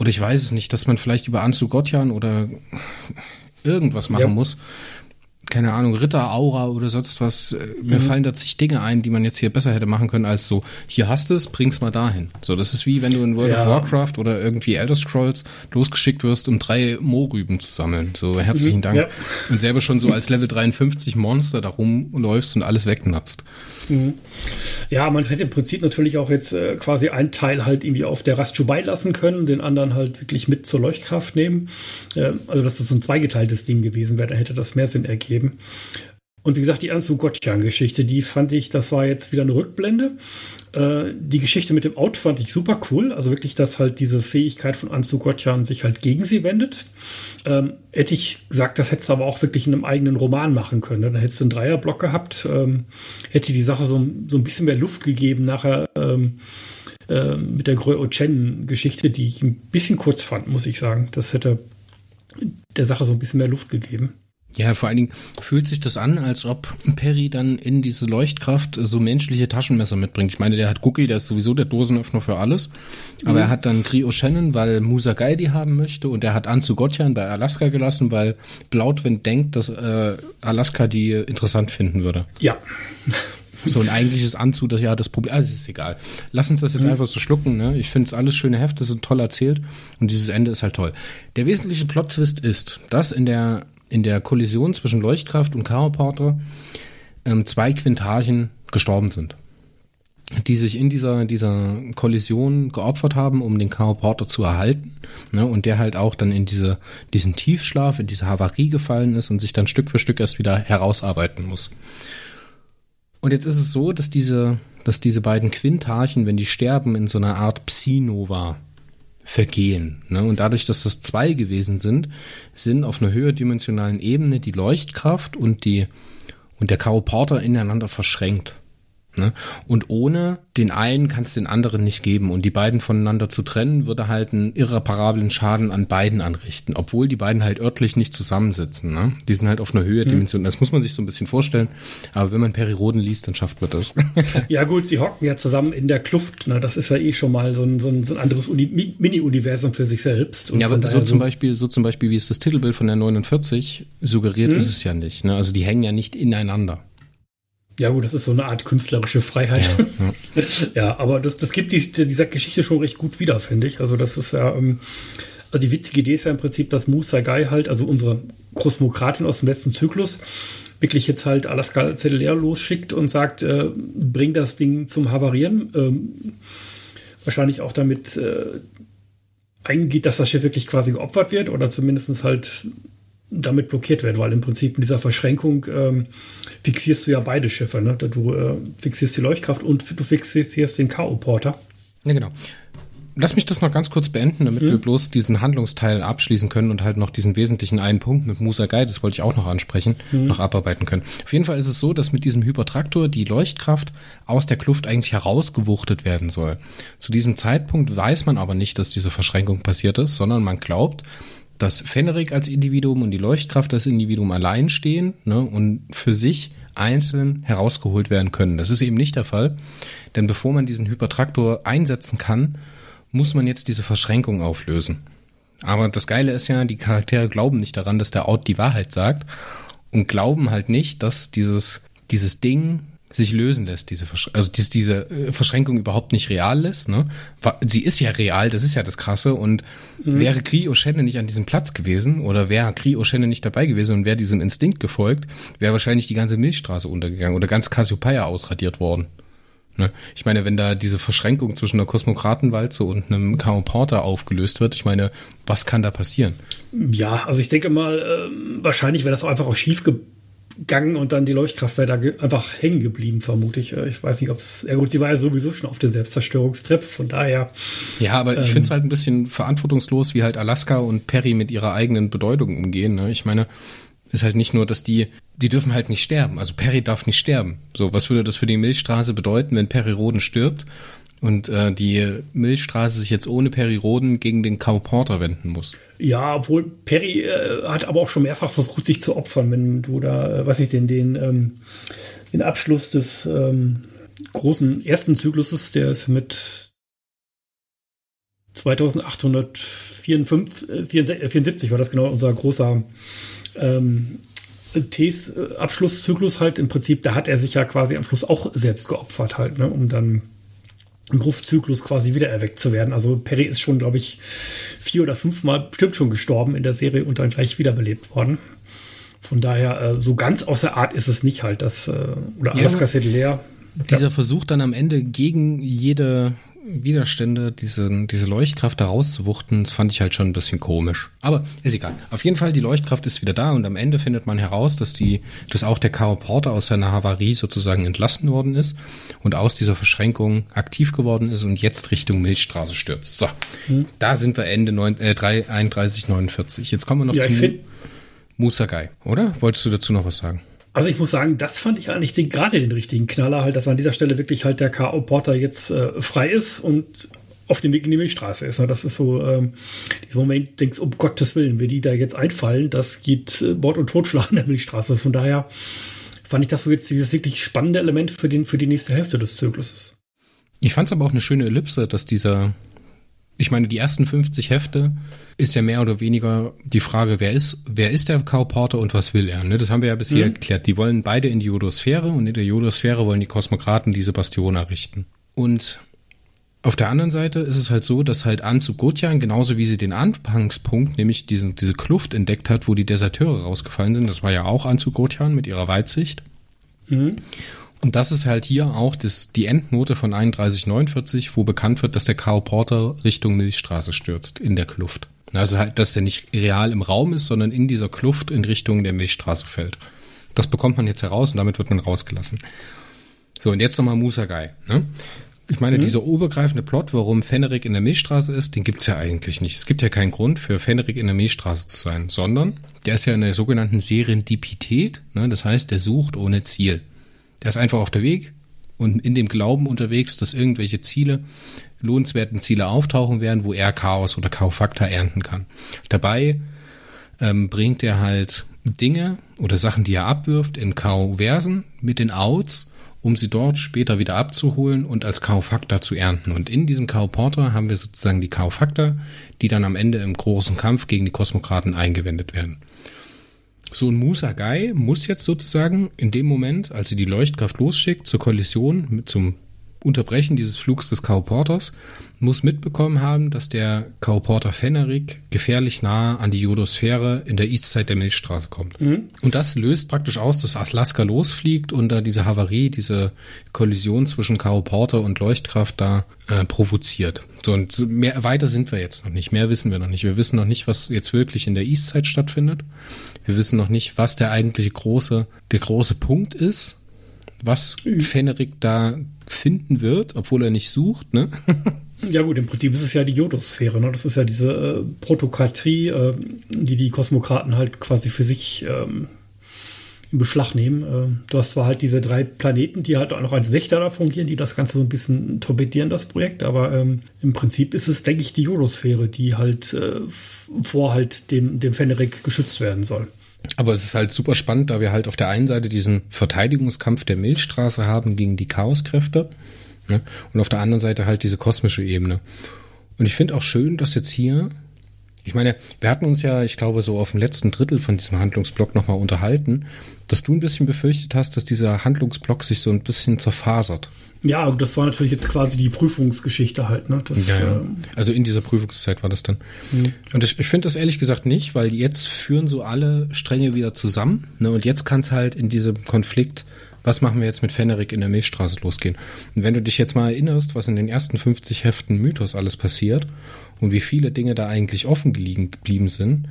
S1: Oder ich weiß es nicht, dass man vielleicht über Anzu Gottjan oder irgendwas machen ja. muss, keine Ahnung, Ritter, Aura oder sonst was. Mir mhm. fallen da zig Dinge ein, die man jetzt hier besser hätte machen können, als so, hier hast du es, bring's mal dahin. So, das ist wie wenn du in World ja. of Warcraft oder irgendwie Elder Scrolls losgeschickt wirst, um drei Moorrüben zu sammeln. So, herzlichen mhm. Dank. Ja. Und selber schon so als Level 53 Monster da rumläufst und alles wegnatzt.
S2: Mhm. Ja, man hätte im Prinzip natürlich auch jetzt äh, quasi einen Teil halt irgendwie auf der Rast beilassen können, den anderen halt wirklich mit zur Leuchtkraft nehmen. Äh, also, dass das so ein zweigeteiltes Ding gewesen wäre, dann hätte das mehr Sinn ergeben. Und wie gesagt, die Anzu Gottjan-Geschichte, die fand ich, das war jetzt wieder eine Rückblende. Äh, die Geschichte mit dem Out fand ich super cool. Also wirklich, dass halt diese Fähigkeit von Anzu Gottjan sich halt gegen sie wendet. Ähm, hätte ich gesagt, das hättest du aber auch wirklich in einem eigenen Roman machen können. Dann hättest du einen Dreierblock gehabt, ähm, hätte die Sache so, so ein bisschen mehr Luft gegeben nachher ähm, äh, mit der Grö Chen-Geschichte, die ich ein bisschen kurz fand, muss ich sagen. Das hätte der Sache so ein bisschen mehr Luft gegeben.
S1: Ja, vor allen Dingen fühlt sich das an, als ob Perry dann in diese Leuchtkraft so menschliche Taschenmesser mitbringt. Ich meine, der hat Cookie, der ist sowieso der Dosenöffner für alles. Aber mhm. er hat dann Grio Shannon, weil Musa Gaidi haben möchte und er hat Anzu Gotjan bei Alaska gelassen, weil Blautwind denkt, dass äh, Alaska die interessant finden würde.
S2: Ja.
S1: So ein eigentliches Anzu, das ja das Problem, also ist egal. Lass uns das jetzt mhm. einfach so schlucken, ne? Ich finde es alles schöne Hefte, sind toll erzählt und dieses Ende ist halt toll. Der wesentliche Plot-Twist ist, dass in der in der Kollision zwischen Leuchtkraft und Chaoporter ähm, zwei Quintarchen gestorben sind. Die sich in dieser, dieser Kollision geopfert haben, um den Chaoporter zu erhalten. Ne, und der halt auch dann in diese, diesen Tiefschlaf, in diese Havarie gefallen ist und sich dann Stück für Stück erst wieder herausarbeiten muss. Und jetzt ist es so, dass diese, dass diese beiden Quintarchen, wenn die sterben, in so einer Art Psi-Nova vergehen. Ne? Und dadurch, dass das zwei gewesen sind, sind auf einer höherdimensionalen Ebene die Leuchtkraft und die und der Chiroporter ineinander verschränkt. Ne? Und ohne den einen kann es den anderen nicht geben. Und die beiden voneinander zu trennen, würde halt einen irreparablen Schaden an beiden anrichten, obwohl die beiden halt örtlich nicht zusammensitzen. Ne? Die sind halt auf einer Höhe Dimension. Mhm. Das muss man sich so ein bisschen vorstellen. Aber wenn man Periroden liest, dann schafft man das. (laughs)
S2: ja gut, sie hocken ja zusammen in der Kluft. Ne? Das ist ja eh schon mal so ein, so ein, so ein anderes Mini-Universum für sich selbst.
S1: Und ja, aber so zum Beispiel, so zum Beispiel, wie es das Titelbild von der 49 suggeriert, mhm. ist es ja nicht. Ne? Also die hängen ja nicht ineinander.
S2: Ja, gut, das ist so eine Art künstlerische Freiheit. Ja, (laughs) ja. aber das, das gibt die, dieser Geschichte schon recht gut wieder, finde ich. Also, das ist ja, ähm, also die witzige Idee ist ja im Prinzip, dass Musa Gai halt, also unsere Kosmokratin aus dem letzten Zyklus, wirklich jetzt halt Alaska zellulär losschickt und sagt, äh, bring das Ding zum Havarieren. Ähm, wahrscheinlich auch damit äh, eingeht, dass das Schiff wirklich quasi geopfert wird oder zumindest halt damit blockiert wird, weil im Prinzip in dieser Verschränkung ähm, fixierst du ja beide Schiffe. Ne? Du äh, fixierst die Leuchtkraft und du fixierst den K.O.-Porter.
S1: Ja, genau. Lass mich das noch ganz kurz beenden, damit hm. wir bloß diesen Handlungsteil abschließen können und halt noch diesen wesentlichen einen Punkt mit Musa Guy, das wollte ich auch noch ansprechen, hm. noch abarbeiten können. Auf jeden Fall ist es so, dass mit diesem Hypertraktor die Leuchtkraft aus der Kluft eigentlich herausgewuchtet werden soll. Zu diesem Zeitpunkt weiß man aber nicht, dass diese Verschränkung passiert ist, sondern man glaubt, dass Fenrik als Individuum und die Leuchtkraft als Individuum allein stehen ne, und für sich einzeln herausgeholt werden können. Das ist eben nicht der Fall, denn bevor man diesen Hypertraktor einsetzen kann, muss man jetzt diese Verschränkung auflösen. Aber das Geile ist ja, die Charaktere glauben nicht daran, dass der Out die Wahrheit sagt und glauben halt nicht, dass dieses, dieses Ding sich lösen lässt, diese, Versch also diese, diese äh, Verschränkung überhaupt nicht real ist. Ne? Sie ist ja real, das ist ja das Krasse. Und mhm. wäre Kri O'Shenne nicht an diesem Platz gewesen oder wäre Kri O'Shenne nicht dabei gewesen und wäre diesem Instinkt gefolgt, wäre wahrscheinlich die ganze Milchstraße untergegangen oder ganz Cassiopeia ausradiert worden. Ne? Ich meine, wenn da diese Verschränkung zwischen einer Kosmokratenwalze und einem K.O. Porter aufgelöst wird, ich meine, was kann da passieren?
S2: Ja, also ich denke mal, äh, wahrscheinlich wäre das auch einfach auch schief gegangen und dann die Leuchtkraft wäre da einfach hängen geblieben, vermute ich. Äh, ich weiß nicht, ob es, ja gut, sie war ja sowieso schon auf dem Selbstzerstörungstrip, von daher.
S1: Ja, aber ähm, ich finde es halt ein bisschen verantwortungslos, wie halt Alaska und Perry mit ihrer eigenen Bedeutung umgehen. Ne? Ich meine, ist halt nicht nur, dass die, die dürfen halt nicht sterben. Also Perry darf nicht sterben. So, was würde das für die Milchstraße bedeuten, wenn Perry Roden stirbt und äh, die Milchstraße sich jetzt ohne Perry Roden gegen den Cow Porter wenden muss?
S2: Ja, obwohl Perry äh, hat aber auch schon mehrfach versucht, sich zu opfern, wenn du da, äh, was ich denn, den, ähm, den Abschluss des ähm, großen ersten Zykluses, der ist mit 2874 äh, war das genau unser großer ähm, Ts Abschlusszyklus halt im Prinzip, da hat er sich ja quasi am Schluss auch selbst geopfert halt, ne, um dann im Gruftzyklus quasi wieder erweckt zu werden. Also Perry ist schon, glaube ich, vier oder fünfmal bestimmt schon gestorben in der Serie und dann gleich wiederbelebt worden. Von daher, äh, so ganz außer Art ist es nicht halt, das, äh, oder ja, Alaska Sedler.
S1: Dieser ja. Versuch dann am Ende gegen jede Widerstände, diese, diese Leuchtkraft da rauszuwuchten, das fand ich halt schon ein bisschen komisch. Aber ist egal. Auf jeden Fall, die Leuchtkraft ist wieder da und am Ende findet man heraus, dass die, dass auch der K.O. Porter aus seiner Havarie sozusagen entlassen worden ist und aus dieser Verschränkung aktiv geworden ist und jetzt Richtung Milchstraße stürzt. So, hm. da sind wir Ende 9, äh, 3, 31, 49. Jetzt kommen wir noch ja, zu Musagai, oder? Wolltest du dazu noch was sagen?
S2: Also ich muss sagen, das fand ich eigentlich den, gerade den richtigen Knaller, halt, dass an dieser Stelle wirklich halt der K.O. Porter jetzt äh, frei ist und auf dem Weg in die Milchstraße ist. Ne? Das ist so ähm, dieser Moment, denkst, um Gottes Willen, wie die da jetzt einfallen, das gibt äh, Mord und Totschlag in der Milchstraße. Von daher fand ich das so jetzt dieses wirklich spannende Element für, den, für die nächste Hälfte des Zykluses.
S1: Ich fand es aber auch eine schöne Ellipse, dass dieser ich meine, die ersten 50 Hefte ist ja mehr oder weniger die Frage, wer ist, wer ist der Cow Porter und was will er? Ne? Das haben wir ja bisher mhm. geklärt. Die wollen beide in die Jodosphäre und in der Jodosphäre wollen die Kosmokraten diese Bastion errichten. Und auf der anderen Seite ist es halt so, dass halt Anzug Gotjan, genauso wie sie den Anfangspunkt, nämlich diesen, diese Kluft entdeckt hat, wo die Deserteure rausgefallen sind, das war ja auch Anzug Gotjan mit ihrer Weitsicht. Mhm. Und das ist halt hier auch das, die Endnote von 3149, wo bekannt wird, dass der Karl Porter Richtung Milchstraße stürzt in der Kluft. Also halt, dass er nicht real im Raum ist, sondern in dieser Kluft in Richtung der Milchstraße fällt. Das bekommt man jetzt heraus und damit wird man rausgelassen. So, und jetzt nochmal Musagai. Ne? Ich meine, mhm. dieser obergreifende Plot, warum Fenrik in der Milchstraße ist, den gibt's ja eigentlich nicht. Es gibt ja keinen Grund für Fenrik in der Milchstraße zu sein, sondern der ist ja in der sogenannten Serendipität. Ne? Das heißt, der sucht ohne Ziel. Der ist einfach auf der Weg und in dem Glauben unterwegs, dass irgendwelche Ziele, lohnenswerten Ziele auftauchen werden, wo er Chaos oder Kaufakta ernten kann. Dabei ähm, bringt er halt Dinge oder Sachen, die er abwirft, in Kau-Versen mit den Outs, um sie dort später wieder abzuholen und als Kaufakta zu ernten. Und in diesem Kau-Porter haben wir sozusagen die Kaufakta, die dann am Ende im großen Kampf gegen die Kosmokraten eingewendet werden. So ein Musagai muss jetzt sozusagen in dem Moment, als sie die Leuchtkraft losschickt, zur Kollision mit zum Unterbrechen dieses Flugs des Kauporters muss mitbekommen haben, dass der Kauporter Fennerik gefährlich nah an die Jodosphäre in der Eastside der Milchstraße kommt. Mhm. Und das löst praktisch aus, dass Alaska losfliegt und da diese Havarie, diese Kollision zwischen Kauporter und Leuchtkraft da äh, provoziert. So, und mehr, weiter sind wir jetzt noch nicht. Mehr wissen wir noch nicht. Wir wissen noch nicht, was jetzt wirklich in der Eastside stattfindet. Wir wissen noch nicht, was der eigentliche große, der große Punkt ist, was mhm. Fennerik da finden wird, obwohl er nicht sucht, ne? (laughs)
S2: Ja gut, im Prinzip ist es ja die Jodosphäre. Ne? Das ist ja diese äh, Protokratrie, äh, die die Kosmokraten halt quasi für sich ähm, in Beschlag nehmen. Äh, du hast zwar halt diese drei Planeten, die halt auch noch als Wächter da fungieren, die das Ganze so ein bisschen torpedieren, das Projekt. Aber ähm, im Prinzip ist es, denke ich, die Jodosphäre, die halt äh, vor halt dem, dem Fenrik geschützt werden soll.
S1: Aber es ist halt super spannend, da wir halt auf der einen Seite diesen Verteidigungskampf der Milchstraße haben gegen die Chaoskräfte Ne? Und auf der anderen Seite halt diese kosmische Ebene. Und ich finde auch schön, dass jetzt hier, ich meine, wir hatten uns ja, ich glaube, so auf dem letzten Drittel von diesem Handlungsblock nochmal unterhalten, dass du ein bisschen befürchtet hast, dass dieser Handlungsblock sich so ein bisschen zerfasert.
S2: Ja, das war natürlich jetzt quasi die Prüfungsgeschichte halt. Ne? Das,
S1: ja, ja. Ähm, Also in dieser Prüfungszeit war das dann. Mhm. Und ich, ich finde das ehrlich gesagt nicht, weil jetzt führen so alle Stränge wieder zusammen. Ne? Und jetzt kann es halt in diesem Konflikt was machen wir jetzt mit Fennerik in der Milchstraße losgehen. Und wenn du dich jetzt mal erinnerst, was in den ersten 50 Heften Mythos alles passiert und wie viele Dinge da eigentlich offen geblieben sind,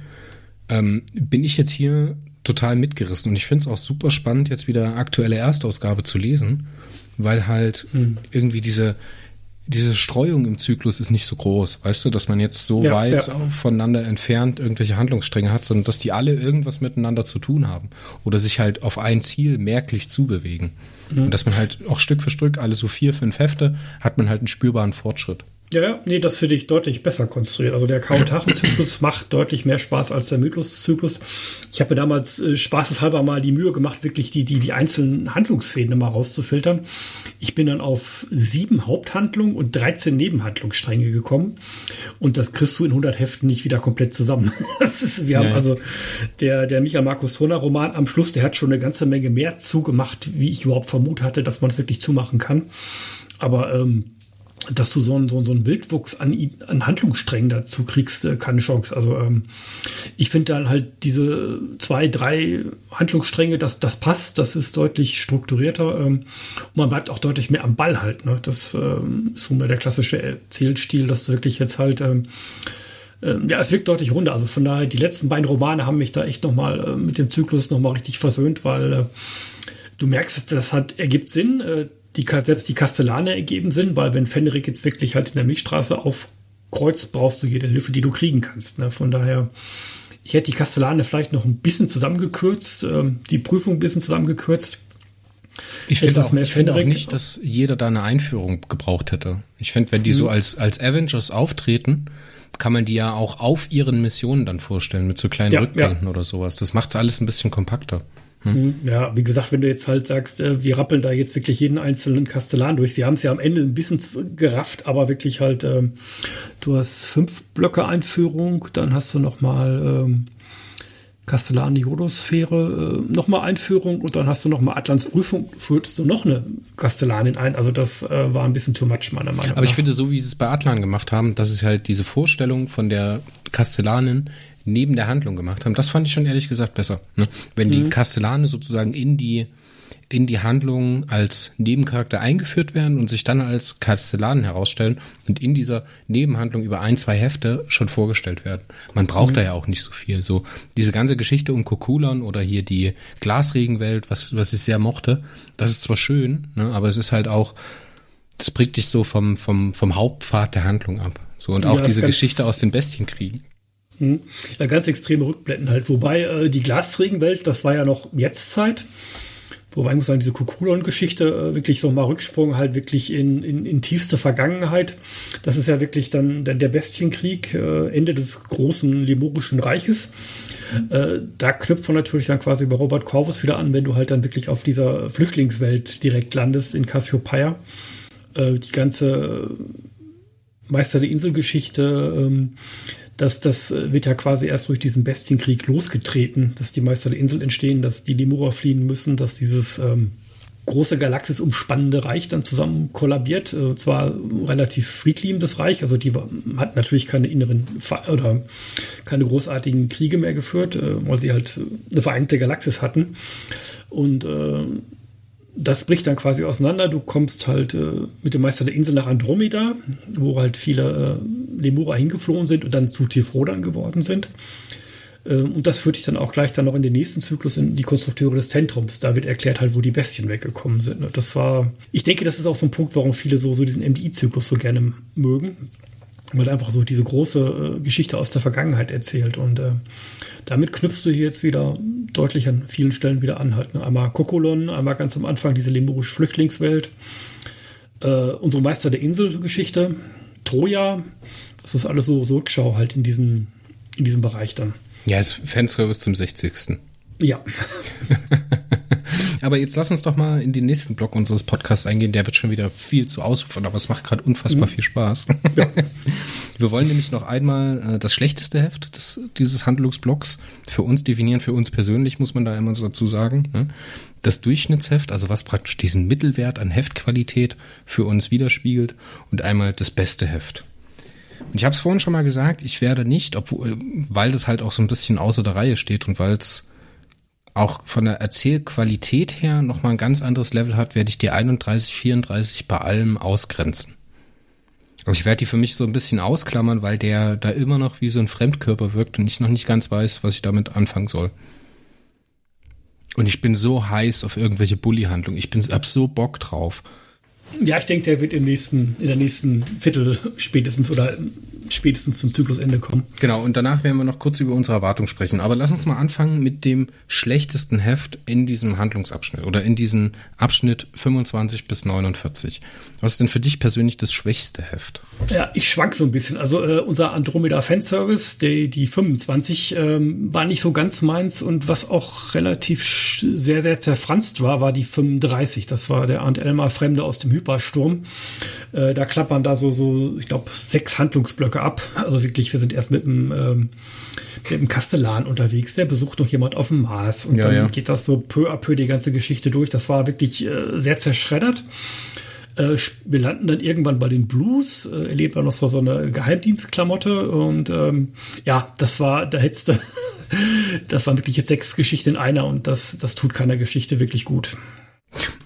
S1: ähm, bin ich jetzt hier total mitgerissen. Und ich finde es auch super spannend, jetzt wieder aktuelle Erstausgabe zu lesen, weil halt mhm. irgendwie diese, diese Streuung im Zyklus ist nicht so groß, weißt du, dass man jetzt so ja, weit ja. voneinander entfernt irgendwelche Handlungsstränge hat, sondern dass die alle irgendwas miteinander zu tun haben oder sich halt auf ein Ziel merklich zubewegen. Mhm. Und dass man halt auch Stück für Stück, alle so vier, fünf Hefte, hat man halt einen spürbaren Fortschritt.
S2: Ja, nee, das finde ich deutlich besser konstruiert. Also der Kautachenzyklus (clears throat) macht deutlich mehr Spaß als der Mythos-Zyklus. Ich habe mir damals äh, spaßeshalber mal die Mühe gemacht, wirklich die, die, die einzelnen Handlungsfäden mal rauszufiltern. Ich bin dann auf sieben Haupthandlungen und 13 Nebenhandlungsstränge gekommen. Und das kriegst du in 100 Heften nicht wieder komplett zusammen. (laughs) Das ist, wir haben also der, der Michael Markus Turner Roman am Schluss, der hat schon eine ganze Menge mehr zugemacht, wie ich überhaupt vermutet hatte, dass man es wirklich zumachen kann. Aber ähm, dass du so einen, so, so einen Wildwuchs an, an Handlungssträngen dazu kriegst, äh, keine Chance. Also ähm, ich finde dann halt diese zwei, drei Handlungsstränge, das, das passt, das ist deutlich strukturierter ähm, und man bleibt auch deutlich mehr am Ball halt. Ne? Das ähm, ist so mehr der klassische Erzählstil, dass du wirklich jetzt halt ähm, ähm, ja, es wirkt deutlich runter. Also von daher, die letzten beiden Romane haben mich da echt nochmal äh, mit dem Zyklus nochmal richtig versöhnt, weil äh, du merkst, das hat, ergibt Sinn. Äh, die, selbst die Kastellane ergeben Sinn, weil wenn Fenrik jetzt wirklich halt in der Milchstraße aufkreuzt, brauchst du jede Hilfe, die du kriegen kannst. Ne? Von daher, ich hätte die Kastellane vielleicht noch ein bisschen zusammengekürzt, ähm, die Prüfung ein bisschen zusammengekürzt.
S1: Ich finde auch, ich find auch nicht, dass jeder da eine Einführung gebraucht hätte. Ich finde, wenn die so als, als Avengers auftreten, kann man die ja auch auf ihren Missionen dann vorstellen, mit so kleinen ja, Rückblenden ja. oder sowas. Das macht es alles ein bisschen kompakter.
S2: Hm. hm. Ja, wie gesagt, wenn du jetzt halt sagst, äh, wir rappeln da jetzt wirklich jeden einzelnen Kastellan durch. Sie haben es ja am Ende ein bisschen gerafft, aber wirklich halt, ähm, du hast fünf Blöcke Einführung, dann hast du noch mal ähm, Kastellan die Jodosphäre, äh, nochmal Einführung und dann hast du nochmal Atlans Prüfung, führst du noch eine Kastellanin ein. Also das äh, war ein bisschen too much, meiner Meinung nach.
S1: Aber ich finde, so wie sie es bei Atlan gemacht haben, das ist halt diese Vorstellung von der Kastellanin, neben der Handlung gemacht haben. Das fand ich schon ehrlich gesagt besser. Ne? Wenn mhm. die Kastellane sozusagen in die in die Handlung als Nebencharakter eingeführt werden und sich dann als Kastellanen herausstellen und in dieser Nebenhandlung über ein, zwei Hefte schon vorgestellt werden. Man braucht mhm. da ja auch nicht so viel. So diese ganze Geschichte um Kokulon oder hier die Glasregenwelt, was, was ich sehr mochte, das ist zwar schön, ne, aber es ist halt auch, das bringt dich so vom, vom, vom Hauptpfad der Handlung ab. So und auch ja, diese Geschichte aus den Bestienkriegen.
S2: Hm. Ja, ganz extreme Rückblenden halt. Wobei äh, die Glasregenwelt, das war ja noch Jetztzeit. Wobei ich muss sagen, diese Kukulon-Geschichte äh, wirklich so mal Rücksprung halt wirklich in, in, in tiefste Vergangenheit. Das ist ja wirklich dann der, der Bestienkrieg, äh, Ende des großen Limurischen Reiches. Äh, da knüpft man natürlich dann quasi bei Robert Corvus wieder an, wenn du halt dann wirklich auf dieser Flüchtlingswelt direkt landest in Cassiopeia. Äh, die ganze Meister der Inselgeschichte, ähm, das, äh, wird ja quasi erst durch diesen Bestienkrieg losgetreten, dass die Meister der Insel entstehen, dass die Lemurrer fliehen müssen, dass dieses ähm, große Galaxis umspannende Reich dann zusammen kollabiert. Äh, zwar relativ friedlich das Reich, also die hat natürlich keine inneren oder keine großartigen Kriege mehr geführt, äh, weil sie halt eine vereinte Galaxis hatten. Und äh, das bricht dann quasi auseinander. Du kommst halt äh, mit dem Meister der Insel nach Andromeda, wo halt viele äh, Lemura hingeflohen sind und dann zu Tifrodern geworden sind. Ähm, und das führt dich dann auch gleich dann noch in den nächsten Zyklus in die Konstrukteure des Zentrums. Da wird erklärt halt, wo die Bestien weggekommen sind. Ne? Das war, ich denke, das ist auch so ein Punkt, warum viele so, so diesen MDI-Zyklus so gerne mögen. Weil einfach so diese große äh, Geschichte aus der Vergangenheit erzählt. Und äh, damit knüpfst du hier jetzt wieder deutlich an vielen Stellen wieder an. Halt, ne? Einmal Kokolon, einmal ganz am Anfang diese lemurische Flüchtlingswelt, äh, unsere Meister der Insel-Geschichte, Troja. Das ist alles so, so Rückschau halt in, diesen, in diesem Bereich dann.
S1: Ja, ist Fanservice zum 60.
S2: Ja. (laughs)
S1: aber jetzt lass uns doch mal in den nächsten Block unseres Podcasts eingehen. Der wird schon wieder viel zu ausufern, aber es macht gerade unfassbar mhm. viel Spaß. Ja. (laughs) Wir wollen nämlich noch einmal äh, das schlechteste Heft des, dieses Handlungsblocks für uns definieren, für uns persönlich, muss man da immer so dazu sagen. Ne? Das Durchschnittsheft, also was praktisch diesen Mittelwert an Heftqualität für uns widerspiegelt und einmal das beste Heft. Und ich habe es vorhin schon mal gesagt, ich werde nicht, obwohl, weil das halt auch so ein bisschen außer der Reihe steht und weil es auch von der Erzählqualität her nochmal ein ganz anderes Level hat, werde ich die 31, 34 bei allem ausgrenzen. Also ich werde die für mich so ein bisschen ausklammern, weil der da immer noch wie so ein Fremdkörper wirkt und ich noch nicht ganz weiß, was ich damit anfangen soll. Und ich bin so heiß auf irgendwelche Bully-Handlungen. Ich bin hab so Bock drauf.
S2: Ja, ich denke, der wird im nächsten, in der nächsten Viertel spätestens oder spätestens zum Zyklusende kommen.
S1: Genau, und danach werden wir noch kurz über unsere Erwartung sprechen. Aber lass uns mal anfangen mit dem schlechtesten Heft in diesem Handlungsabschnitt oder in diesem Abschnitt 25 bis 49. Was ist denn für dich persönlich das schwächste Heft?
S2: Ja, ich schwank so ein bisschen. Also äh, unser Andromeda Fanservice, die, die 25, ähm, war nicht so ganz meins und was auch relativ sehr, sehr zerfranst war, war die 35. Das war der Arndt Elmar Fremde aus dem Hypersturm. Äh, da klappern da so, so ich glaube, sechs Handlungsblöcke ab. Also wirklich, wir sind erst mit dem, ähm, mit dem Kastellan unterwegs. Der besucht noch jemand auf dem Mars. Und ja, dann ja. geht das so peu à peu die ganze Geschichte durch. Das war wirklich äh, sehr zerschreddert. Äh, wir landen dann irgendwann bei den Blues, äh, erlebt er noch so, so eine Geheimdienstklamotte und ähm, ja, das war, da hättest du, das waren wirklich jetzt sechs Geschichten in einer und das, das tut keiner Geschichte wirklich gut.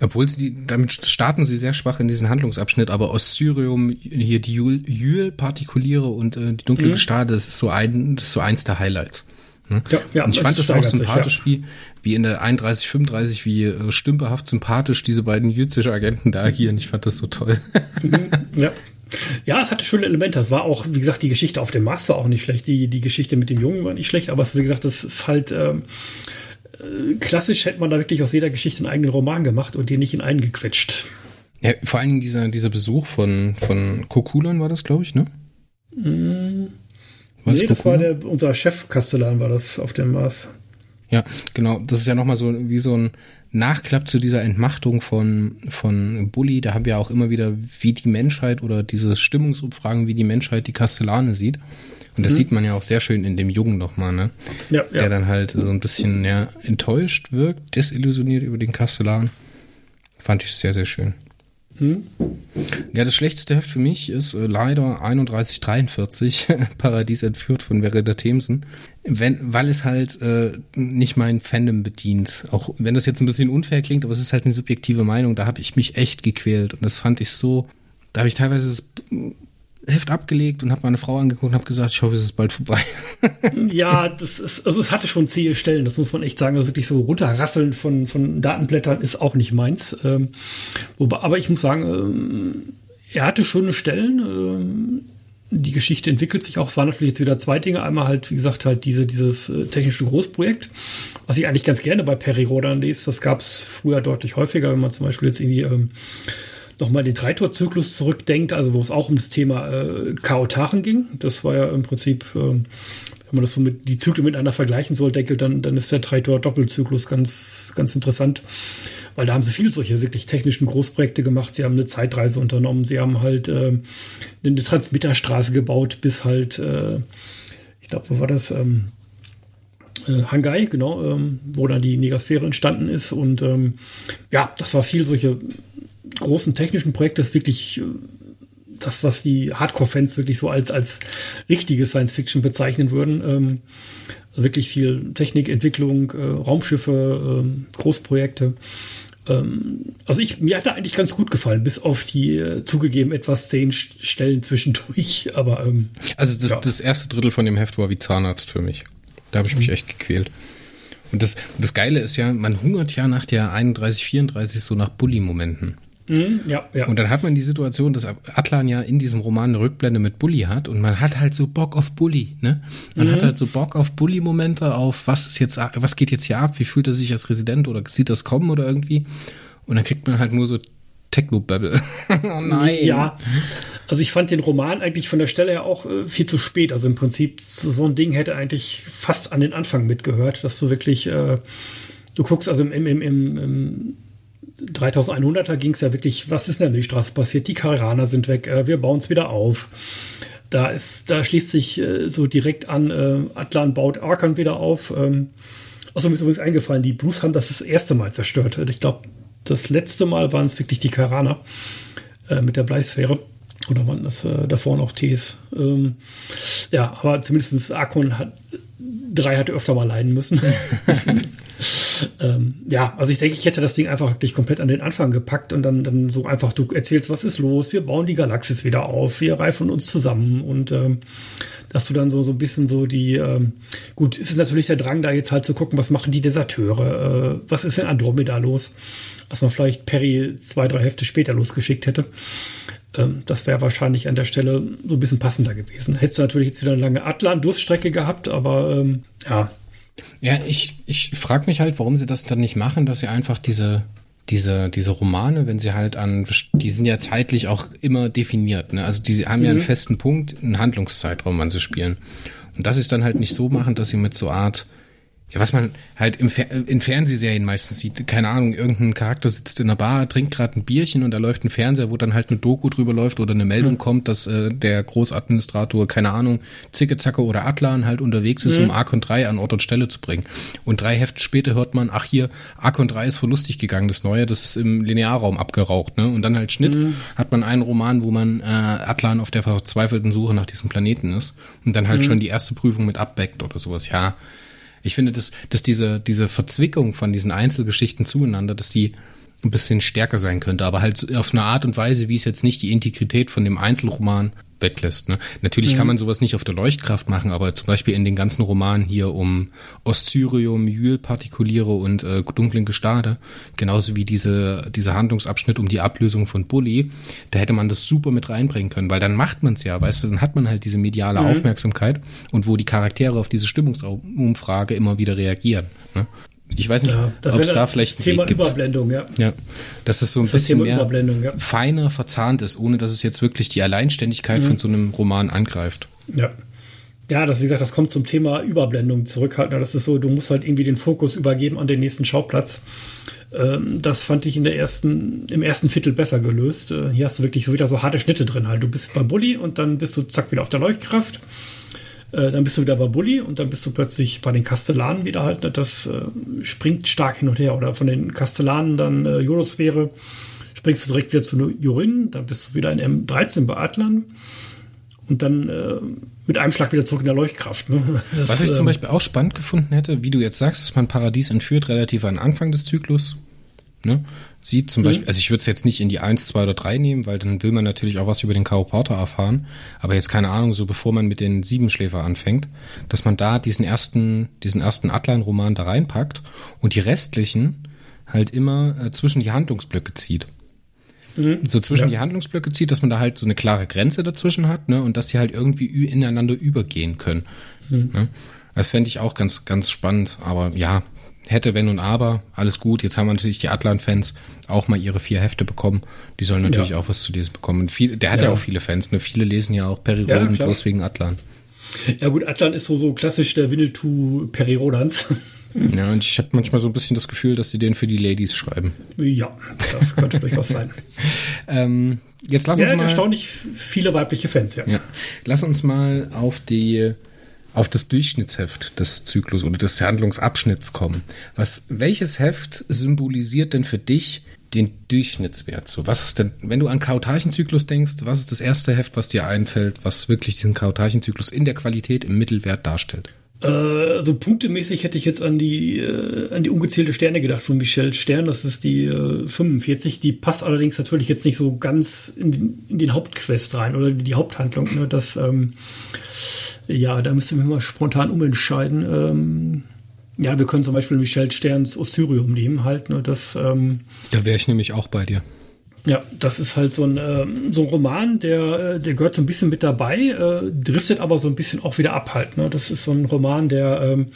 S1: Obwohl sie die, damit starten sie sehr schwach in diesen Handlungsabschnitt, aber Ossyrium, hier die Jül-Partikuliere und äh, die dunkle mhm. Gestade, das ist so ein, das ist so eins der Highlights. Ne? Ja, ja, und ich fand das auch sympathisch, sich, ja. wie, wie in der 31, 35, wie äh, stümperhaft sympathisch diese beiden jüdische Agenten da agieren. Ich fand das so toll.
S2: Mhm, ja. Ja, es hatte schöne Elemente. Es war auch, wie gesagt, die Geschichte auf dem Mars war auch nicht schlecht. Die, die Geschichte mit dem Jungen war nicht schlecht, aber es, wie gesagt, das ist halt, ähm, äh, klassisch hätte man da wirklich aus jeder Geschichte einen eigenen Roman gemacht und den nicht in einen gequetscht.
S1: Ja, vor allem dieser, dieser Besuch von, von Kokulan war das, glaube ich, ne?
S2: Mm. War nee, das, das war der, unser Chef Kastellan war das auf dem Mars.
S1: Ja, genau. Das ist ja nochmal so wie so ein Nachklapp zu dieser Entmachtung von, von Bully. Da haben wir auch immer wieder, wie die Menschheit oder diese Stimmungsumfragen, wie die Menschheit die Kastellane sieht. Und das mhm. sieht man ja auch sehr schön in dem Jungen nochmal, ne? Ja, Der ja. dann halt so ein bisschen ja, enttäuscht wirkt, desillusioniert über den Kastellan. Fand ich sehr, sehr schön. Mhm. Ja, das schlechteste Heft für mich ist äh, leider 3143, (laughs) Paradies entführt von Verena Themsen. Wenn, weil es halt äh, nicht mein Fandom bedient. Auch wenn das jetzt ein bisschen unfair klingt, aber es ist halt eine subjektive Meinung, da habe ich mich echt gequält. Und das fand ich so, da habe ich teilweise Heft abgelegt und habe meine Frau angeguckt und habe gesagt, ich hoffe, es ist bald vorbei. (laughs)
S2: ja, das ist, also es hatte schon zähe Stellen, das muss man echt sagen. Also wirklich so runterrasseln von, von Datenblättern ist auch nicht meins. Ähm, wobei, aber ich muss sagen, ähm, er hatte schöne Stellen. Ähm, die Geschichte entwickelt sich auch. Es waren natürlich jetzt wieder zwei Dinge. Einmal halt, wie gesagt, halt diese, dieses äh, technische Großprojekt, was ich eigentlich ganz gerne bei Perry Rodan lese. Das gab es früher deutlich häufiger, wenn man zum Beispiel jetzt irgendwie ähm, nochmal den Dreitor-Zyklus zurückdenkt, also wo es auch um das Thema äh, Chaotachen ging. Das war ja im Prinzip, äh, wenn man das so mit die Zyklen miteinander vergleichen soll, denke, dann, dann ist der Dreitor-Doppelzyklus ganz, ganz interessant. Weil da haben sie viele solche wirklich technischen Großprojekte gemacht. Sie haben eine Zeitreise unternommen. Sie haben halt äh, eine Transmitterstraße gebaut bis halt, äh, ich glaube, wo war das? Ähm, äh, Hangai, genau, ähm, wo dann die Negasphäre entstanden ist. Und ähm, ja, das war viel solche großen technischen Projekte, das wirklich äh, das, was die Hardcore-Fans wirklich so als, als richtige Science-Fiction bezeichnen würden. Ähm, wirklich viel Technikentwicklung, äh, Raumschiffe, äh, Großprojekte. Ähm, also ich, mir hat er eigentlich ganz gut gefallen, bis auf die äh, zugegeben etwas zehn Stellen zwischendurch. (laughs) Aber ähm,
S1: also das, ja. das erste Drittel von dem Heft war wie Zahnarzt für mich. Da habe ich mich mhm. echt gequält. Und das, das Geile ist ja, man hungert ja nach der 31, 34 so nach Bully-Momenten.
S2: Mhm, ja, ja.
S1: Und dann hat man die Situation, dass Atlan ja in diesem Roman eine Rückblende mit Bully hat und man hat halt so Bock auf Bully, ne? Man mhm. hat halt so Bock auf Bully-Momente, auf was ist jetzt, was geht jetzt hier ab, wie fühlt er sich als Resident oder sieht das kommen oder irgendwie? Und dann kriegt man halt nur so Techno-Babble. (laughs)
S2: oh nein. Ja, also ich fand den Roman eigentlich von der Stelle her auch äh, viel zu spät. Also im Prinzip so, so, ein Ding hätte eigentlich fast an den Anfang mitgehört, dass du wirklich, äh, du guckst also im, im, im, im 3100er ging es ja wirklich, was ist in der Milchstraße passiert? Die Kariraner sind weg, äh, wir bauen es wieder auf. Da ist, da schließt sich äh, so direkt an, äh, Atlan baut Arkan wieder auf. Ähm, also mir ist übrigens eingefallen, die Blues haben das das erste Mal zerstört. Ich glaube, das letzte Mal waren es wirklich die Kariraner äh, mit der Bleisphäre. Oder waren das äh, davor noch Ts? Ähm, ja, aber zumindest Arkon hat, drei hatte öfter mal leiden müssen. (laughs) ähm, ja, also ich denke, ich hätte das Ding einfach wirklich komplett an den Anfang gepackt und dann, dann so einfach, du erzählst, was ist los, wir bauen die Galaxis wieder auf, wir reifen uns zusammen und ähm, dass du dann so, so ein bisschen so die, ähm, gut, ist es natürlich der Drang, da jetzt halt zu gucken, was machen die Deserteure, äh, was ist in Andromeda los, was man vielleicht Perry zwei, drei Hefte später losgeschickt hätte. Ähm, das wäre wahrscheinlich an der Stelle so ein bisschen passender gewesen. Hättest du natürlich jetzt wieder eine lange Atlan-Durststrecke gehabt, aber ähm, ja,
S1: ja, ich, ich frage mich halt, warum sie das dann nicht machen, dass sie einfach diese, diese, diese Romane, wenn sie halt an, die sind ja zeitlich auch immer definiert, ne? Also die haben mhm. ja einen mhm. festen Punkt, einen Handlungszeitraum, wann sie spielen. Und das ist dann halt nicht so machen, dass sie mit so Art ja, was man halt im Fer in Fernsehserien meistens sieht, keine Ahnung, irgendein Charakter sitzt in einer Bar, trinkt gerade ein Bierchen und da läuft ein Fernseher, wo dann halt eine Doku drüber läuft oder eine Meldung mhm. kommt, dass äh, der Großadministrator, keine Ahnung, Zicke, oder Atlan halt unterwegs ist, mhm. um Archon 3 an Ort und Stelle zu bringen. Und drei Hefte später hört man, ach hier, Archon 3 ist verlustig gegangen, das Neue, das ist im Linearraum abgeraucht, ne? Und dann halt Schnitt, mhm. hat man einen Roman, wo man äh, Atlan auf der verzweifelten Suche nach diesem Planeten ist und dann halt mhm. schon die erste Prüfung mit abbeckt oder sowas, ja ich finde, dass, dass diese, diese Verzwickung von diesen Einzelgeschichten zueinander, dass die ein bisschen stärker sein könnte, aber halt auf eine Art und Weise, wie es jetzt nicht die Integrität von dem Einzelroman weglässt. Ne? Natürlich mhm. kann man sowas nicht auf der Leuchtkraft machen, aber zum Beispiel in den ganzen Romanen hier um Oscyrium, Jühl-Partikuliere und äh, dunklen Gestade, genauso wie diese, dieser Handlungsabschnitt um die Ablösung von Bully, da hätte man das super mit reinbringen können, weil dann macht man es ja, weißt du, dann hat man halt diese mediale mhm. Aufmerksamkeit und wo die Charaktere auf diese Stimmungsumfrage immer wieder reagieren. Ne? Ich weiß nicht, ja, ob es da vielleicht
S2: das Thema Überblendung, ja.
S1: Ja, dass es so ein das bisschen mehr ja. feiner verzahnt ist, ohne dass es jetzt wirklich die Alleinständigkeit mhm. von so einem Roman angreift.
S2: Ja. Ja, das, wie gesagt, das kommt zum Thema Überblendung zurückhalten. Das ist so, du musst halt irgendwie den Fokus übergeben an den nächsten Schauplatz. Ähm, das fand ich in der ersten, im ersten Viertel besser gelöst. Äh, hier hast du wirklich so wieder so harte Schnitte drin halt. Du bist bei Bully und dann bist du zack wieder auf der Leuchtkraft. Äh, dann bist du wieder bei Bully und dann bist du plötzlich bei den Kastellanen wieder halt. Ne? Das äh, springt stark hin und her. Oder von den Kastellanen dann äh, Jodosphäre springst du direkt wieder zu Jorin, dann bist du wieder in M13 bei Adlern und dann äh, mit einem Schlag wieder zurück in der Leuchtkraft. Ne? (laughs)
S1: Das, Was ich zum ähm, Beispiel auch spannend gefunden hätte, wie du jetzt sagst, dass man Paradies entführt, relativ an Anfang des Zyklus. Ne? Sieht. Zum mhm. Beispiel, also ich würde es jetzt nicht in die 1, 2 oder 3 nehmen, weil dann will man natürlich auch was über den. Porter erfahren. Aber jetzt keine Ahnung, so bevor man mit den Siebenschläfer anfängt, dass man da diesen ersten, diesen ersten Atlan-Roman da reinpackt und die restlichen halt immer äh, zwischen die Handlungsblöcke zieht. Mhm. So zwischen ja. die Handlungsblöcke zieht, dass man da halt so eine klare Grenze dazwischen hat, ne, und dass die halt irgendwie ineinander übergehen können. Mhm. Ne? Das fände ich auch ganz, ganz spannend, aber ja, hätte, wenn und aber, alles gut. Jetzt haben natürlich die Atlan-Fans auch mal ihre vier Hefte bekommen. Die sollen natürlich ja. auch was zu lesen bekommen. Viel, der hat ja. ja. auch viele Fans. Ne? Viele lesen ja auch Peri Rodan ja, bloß wegen Atlan.
S2: Ja gut, Atlan ist so, so klassisch der Winnetou Peri Rodans. (laughs)
S1: Ja, und ich habe manchmal so ein bisschen das Gefühl, dass sie den für die Ladies schreiben.
S2: Ja, das könnte durchaus sein. (laughs)
S1: Ähm, jetzt lass uns ja, mal
S2: erstaunlich viele weibliche Fans, ja.
S1: ja. Lass uns mal auf die auf das Durchschnittsheft des Zyklus oder des Handlungsabschnitts kommen. Was, welches Heft symbolisiert denn für dich den Durchschnittswert? So, was ist denn, wenn du an Kautarchenzyklus denkst, was ist das erste Heft, was dir einfällt, was wirklich diesen Kautarchenzyklus in der Qualität im Mittelwert darstellt?
S2: Äh, also punktemäßig hätte ich jetzt an die, äh, an die ungezählte Sterne gedacht von Michel Stern. Das ist die äh, 45. Die passt allerdings natürlich jetzt nicht so ganz in den, in den Hauptquest rein oder die Haupthandlung. Ne? Das, ähm, ja, da müssen wir mal spontan umentscheiden. Ähm, ja, wir können zum Beispiel Michel Sterns Ossyrium nehmen halt. Ne? Das, ähm,
S1: da wäre ich nämlich auch bei dir.
S2: Ja, das ist halt so ein, äh, so ein Roman, der, äh, der gehört so ein bisschen mit dabei, äh, driftet aber so ein bisschen auch wieder ab halt. Ne? Das ist so ein Roman, der, ähm,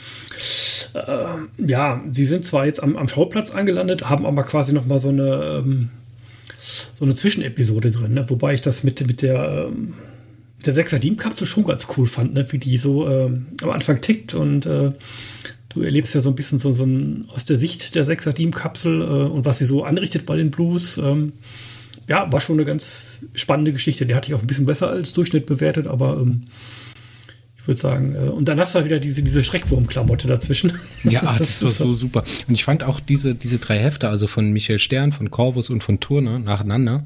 S2: äh, ja, sie sind zwar jetzt am, am Schauplatz angelandet, haben aber quasi noch mal so eine, ähm, so eine Zwischenepisode drin, ne? wobei ich das mit, mit der, ähm, der Sechser Kapsel schon ganz cool fand, ne? wie die so ähm, am Anfang tickt und äh, du erlebst ja so ein bisschen so, so ein, aus der Sicht der Sechser Kapsel äh, und was sie so anrichtet bei den Blues. Ähm, ja, war schon eine ganz spannende Geschichte. Die hatte ich auch ein bisschen besser als Durchschnitt bewertet, aber ähm, würde sagen, äh, und dann hast du halt wieder diese, diese Schreckwurm-Klamotte dazwischen. (laughs)
S1: Ja, das, das war so super. Und ich fand auch diese, diese drei Hefte, also von Michael Stern, von Corvus und von Turner nacheinander,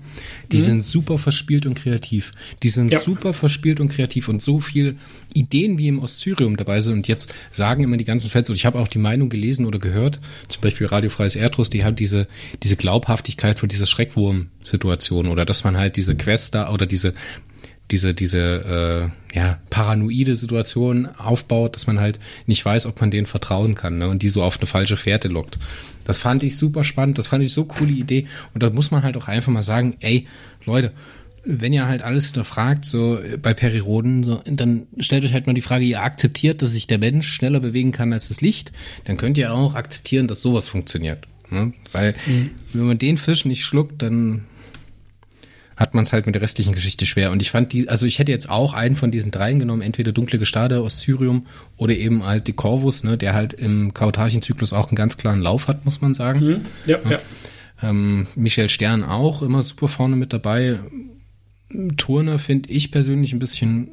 S1: die mhm. sind super verspielt und kreativ. Die sind ja. super verspielt und kreativ und so viel Ideen wie im Ostsyrium dabei sind. Und jetzt sagen immer die ganzen Fans, und ich habe auch die Meinung gelesen oder gehört, zum Beispiel Radiofreies Erdrus, die haben diese, diese Glaubhaftigkeit von dieser Schreckwurm-Situation oder dass man halt diese Quest da oder diese diese, diese äh, ja, paranoide Situation aufbaut, dass man halt nicht weiß, ob man denen vertrauen kann ne? und die so auf eine falsche Fährte lockt. Das fand ich super spannend, das fand ich so coole Idee und da muss man halt auch einfach mal sagen, ey, Leute, wenn ihr halt alles hinterfragt, so bei Periroden, so, dann stellt euch halt mal die Frage, ihr akzeptiert, dass sich der Mensch schneller bewegen kann als das Licht, dann könnt ihr auch akzeptieren, dass sowas funktioniert. Ne? Weil mhm. wenn man den Fisch nicht schluckt, dann hat man es halt mit der restlichen Geschichte schwer. Und ich fand die, also ich hätte jetzt auch einen von diesen dreien genommen, entweder Dunkle Gestade aus Syrium oder eben halt die Corvus, ne, der halt im Kautarchenzyklus auch einen ganz klaren Lauf hat, muss man sagen. Mhm. Ja, ja. ja. Ähm, Michel Stern auch immer super vorne mit dabei. Turner finde ich persönlich ein bisschen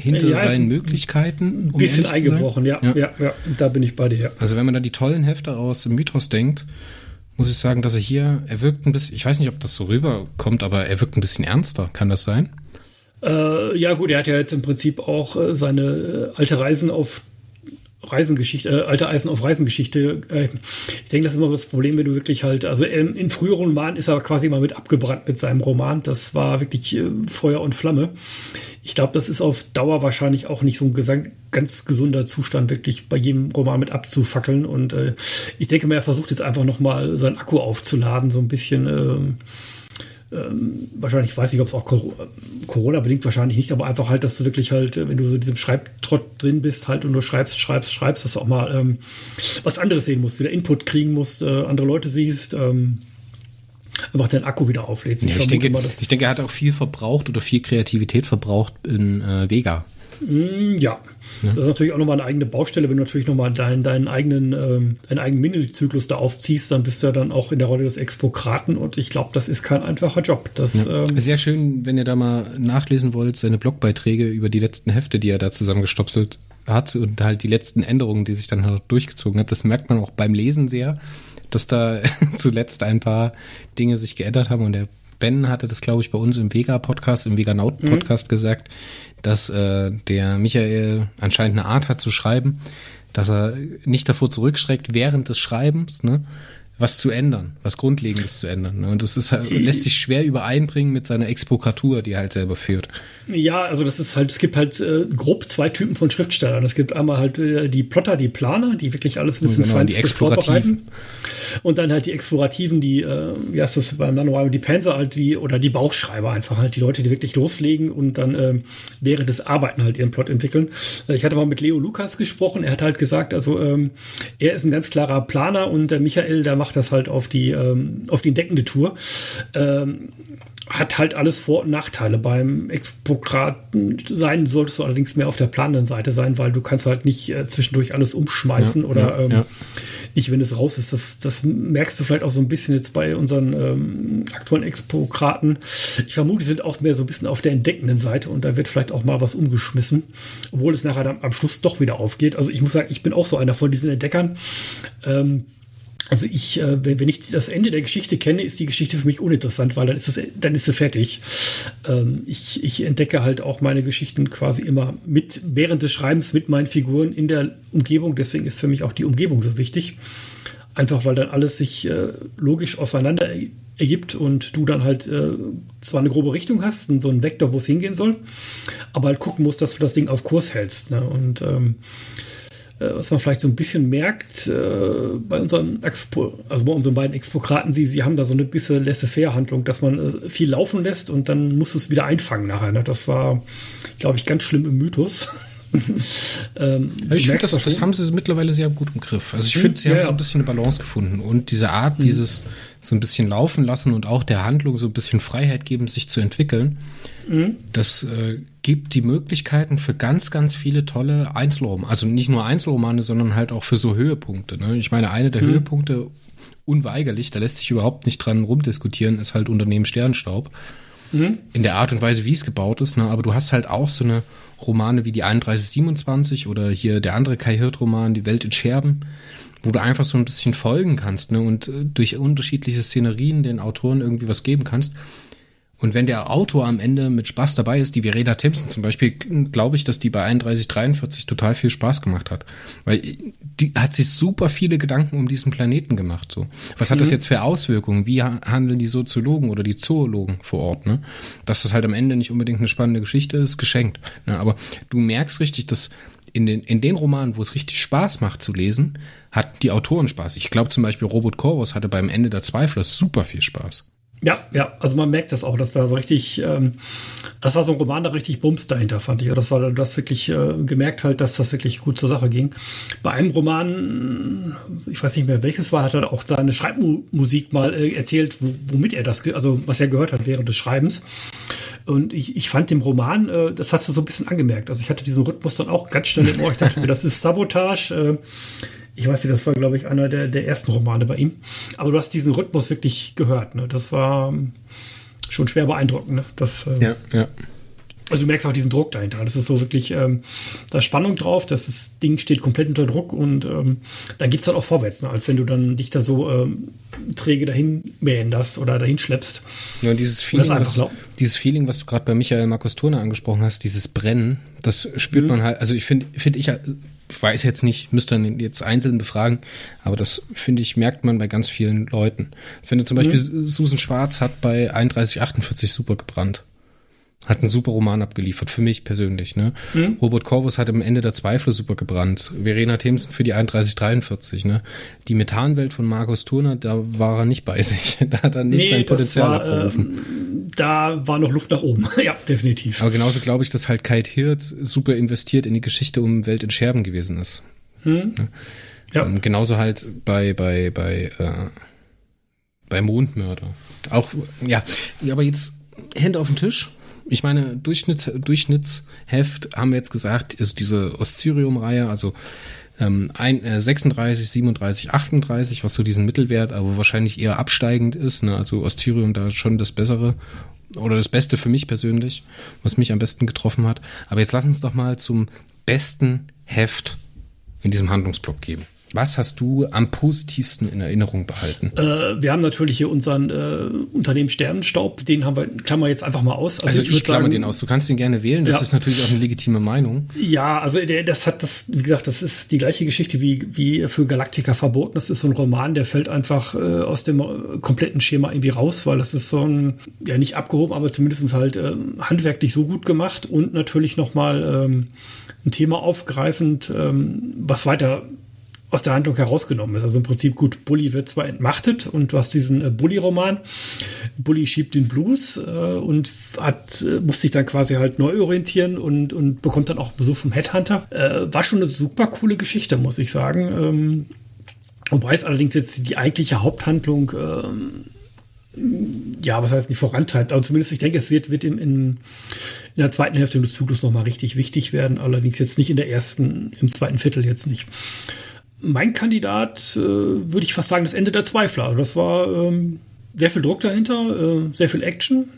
S1: hinter ja, seinen Möglichkeiten.
S2: Ein bisschen um eingebrochen, ja, ja, ja, ja, da bin ich bei dir.
S1: Also wenn man da die tollen Hefte aus Mythos denkt, muss ich sagen, dass er hier, er wirkt ein bisschen, ich weiß nicht, ob das so rüberkommt, aber er wirkt ein bisschen ernster. Kann das sein?
S2: Äh, ja, gut, er hat ja jetzt im Prinzip auch äh, seine äh, alte Reisen auf Reisengeschichte, äh, alte Eisen auf Reisengeschichte. Äh, ich denke, das ist immer das Problem, wenn du wirklich halt, also in, in früheren Romanen ist er quasi mal mit abgebrannt mit seinem Roman. Das war wirklich äh, Feuer und Flamme ich glaube, das ist auf Dauer wahrscheinlich auch nicht so ein ganz gesunder Zustand, wirklich bei jedem Roman mit abzufackeln. Und äh, ich denke mal, er versucht jetzt einfach nochmal seinen Akku aufzuladen, so ein bisschen. Ähm, ähm, wahrscheinlich, ich weiß nicht, ob es auch Corona-bedingt wahrscheinlich nicht, aber einfach halt, dass du wirklich halt, wenn du so in diesem Schreibtrott drin bist, halt und du schreibst, schreibst, schreibst, dass du auch mal ähm, was anderes sehen musst, wieder Input kriegen musst, äh, andere Leute siehst. Ähm, einfach den Akku wieder auflädst.
S1: Ja, ich, denke, mal, ich denke, er hat auch viel verbraucht oder viel Kreativität verbraucht in äh, Vega.
S2: Mm, ja. Ja. Das ist natürlich auch nochmal eine eigene Baustelle. Wenn du natürlich nochmal deinen, deinen eigenen, ähm, deinen eigenen Mini-Zyklus da aufziehst, dann bist du ja dann auch in der Rolle des Expokraten und ich glaube, das ist kein einfacher Job. Das,
S1: ja. ähm, Sehr schön, wenn ihr da mal nachlesen wollt, seine Blogbeiträge über die letzten Hefte, die er da zusammengestopselt hat und halt die letzten Änderungen, die sich dann halt durchgezogen hat. Das merkt man auch beim Lesen sehr dass da (laughs) zuletzt ein paar Dinge sich geändert haben und der Ben hatte das, glaube ich, bei uns im Vega-Podcast, im Veganaut-Podcast mhm. gesagt, dass äh, der Michael anscheinend eine Art hat zu schreiben, dass er nicht davor zurückschreckt während des Schreibens, ne, was zu ändern, was Grundlegendes zu ändern. Ne? Und das ist halt, lässt sich schwer übereinbringen mit seiner Exprokratur, die er halt selber führt.
S2: Ja, also das ist halt, es gibt halt äh, grob zwei Typen von Schriftstellern. Es gibt einmal halt äh, die Plotter, die Planer, die wirklich alles bis ins genau, Feinste vorbereiten. Und dann halt die Explorativen, die, äh, wie heißt das beim Manual, die Panzer halt, die, oder die Bauchschreiber einfach halt, die Leute, die wirklich loslegen und dann äh, während des Arbeiten halt ihren Plot entwickeln. Äh, ich hatte mal mit Leo Lukas gesprochen, er hat halt gesagt, also ähm, er ist ein ganz klarer Planer und der Michael, der macht das halt auf die, ähm, auf die entdeckende Tour. Ähm, hat halt alles Vor- und Nachteile. Beim Expokraten sein solltest du allerdings mehr auf der planenden Seite sein, weil du kannst halt nicht äh, zwischendurch alles umschmeißen ja, oder ja, ähm, ja. nicht, wenn es raus ist. Das, das merkst du vielleicht auch so ein bisschen jetzt bei unseren ähm, aktuellen Expo-Kraten. Ich vermute, sind auch mehr so ein bisschen auf der entdeckenden Seite und da wird vielleicht auch mal was umgeschmissen, obwohl es nachher dann am Schluss doch wieder aufgeht. Also ich muss sagen, ich bin auch so einer von diesen Entdeckern. Ähm, also ich, äh, wenn, ich das Ende der Geschichte kenne, ist die Geschichte für mich uninteressant, weil dann ist es, dann ist sie fertig. Ähm, ich, ich entdecke halt auch meine Geschichten quasi immer mit während des Schreibens mit meinen Figuren in der Umgebung. Deswegen ist für mich auch die Umgebung so wichtig. Einfach weil dann alles sich äh, logisch auseinander ergibt und du dann halt äh, zwar eine grobe Richtung hast, so einen Vektor, wo es hingehen soll, aber halt gucken musst, dass du das Ding auf Kurs hältst. Ne? Und ähm, äh, was man vielleicht so ein bisschen merkt äh, bei unseren Expo, also bei unseren beiden Expokraten, sie, sie haben da so eine bisschen laissez-faire-Handlung, dass man äh, viel laufen lässt und dann musst du es wieder einfangen nachher. Ne? Das war, glaube ich, ganz schlimm im Mythos. (laughs)
S1: ähm, ich finde, das, das, haben sie mittlerweile sehr gut im Griff. Also ich finde, sie ja, haben so ein bisschen eine Balance gefunden und diese Art, hm. dieses so ein bisschen laufen lassen und auch der Handlung so ein bisschen Freiheit geben, sich zu entwickeln, hm. das äh, gibt die Möglichkeiten für ganz, ganz viele tolle Einzelromane. Also nicht nur Einzelromane, sondern halt auch für so Höhepunkte. Ne? Ich meine, eine der mhm. Höhepunkte, unweigerlich, da lässt sich überhaupt nicht dran rumdiskutieren, ist halt Unternehmen Sternstaub. Mhm. In der Art und Weise, wie es gebaut ist. Ne? Aber du hast halt auch so eine Romane wie die 3127 oder hier der andere Kai Hirt-Roman, Die Welt in Scherben, wo du einfach so ein bisschen folgen kannst ne? und äh, durch unterschiedliche Szenerien den Autoren irgendwie was geben kannst. Und wenn der Autor am Ende mit Spaß dabei ist, die Verena Timpson zum Beispiel, glaube ich, dass die bei 3143 total viel Spaß gemacht hat. Weil die hat sich super viele Gedanken um diesen Planeten gemacht. So, Was hat mhm. das jetzt für Auswirkungen? Wie handeln die Soziologen oder die Zoologen vor Ort? Ne? Dass das halt am Ende nicht unbedingt eine spannende Geschichte ist, geschenkt. Ne? Aber du merkst richtig, dass in den, in den Romanen, wo es richtig Spaß macht zu lesen, hat die Autoren Spaß. Ich glaube zum Beispiel Robert Corvus hatte beim Ende der Zweifler super viel Spaß.
S2: Ja, ja, also man merkt das auch, dass da so richtig, ähm, das war so ein Roman, da richtig Bums dahinter, fand ich. Das war das wirklich äh, gemerkt halt, dass das wirklich gut zur Sache ging. Bei einem Roman, ich weiß nicht mehr welches war, hat er auch seine Schreibmusik mal äh, erzählt, womit er das, also was er gehört hat während des Schreibens. Und ich, ich fand dem Roman, äh, das hast du so ein bisschen angemerkt. Also ich hatte diesen Rhythmus dann auch ganz schnell im Ohr. Ich dachte mir, das ist Sabotage. Äh, ich weiß nicht, das war, glaube ich, einer der, der ersten Romane bei ihm. Aber du hast diesen Rhythmus wirklich gehört. Ne? Das war schon schwer beeindruckend. Ne? Das,
S1: äh, ja, ja.
S2: Also du merkst auch diesen Druck dahinter. Das ist so wirklich, ähm, da ist Spannung drauf, das ist, Ding steht komplett unter Druck und ähm, da geht's dann auch vorwärts, ne? als wenn du dann dich da so ähm, träge dahin mähen das oder dahin schleppst.
S1: Ja, und dieses Feeling, und was, dieses Feeling, was du gerade bei Michael Markus Turner angesprochen hast, dieses Brennen, das spürt mhm. man halt, also ich finde, finde ich ich weiß jetzt nicht, müsste dann jetzt einzeln befragen, aber das finde ich, merkt man bei ganz vielen Leuten. Ich finde zum Beispiel, mhm. Susan Schwarz hat bei 3148 super gebrannt. Hat einen super Roman abgeliefert, für mich persönlich. Ne? Mhm. Robert Corvus hat am Ende der Zweifel super gebrannt. Verena Themsen für die 3143. Ne? Die Methanwelt von Markus Turner, da war er nicht bei sich. (laughs) Da hat er nicht nee, sein Potenzial war, abgerufen.
S2: Ähm, da war noch Luft nach oben. (laughs) ja, definitiv.
S1: Aber genauso glaube ich, dass halt Kite Hirt super investiert in die Geschichte um Welt in Scherben gewesen ist. Mhm. Ne? Ja. Ähm, genauso halt bei, bei, bei, äh, bei Mondmörder. Auch, ja, aber jetzt Hände auf den Tisch ich meine, Durchschnitt, Durchschnittsheft haben wir jetzt gesagt, ist diese Oscirium-Reihe, also ähm, ein, äh, 36, 37, 38, was so diesen Mittelwert, aber wahrscheinlich eher absteigend ist. Ne? Also Oscirium da schon das Bessere oder das Beste für mich persönlich, was mich am besten getroffen hat. Aber jetzt lass uns doch mal zum besten Heft in diesem Handlungsblock geben. Was hast du am positivsten in Erinnerung behalten?
S2: Äh, wir haben natürlich hier unseren äh, Unternehmen Sternenstaub, den haben wir, klammer jetzt einfach mal aus.
S1: Also, also ich, ich klammer sagen, den aus. Du kannst ihn gerne wählen, das ja. ist natürlich auch eine legitime Meinung.
S2: Ja, also der, das hat das, wie gesagt, das ist die gleiche Geschichte wie, wie für Galactica verboten. Das ist so ein Roman, der fällt einfach äh, aus dem äh, kompletten Schema irgendwie raus, weil das ist so ein, ja nicht abgehoben, aber zumindest halt äh, handwerklich so gut gemacht und natürlich nochmal ähm, ein Thema aufgreifend, ähm, was weiter aus der Handlung herausgenommen ist. Also im Prinzip gut, Bully wird zwar entmachtet und du hast diesen äh, Bully-Roman. Bully schiebt den Blues äh, und hat, äh, muss sich dann quasi halt neu orientieren und, und bekommt dann auch Besuch vom Headhunter. Äh, war schon eine super coole Geschichte, muss ich sagen. Ähm, wobei es allerdings jetzt die eigentliche Haupthandlung ähm, ja, was heißt nicht vorantreibt, aber zumindest ich denke, es wird, wird in, in, in der zweiten Hälfte des Zyklus nochmal richtig wichtig werden, allerdings jetzt nicht in der ersten, im zweiten Viertel jetzt nicht. Mein Kandidat äh, würde ich fast sagen, das Ende der Zweifler. Das war ähm, sehr viel Druck dahinter, äh, sehr viel Action.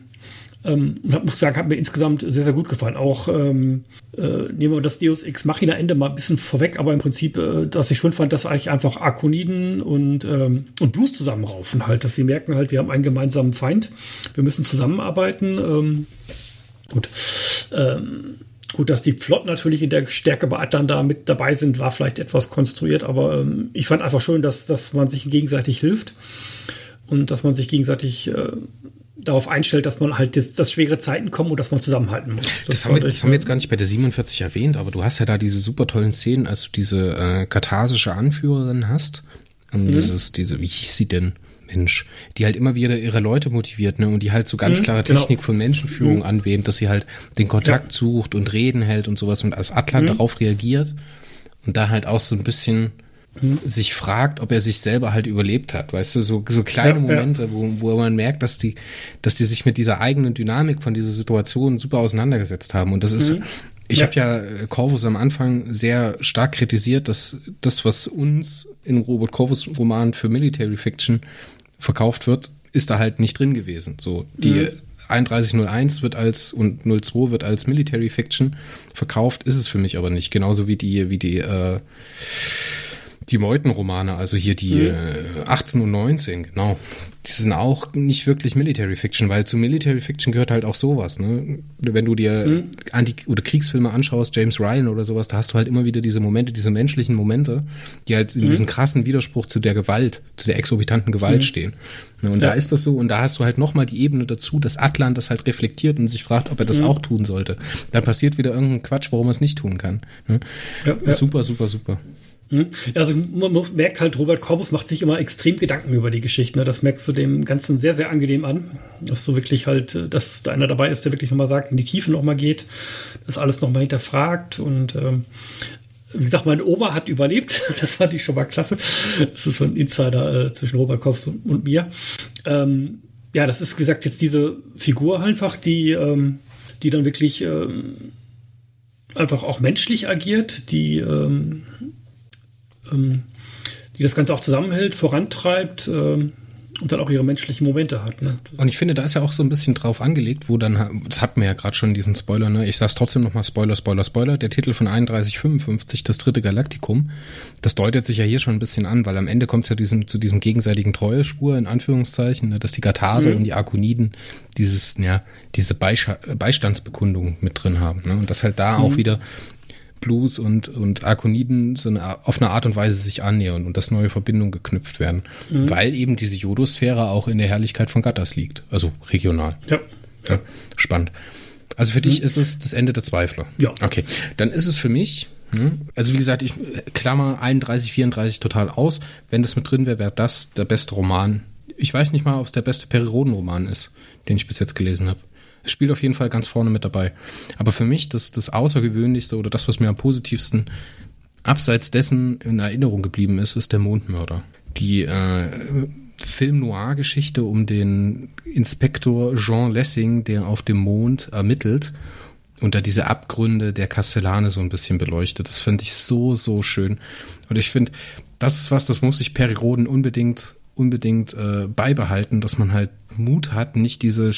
S2: Ähm, und hab, muss sagen, hat mir insgesamt sehr, sehr gut gefallen. Auch ähm, äh, nehmen wir das Deus Ex Machina Ende mal ein bisschen vorweg, aber im Prinzip, äh, dass ich schön fand, dass eigentlich einfach Arkoniden und, ähm, und Blues zusammenraufen halt, dass sie merken halt, wir haben einen gemeinsamen Feind, wir müssen zusammenarbeiten. Ähm, gut. Ähm, Gut, dass die Flotten natürlich in der Stärke bei Atlan da mit dabei sind, war vielleicht etwas konstruiert, aber ähm, ich fand einfach schön, dass, dass man sich gegenseitig hilft und dass man sich gegenseitig äh, darauf einstellt, dass man halt jetzt, dass schwere Zeiten kommen und dass man zusammenhalten muss.
S1: Das, das, haben, wir, das haben wir jetzt gar nicht bei der 47 erwähnt, aber du hast ja da diese super tollen Szenen, als du diese äh, katharsische Anführerin hast. Und mhm. dieses, diese, wie hieß sie denn? Mensch, die halt immer wieder ihre Leute motiviert, ne, und die halt so ganz mhm, klare genau. Technik von Menschenführung mhm. anwendet, dass sie halt den Kontakt ja. sucht und Reden hält und sowas und als Atlant mhm. darauf reagiert und da halt auch so ein bisschen mhm. sich fragt, ob er sich selber halt überlebt hat, weißt du, so, so kleine ja, Momente, ja. Wo, wo man merkt, dass die, dass die sich mit dieser eigenen Dynamik von dieser Situation super auseinandergesetzt haben und das ist, mhm. Ich ja. habe ja äh, Corvus am Anfang sehr stark kritisiert, dass das, was uns in Robert Corvus Roman für Military Fiction verkauft wird, ist da halt nicht drin gewesen. So, die mhm. 3101 wird als und 02 wird als Military Fiction verkauft, ist es für mich aber nicht. Genauso wie die, wie die, äh, die Meutenromane, also hier die mhm. äh, 18 und 19, genau. Die sind auch nicht wirklich Military Fiction, weil zu Military Fiction gehört halt auch sowas, ne? Wenn du dir mhm. Anti- oder Kriegsfilme anschaust, James Ryan oder sowas, da hast du halt immer wieder diese Momente, diese menschlichen Momente, die halt in mhm. diesem krassen Widerspruch zu der Gewalt, zu der exorbitanten Gewalt mhm. stehen. Ne? Und ja. da ist das so, und da hast du halt nochmal die Ebene dazu, dass Atlan das halt reflektiert und sich fragt, ob er das mhm. auch tun sollte. Dann passiert wieder irgendein Quatsch, warum er es nicht tun kann. Ne? Ja, ja. Super, super, super.
S2: Hm? Also man merkt halt, Robert Corbus macht sich immer extrem Gedanken über die Geschichte. Ne? Das merkst du dem Ganzen sehr, sehr angenehm an. Dass du wirklich halt, dass da einer dabei ist, der wirklich nochmal sagt, in die Tiefe nochmal geht, das alles nochmal hinterfragt und ähm, wie gesagt, meine Oma hat überlebt. (laughs) Das fand ich schon mal klasse. Das ist so ein Insider äh, zwischen Robert Koffs und, und mir. Ähm, ja, das ist, wie gesagt, jetzt diese Figur einfach, die, ähm, die dann wirklich ähm, einfach auch menschlich agiert, die ähm, die das Ganze auch zusammenhält, vorantreibt ähm, und dann auch ihre menschlichen Momente hat. Ne?
S1: Und ich finde, da ist ja auch so ein bisschen drauf angelegt, wo dann, das hat mir ja gerade schon diesen Spoiler, ne? Ich sag's trotzdem nochmal Spoiler, Spoiler, Spoiler. Der Titel von 3155, das dritte Galaktikum, das deutet sich ja hier schon ein bisschen an, weil am Ende kommt es ja diesem, zu diesem gegenseitigen Treuespur, in Anführungszeichen, ne? dass die Gathase mhm. und die Arkoniden dieses, ja, diese Beistandsbekundung mit drin haben. Ne? Und dass halt da mhm. auch wieder Blues und, und Arkoniden so eine, auf eine Art und Weise sich annähern und dass neue Verbindungen geknüpft werden. Mhm. Weil eben diese Jodosphäre auch in der Herrlichkeit von Gattas liegt. Also regional. Ja. ja spannend. Also für mhm. dich ist es das Ende der Zweifler.
S2: Ja.
S1: Okay. Dann ist es für mich, hm, also wie gesagt, ich klammer 31, 34 total aus. Wenn das mit drin wäre, wäre das der beste Roman. Ich weiß nicht mal, ob es der beste Periodenroman ist, den ich bis jetzt gelesen habe. Es spielt auf jeden Fall ganz vorne mit dabei. Aber für mich das, das Außergewöhnlichste oder das, was mir am positivsten abseits dessen in Erinnerung geblieben ist, ist der Mondmörder. Die äh, Film-Noir-Geschichte um den Inspektor Jean Lessing, der auf dem Mond ermittelt und da diese Abgründe der Kastellane so ein bisschen beleuchtet. Das finde ich so, so schön. Und ich finde, das ist was, das muss sich Periroden unbedingt, unbedingt äh, beibehalten, dass man halt Mut hat, nicht diese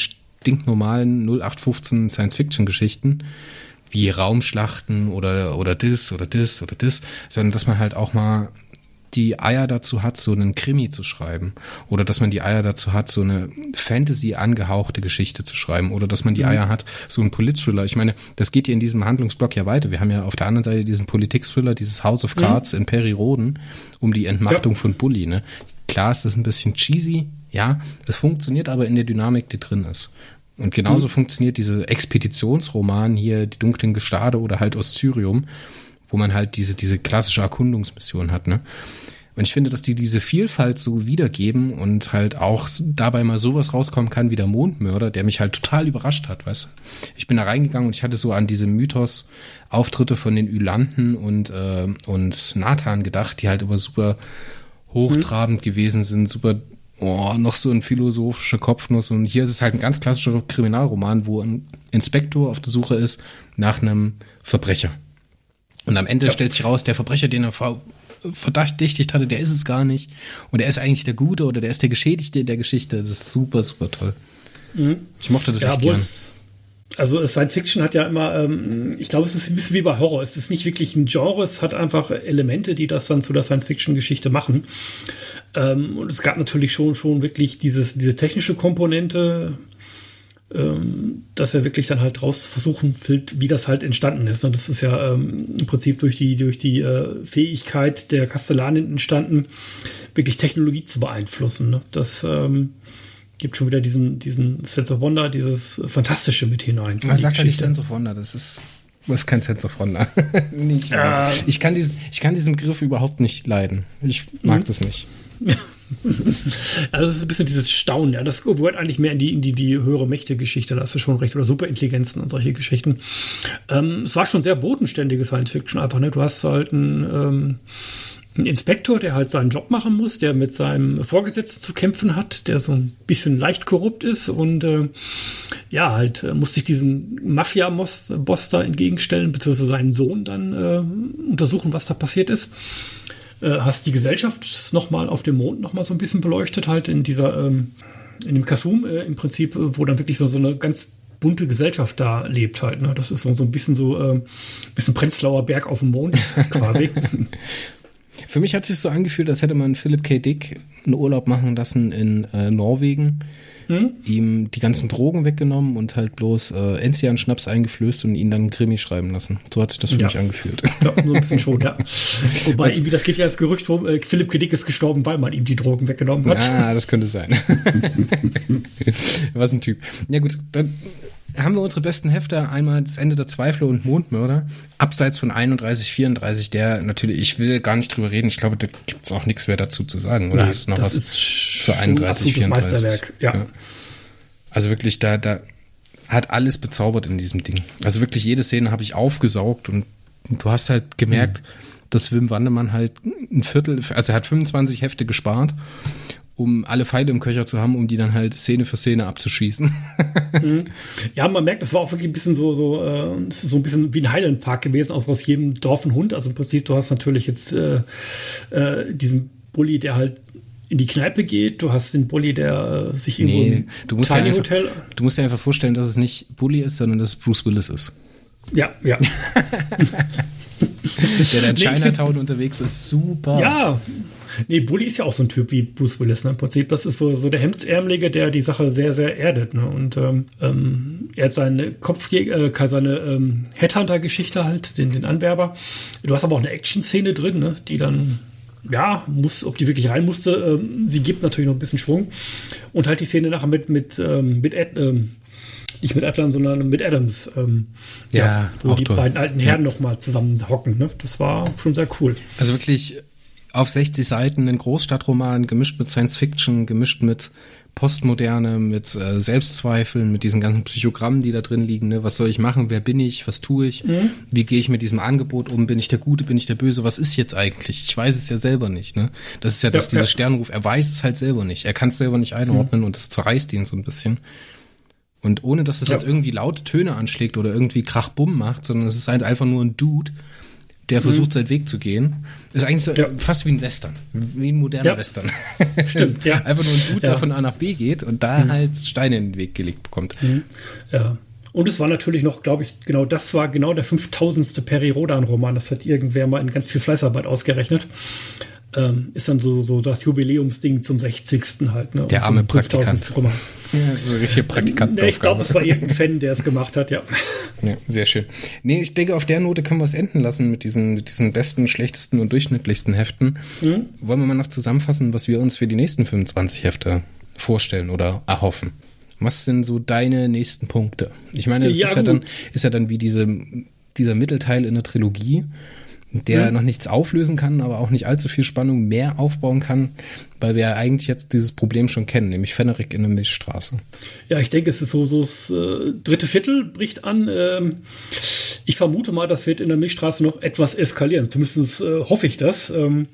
S1: stinknormalen 0815 Science-Fiction-Geschichten wie Raumschlachten oder, oder das oder das oder das, sondern dass man halt auch mal die Eier dazu hat, so einen Krimi zu schreiben. Oder dass man die Eier dazu hat, so eine Fantasy angehauchte Geschichte zu schreiben. Oder dass man die mhm. Eier hat, so einen Polit-Thriller. Ich meine, das geht hier in diesem Handlungsblock ja weiter. Wir haben ja auf der anderen Seite diesen Politik-Thriller, dieses House of mhm. Cards mhm. in Perry Roden um die Entmachtung ja. von Bully. Ne? Klar ist das ein bisschen cheesy, ja, es funktioniert aber in der Dynamik, die drin ist. Und genauso mhm. funktioniert diese Expeditionsroman hier, die dunklen Gestade oder halt Oszyrium, wo man halt diese, diese klassische Erkundungsmission hat, ne? Und ich finde, dass die diese Vielfalt so wiedergeben und halt auch dabei mal sowas rauskommen kann wie der Mondmörder, der mich halt total überrascht hat, weißt du? Ich bin da reingegangen und ich hatte so an diese Mythos-Auftritte von den Ylanten und, äh, und Nathan gedacht, die halt immer super hochtrabend mhm. gewesen sind, super oh, noch so ein philosophischer Kopfnuss. Und hier ist es halt ein ganz klassischer Kriminalroman, wo ein Inspektor auf der Suche ist nach einem Verbrecher. Und am Ende ja. stellt sich raus, der Verbrecher, den er verdächtigt hatte, der ist es gar nicht. Und er ist eigentlich der Gute oder der ist der Geschädigte in der Geschichte. Das ist super, super toll. Mhm. Ich mochte das ja, echt gern.
S2: Also Science Fiction hat ja immer, ähm, ich glaube, es ist ein bisschen wie bei Horror. Es ist nicht wirklich ein Genre, es hat einfach Elemente, die das dann zu der Science Fiction Geschichte machen. Ähm, und es gab natürlich schon schon wirklich dieses diese technische Komponente, ähm, dass er wirklich dann halt draus versuchen will, wie das halt entstanden ist. Und das ist ja ähm, im Prinzip durch die durch die äh, Fähigkeit der Kastellanen entstanden, wirklich Technologie zu beeinflussen. Ne? Das ähm, gibt schon wieder diesen, diesen Sense of Wonder, dieses Fantastische mit hinein.
S1: Man sagt ja nicht Sense of Wonder, das ist, das ist kein Sense of Wonder. (laughs) nicht äh, ich, kann diesen, ich kann diesen Griff überhaupt nicht leiden. Ich mag mhm. das nicht. (laughs)
S2: also es ist ein bisschen dieses Staunen, ja. Das gehört eigentlich mehr in die, in die, die höhere Mächte-Geschichte, da hast du schon recht, oder Superintelligenzen und solche Geschichten. Ähm, es war schon sehr bodenständige Science Fiction einfach, ne? Du hast halt ein ähm, ein Inspektor, der halt seinen Job machen muss, der mit seinem Vorgesetzten zu kämpfen hat, der so ein bisschen leicht korrupt ist und äh, ja, halt äh, muss sich diesem Mafia-Boss da entgegenstellen, beziehungsweise seinen Sohn dann äh, untersuchen, was da passiert ist. Äh, hast die Gesellschaft nochmal auf dem Mond nochmal so ein bisschen beleuchtet, halt in dieser, ähm, in dem Kasum äh, im Prinzip, wo dann wirklich so, so eine ganz bunte Gesellschaft da lebt halt. Ne? Das ist so, so ein bisschen so äh, bisschen Prenzlauer Berg auf dem Mond (laughs) quasi. (laughs)
S1: Für mich hat es sich so angefühlt, als hätte man Philip K. Dick einen Urlaub machen lassen in äh, Norwegen, hm? ihm die ganzen Drogen weggenommen und halt bloß äh, Enzian-Schnaps eingeflößt und ihn dann Krimi schreiben lassen. So hat sich das für ja. mich angefühlt.
S2: Ja, so ein bisschen schon, ja. (laughs) Wobei, irgendwie, das geht ja als Gerücht rum, äh, Philipp K. Dick ist gestorben, weil man ihm die Drogen weggenommen hat.
S1: Ja, das könnte sein. (laughs) (laughs) Was ein Typ. Ja gut, dann haben wir unsere besten Hefte. Einmal das Ende der Zweifler und Mondmörder. Abseits von 31, 34, der natürlich, ich will gar nicht drüber reden. Ich glaube, da gibt es auch nichts mehr dazu zu sagen. Oder nee, hast du noch was zu 31, 34? Meisterwerk, ja. ja. Also wirklich, da, da hat alles bezaubert in diesem Ding. Also wirklich jede Szene habe ich aufgesaugt und du hast halt gemerkt, mhm. dass Wim Wandemann halt ein Viertel, also er hat 25 Hefte gespart um alle Pfeile im Köcher zu haben, um die dann halt Szene für Szene abzuschießen.
S2: Mhm. Ja, man merkt, das war auch wirklich ein bisschen so, so, äh, so ein bisschen wie ein Highland Park gewesen, aus, aus jedem Dorf ein Hund. Also im Prinzip, du hast natürlich jetzt äh, äh, diesen Bully, der halt in die Kneipe geht, du hast den Bully, der äh, sich irgendwo nee,
S1: du musst Tiny ja einfach, Hotel. Du musst dir einfach vorstellen, dass es nicht Bully ist, sondern dass es Bruce Willis ist.
S2: Ja, ja. (laughs)
S1: der da in Chinatown nee, unterwegs ist, super.
S2: Ja, Nee, Bully ist ja auch so ein Typ wie Bruce Willis, ne? Im Prinzip, das ist so, so der Hemdsärmelige, der die Sache sehr, sehr erdet, ne? Und ähm, ähm er hat seine Kopfjäger, äh, seine ähm, Headhunter-Geschichte halt, den, den Anwerber. Du hast aber auch eine Action-Szene drin, ne? Die dann ja, muss, ob die wirklich rein musste, ähm, sie gibt natürlich noch ein bisschen Schwung. Und halt die Szene nachher mit, mit, ähm, mit Ed, ähm, nicht mit Atlan, sondern mit Adams. Ähm, ja, ja, wo die toll. beiden alten Herren ja. noch mal zusammen hocken. Ne? Das war schon sehr cool.
S1: Also wirklich auf 60 Seiten ein Großstadtroman, gemischt mit Science Fiction, gemischt mit Postmoderne, mit äh, Selbstzweifeln, mit diesen ganzen Psychogrammen, die da drin liegen. Ne? Was soll ich machen? Wer bin ich? Was tue ich? Mhm. Wie gehe ich mit diesem Angebot um? Bin ich der Gute? Bin ich der Böse? Was ist jetzt eigentlich? Ich weiß es ja selber nicht. Ne? Das ist ja, dass ja, dieser ja. Sternruf, er weiß es halt selber nicht. Er kann es selber nicht einordnen mhm. und es zerreißt ihn so ein bisschen. Und ohne, dass es ja. jetzt irgendwie laute Töne anschlägt oder irgendwie Krachbumm macht, sondern es ist halt einfach nur ein Dude, der versucht, mhm. seinen Weg zu gehen. Ist eigentlich so, ja. fast wie ein Western, wie ein moderner ja. Western. (laughs) Stimmt, ja. (laughs) Einfach nur ein Dude, ja. der von A nach B geht und da mhm. halt Steine in den Weg gelegt bekommt. Mhm.
S2: Ja. Und es war natürlich noch, glaube ich, genau das war genau der 5000. Peri Rodan-Roman. Das hat irgendwer mal in ganz viel Fleißarbeit ausgerechnet ähm, ist dann so, so das Jubiläumsding zum 60. halt. Ne?
S1: Der arme Praktikant. Ja, so richtig Praktikant.
S2: Nee, ich glaube, es war irgendein Fan, der es gemacht hat, ja.
S1: ja. Sehr schön. Nee, ich denke, auf der Note können wir es enden lassen mit diesen, mit diesen besten, schlechtesten und durchschnittlichsten Heften. Mhm. Wollen wir mal noch zusammenfassen, was wir uns für die nächsten 25 Hefte vorstellen oder erhoffen? Was sind so deine nächsten Punkte? Ich meine, es ja, ist, ja dann, ist ja dann wie diese, dieser Mittelteil in der Trilogie der mhm. noch nichts auflösen kann, aber auch nicht allzu viel Spannung mehr aufbauen kann, weil wir ja eigentlich jetzt dieses Problem schon kennen, nämlich Fennerik in der Milchstraße.
S2: Ja, ich denke, es ist so, so das äh, dritte Viertel bricht an. Ähm, ich vermute mal, das wird in der Milchstraße noch etwas eskalieren. Zumindest äh, hoffe ich das. Ähm,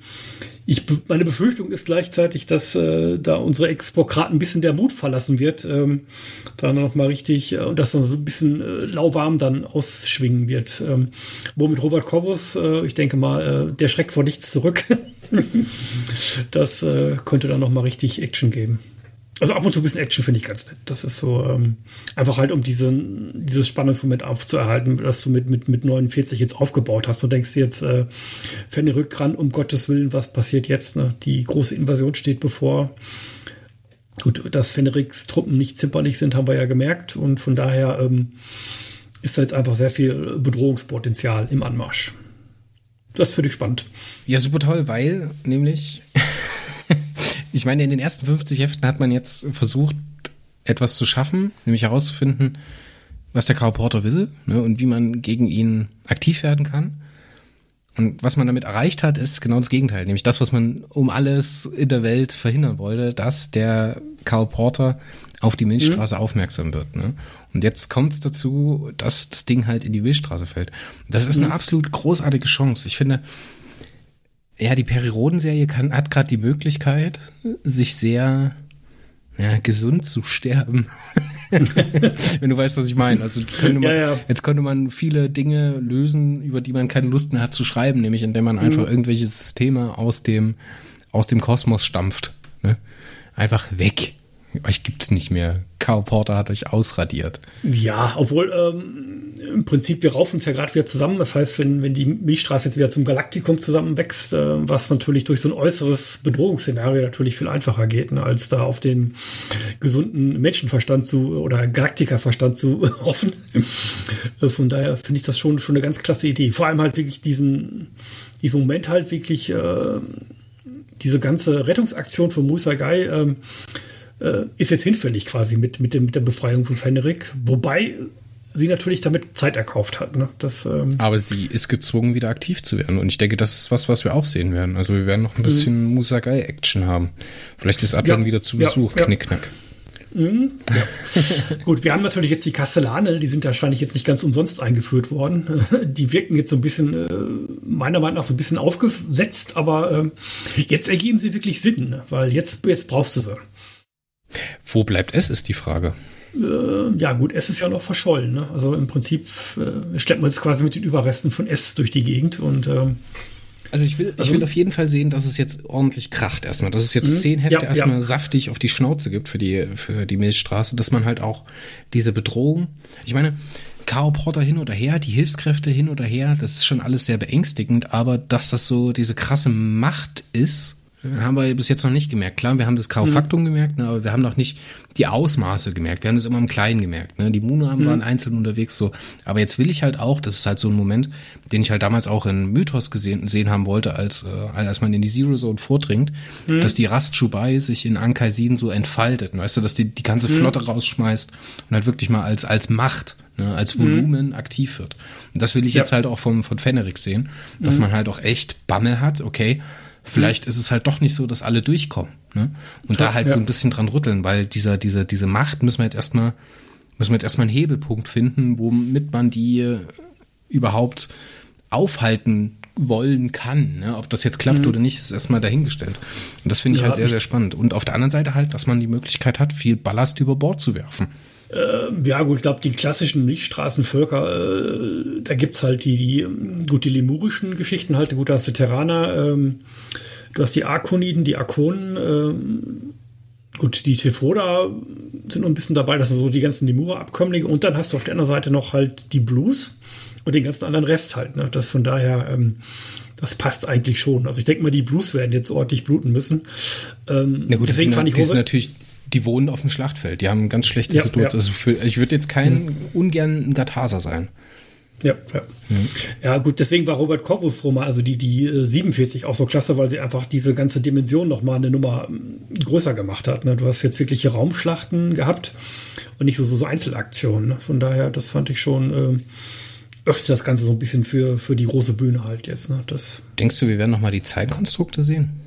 S2: ich, meine Befürchtung ist gleichzeitig, dass äh, da unsere Expokraten ein bisschen der Mut verlassen wird, ähm, da noch mal richtig äh, und das dann so ein bisschen äh, lauwarm dann ausschwingen wird. Ähm, wo mit Robert Corbus, äh, ich denke mal, äh, der schreckt vor nichts zurück. (laughs) das äh, könnte dann noch mal richtig Action geben. Also ab und zu ein bisschen Action finde ich ganz nett. Das ist so ähm, einfach halt, um diesen, dieses Spannungsmoment aufzuerhalten, das du mit, mit, mit 49 jetzt aufgebaut hast. Du denkst jetzt, äh, Fanny rückt um Gottes Willen, was passiert jetzt? Ne? Die große Invasion steht bevor. Gut, dass Fenriks Truppen nicht zimperlich sind, haben wir ja gemerkt. Und von daher ähm, ist da jetzt einfach sehr viel Bedrohungspotenzial im Anmarsch. Das finde ich spannend.
S1: Ja, super toll, weil nämlich ich meine, in den ersten 50 Heften hat man jetzt versucht, etwas zu schaffen, nämlich herauszufinden, was der Karl Porter will ne, und wie man gegen ihn aktiv werden kann. Und was man damit erreicht hat, ist genau das Gegenteil, nämlich das, was man um alles in der Welt verhindern wollte, dass der Karl Porter auf die Milchstraße mhm. aufmerksam wird. Ne? Und jetzt kommt es dazu, dass das Ding halt in die Milchstraße fällt. Das ist mhm. eine absolut großartige Chance. Ich finde, ja, die Periroden-Serie kann, hat gerade die Möglichkeit, sich sehr ja, gesund zu sterben. (laughs) Wenn du weißt, was ich meine. Also könnte man, ja, ja. jetzt könnte man viele Dinge lösen, über die man keine Lust mehr hat zu schreiben, nämlich indem man einfach mhm. irgendwelche Systeme aus dem, aus dem Kosmos stampft. Ne? Einfach weg euch gibt's nicht mehr. Carl Porter hat euch ausradiert.
S2: Ja, obwohl ähm, im Prinzip wir raufen uns ja gerade wieder zusammen. Das heißt, wenn, wenn die Milchstraße jetzt wieder zum Galaktikum zusammenwächst, äh, was natürlich durch so ein äußeres Bedrohungsszenario natürlich viel einfacher geht, ne, als da auf den gesunden Menschenverstand zu oder Galaktikerverstand zu (laughs) hoffen. äh, von daher finde ich das schon, schon eine ganz klasse Idee. Vor allem halt wirklich diesen, diesen Moment halt wirklich, äh, diese ganze Rettungsaktion von Musa Gai, äh, äh, ist jetzt hinfällig quasi mit, mit, dem, mit der Befreiung von Fenrik. Wobei sie natürlich damit Zeit erkauft hat. Ne? Das, ähm
S1: Aber sie ist gezwungen, wieder aktiv zu werden. Und ich denke, das ist was, was wir auch sehen werden. Also wir werden noch ein bisschen mhm. Musagai-Action haben. Vielleicht ist Adlan ja, wieder zu Besuch, ja, Knickknack.
S2: Mhm, ja. (laughs) Gut, wir haben natürlich jetzt die Kastellane, die sind wahrscheinlich jetzt nicht ganz umsonst eingeführt worden. (laughs) Die wirken jetzt so ein bisschen, äh, meiner Meinung nach, so ein bisschen aufgesetzt, aber äh, jetzt ergeben sie wirklich Sinn, ne? weil jetzt, jetzt brauchst du sie.
S1: Wo bleibt es, ist die Frage.
S2: Äh, ja, gut, S ist ja noch verschollen. Ne? Also im Prinzip äh, schleppen wir uns quasi mit den Überresten von S durch die Gegend und ähm,
S1: also ich will, also, ich will auf jeden Fall sehen, dass es jetzt ordentlich kracht erstmal, dass es jetzt mh, zehn Hefte ja, erstmal ja. saftig auf die Schnauze gibt für die, für die Milchstraße, dass man halt auch diese Bedrohung, ich meine, K.O. Porter hin oder her, die Hilfskräfte hin oder her, das ist schon alles sehr beängstigend, aber dass das so diese krasse Macht ist, haben wir bis jetzt noch nicht gemerkt. Klar, wir haben das Kaufaktum mhm. gemerkt, ne, aber wir haben noch nicht die Ausmaße gemerkt. Wir haben das immer im Kleinen gemerkt. Ne. Die Muna mhm. waren einzeln unterwegs so. Aber jetzt will ich halt auch, das ist halt so ein Moment, den ich halt damals auch in Mythos gesehen sehen haben wollte, als, äh, als man in die Zero Zone vordringt, mhm. dass die Rast Chubai sich in Ankaisin so entfaltet. Weißt du, dass die die ganze mhm. Flotte rausschmeißt und halt wirklich mal als, als Macht ne, als mhm. Volumen mhm. aktiv wird. Und das will ich ja. jetzt halt auch vom, von Fenerick sehen, dass mhm. man halt auch echt Bammel hat, okay, Vielleicht ist es halt doch nicht so, dass alle durchkommen. Ne? Und ja, da halt ja. so ein bisschen dran rütteln, weil dieser, diese, diese Macht müssen wir jetzt erstmal, müssen wir jetzt erstmal einen Hebelpunkt finden, womit man die äh, überhaupt aufhalten wollen kann. Ne? Ob das jetzt klappt mhm. oder nicht, ist erstmal dahingestellt. Und das finde ich ja, halt sehr, sehr spannend. Und auf der anderen Seite halt, dass man die Möglichkeit hat, viel Ballast über Bord zu werfen.
S2: Äh, ja, gut, ich glaube, die klassischen Milchstraßenvölker, äh, da gibt's halt die, die, gut, die lemurischen Geschichten halt, gut, da hast du Terraner, ähm, du hast die Arkoniden, die Arkonen, ähm, gut, die Tefroda sind noch ein bisschen dabei, das sind so die ganzen Lemura-Abkömmlinge und dann hast du auf der anderen Seite noch halt die Blues und den ganzen anderen Rest halt, ne? Das von daher, ähm, das passt eigentlich schon. Also ich denke mal, die Blues werden jetzt ordentlich bluten müssen.
S1: Ähm, Na gut, deswegen fand ich die sind natürlich die wohnen auf dem Schlachtfeld. Die haben ganz schlechte ja, Situation. Ja. Also für, ich würde jetzt kein mhm. ungern ein Gathaser sein.
S2: Ja, ja. Mhm. Ja, gut, deswegen war Robert Corbus Roman, also die, die 47 äh, auch so klasse, weil sie einfach diese ganze Dimension nochmal eine Nummer ähm, größer gemacht hat. Ne? Du hast jetzt wirkliche Raumschlachten gehabt und nicht so, so, so Einzelaktionen. Ne? Von daher, das fand ich schon, äh, öffnet das Ganze so ein bisschen für, für die große Bühne halt jetzt. Ne? Das
S1: Denkst du, wir werden nochmal die Zeitkonstrukte sehen?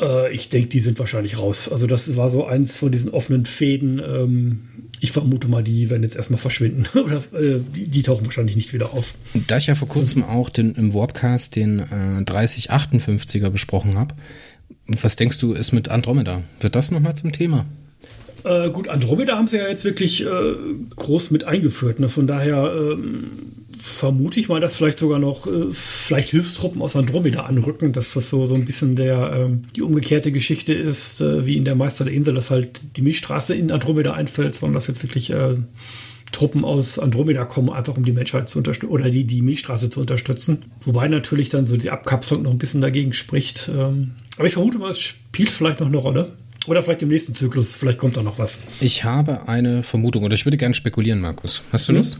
S2: Äh, ich denke, die sind wahrscheinlich raus. Also das war so eins von diesen offenen Fäden. Ähm, ich vermute mal, die werden jetzt erstmal verschwinden. (laughs) Oder äh, die, die, tauchen wahrscheinlich nicht wieder auf.
S1: Da ich ja vor kurzem auch den, im Warpcast den äh, 3058er besprochen habe, was denkst du, ist mit Andromeda? Wird das nochmal zum Thema?
S2: Äh, gut, Andromeda haben sie ja jetzt wirklich äh, groß mit eingeführt. Ne? Von daher ähm, vermute ich mal, dass vielleicht sogar noch äh, vielleicht Hilfstruppen aus Andromeda anrücken, dass das so, so ein bisschen der ähm, die umgekehrte Geschichte ist, äh, wie in der Meister der Insel, dass halt die Milchstraße in Andromeda einfällt, sondern dass jetzt wirklich äh, Truppen aus Andromeda kommen, einfach um die Menschheit zu unterstützen oder die, die Milchstraße zu unterstützen. Wobei natürlich dann so die Abkapselung noch ein bisschen dagegen spricht. Ähm, aber ich vermute mal, es spielt vielleicht noch eine Rolle. Oder vielleicht im nächsten Zyklus, vielleicht kommt da noch was.
S1: Ich habe eine Vermutung oder ich würde gerne spekulieren, Markus. Hast du hm? Lust?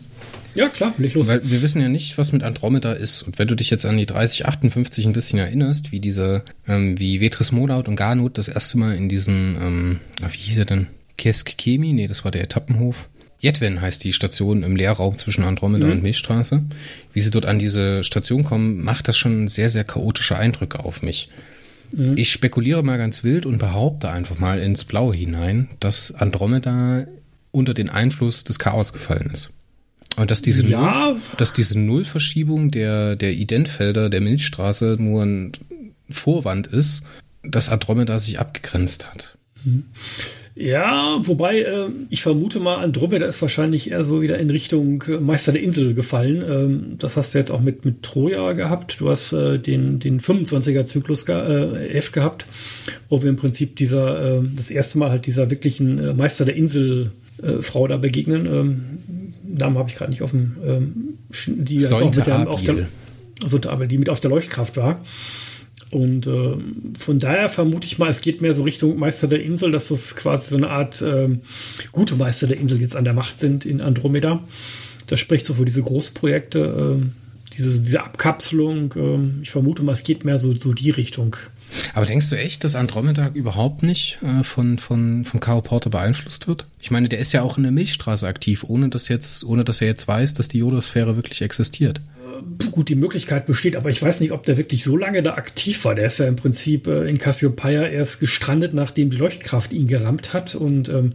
S2: Ja, klar, leg los.
S1: Weil wir wissen ja nicht, was mit Andromeda ist. Und wenn du dich jetzt an die 3058 ein bisschen erinnerst, wie diese, ähm, wie Vetris Modaut und Garnut das erste Mal in diesen, ähm, wie hieß er denn? Keskemi? Nee, das war der Etappenhof. Jetwen heißt die Station im Leerraum zwischen Andromeda mhm. und Milchstraße. Wie sie dort an diese Station kommen, macht das schon sehr, sehr chaotische Eindrücke auf mich. Mhm. Ich spekuliere mal ganz wild und behaupte einfach mal ins Blaue hinein, dass Andromeda unter den Einfluss des Chaos gefallen ist. Und dass diese, ja. Null, dass diese Nullverschiebung der, der Identfelder der Milchstraße nur ein Vorwand ist, dass Andromeda sich abgegrenzt hat. Mhm.
S2: Ja, wobei äh, ich vermute mal, Andromeda ist wahrscheinlich eher so wieder in Richtung äh, Meister der Insel gefallen. Ähm, das hast du jetzt auch mit, mit Troja gehabt. Du hast äh, den, den 25er-Zyklus ge äh, F gehabt, wo wir im Prinzip dieser, äh, das erste Mal halt dieser wirklichen äh, Meister der Insel äh, Frau da begegnen. Ähm, Namen habe ich gerade nicht auf dem, ähm, die
S1: halt auch mit der,
S2: auf der, also, die mit auf der Leuchtkraft war. Und äh, von daher vermute ich mal, es geht mehr so Richtung Meister der Insel, dass das quasi so eine Art äh, gute Meister der Insel jetzt an der Macht sind in Andromeda. Das spricht so für diese Großprojekte, äh, diese, diese Abkapselung. Äh, ich vermute mal, es geht mehr so, so die Richtung.
S1: Aber denkst du echt, dass Andromeda überhaupt nicht äh, von, von, vom Kao Porter beeinflusst wird? Ich meine, der ist ja auch in der Milchstraße aktiv, ohne dass jetzt, ohne dass er jetzt weiß, dass die Jodosphäre wirklich existiert
S2: gut, die Möglichkeit besteht, aber ich weiß nicht, ob der wirklich so lange da aktiv war. Der ist ja im Prinzip äh, in Cassiopeia erst gestrandet, nachdem die Leuchtkraft ihn gerammt hat. Und ähm,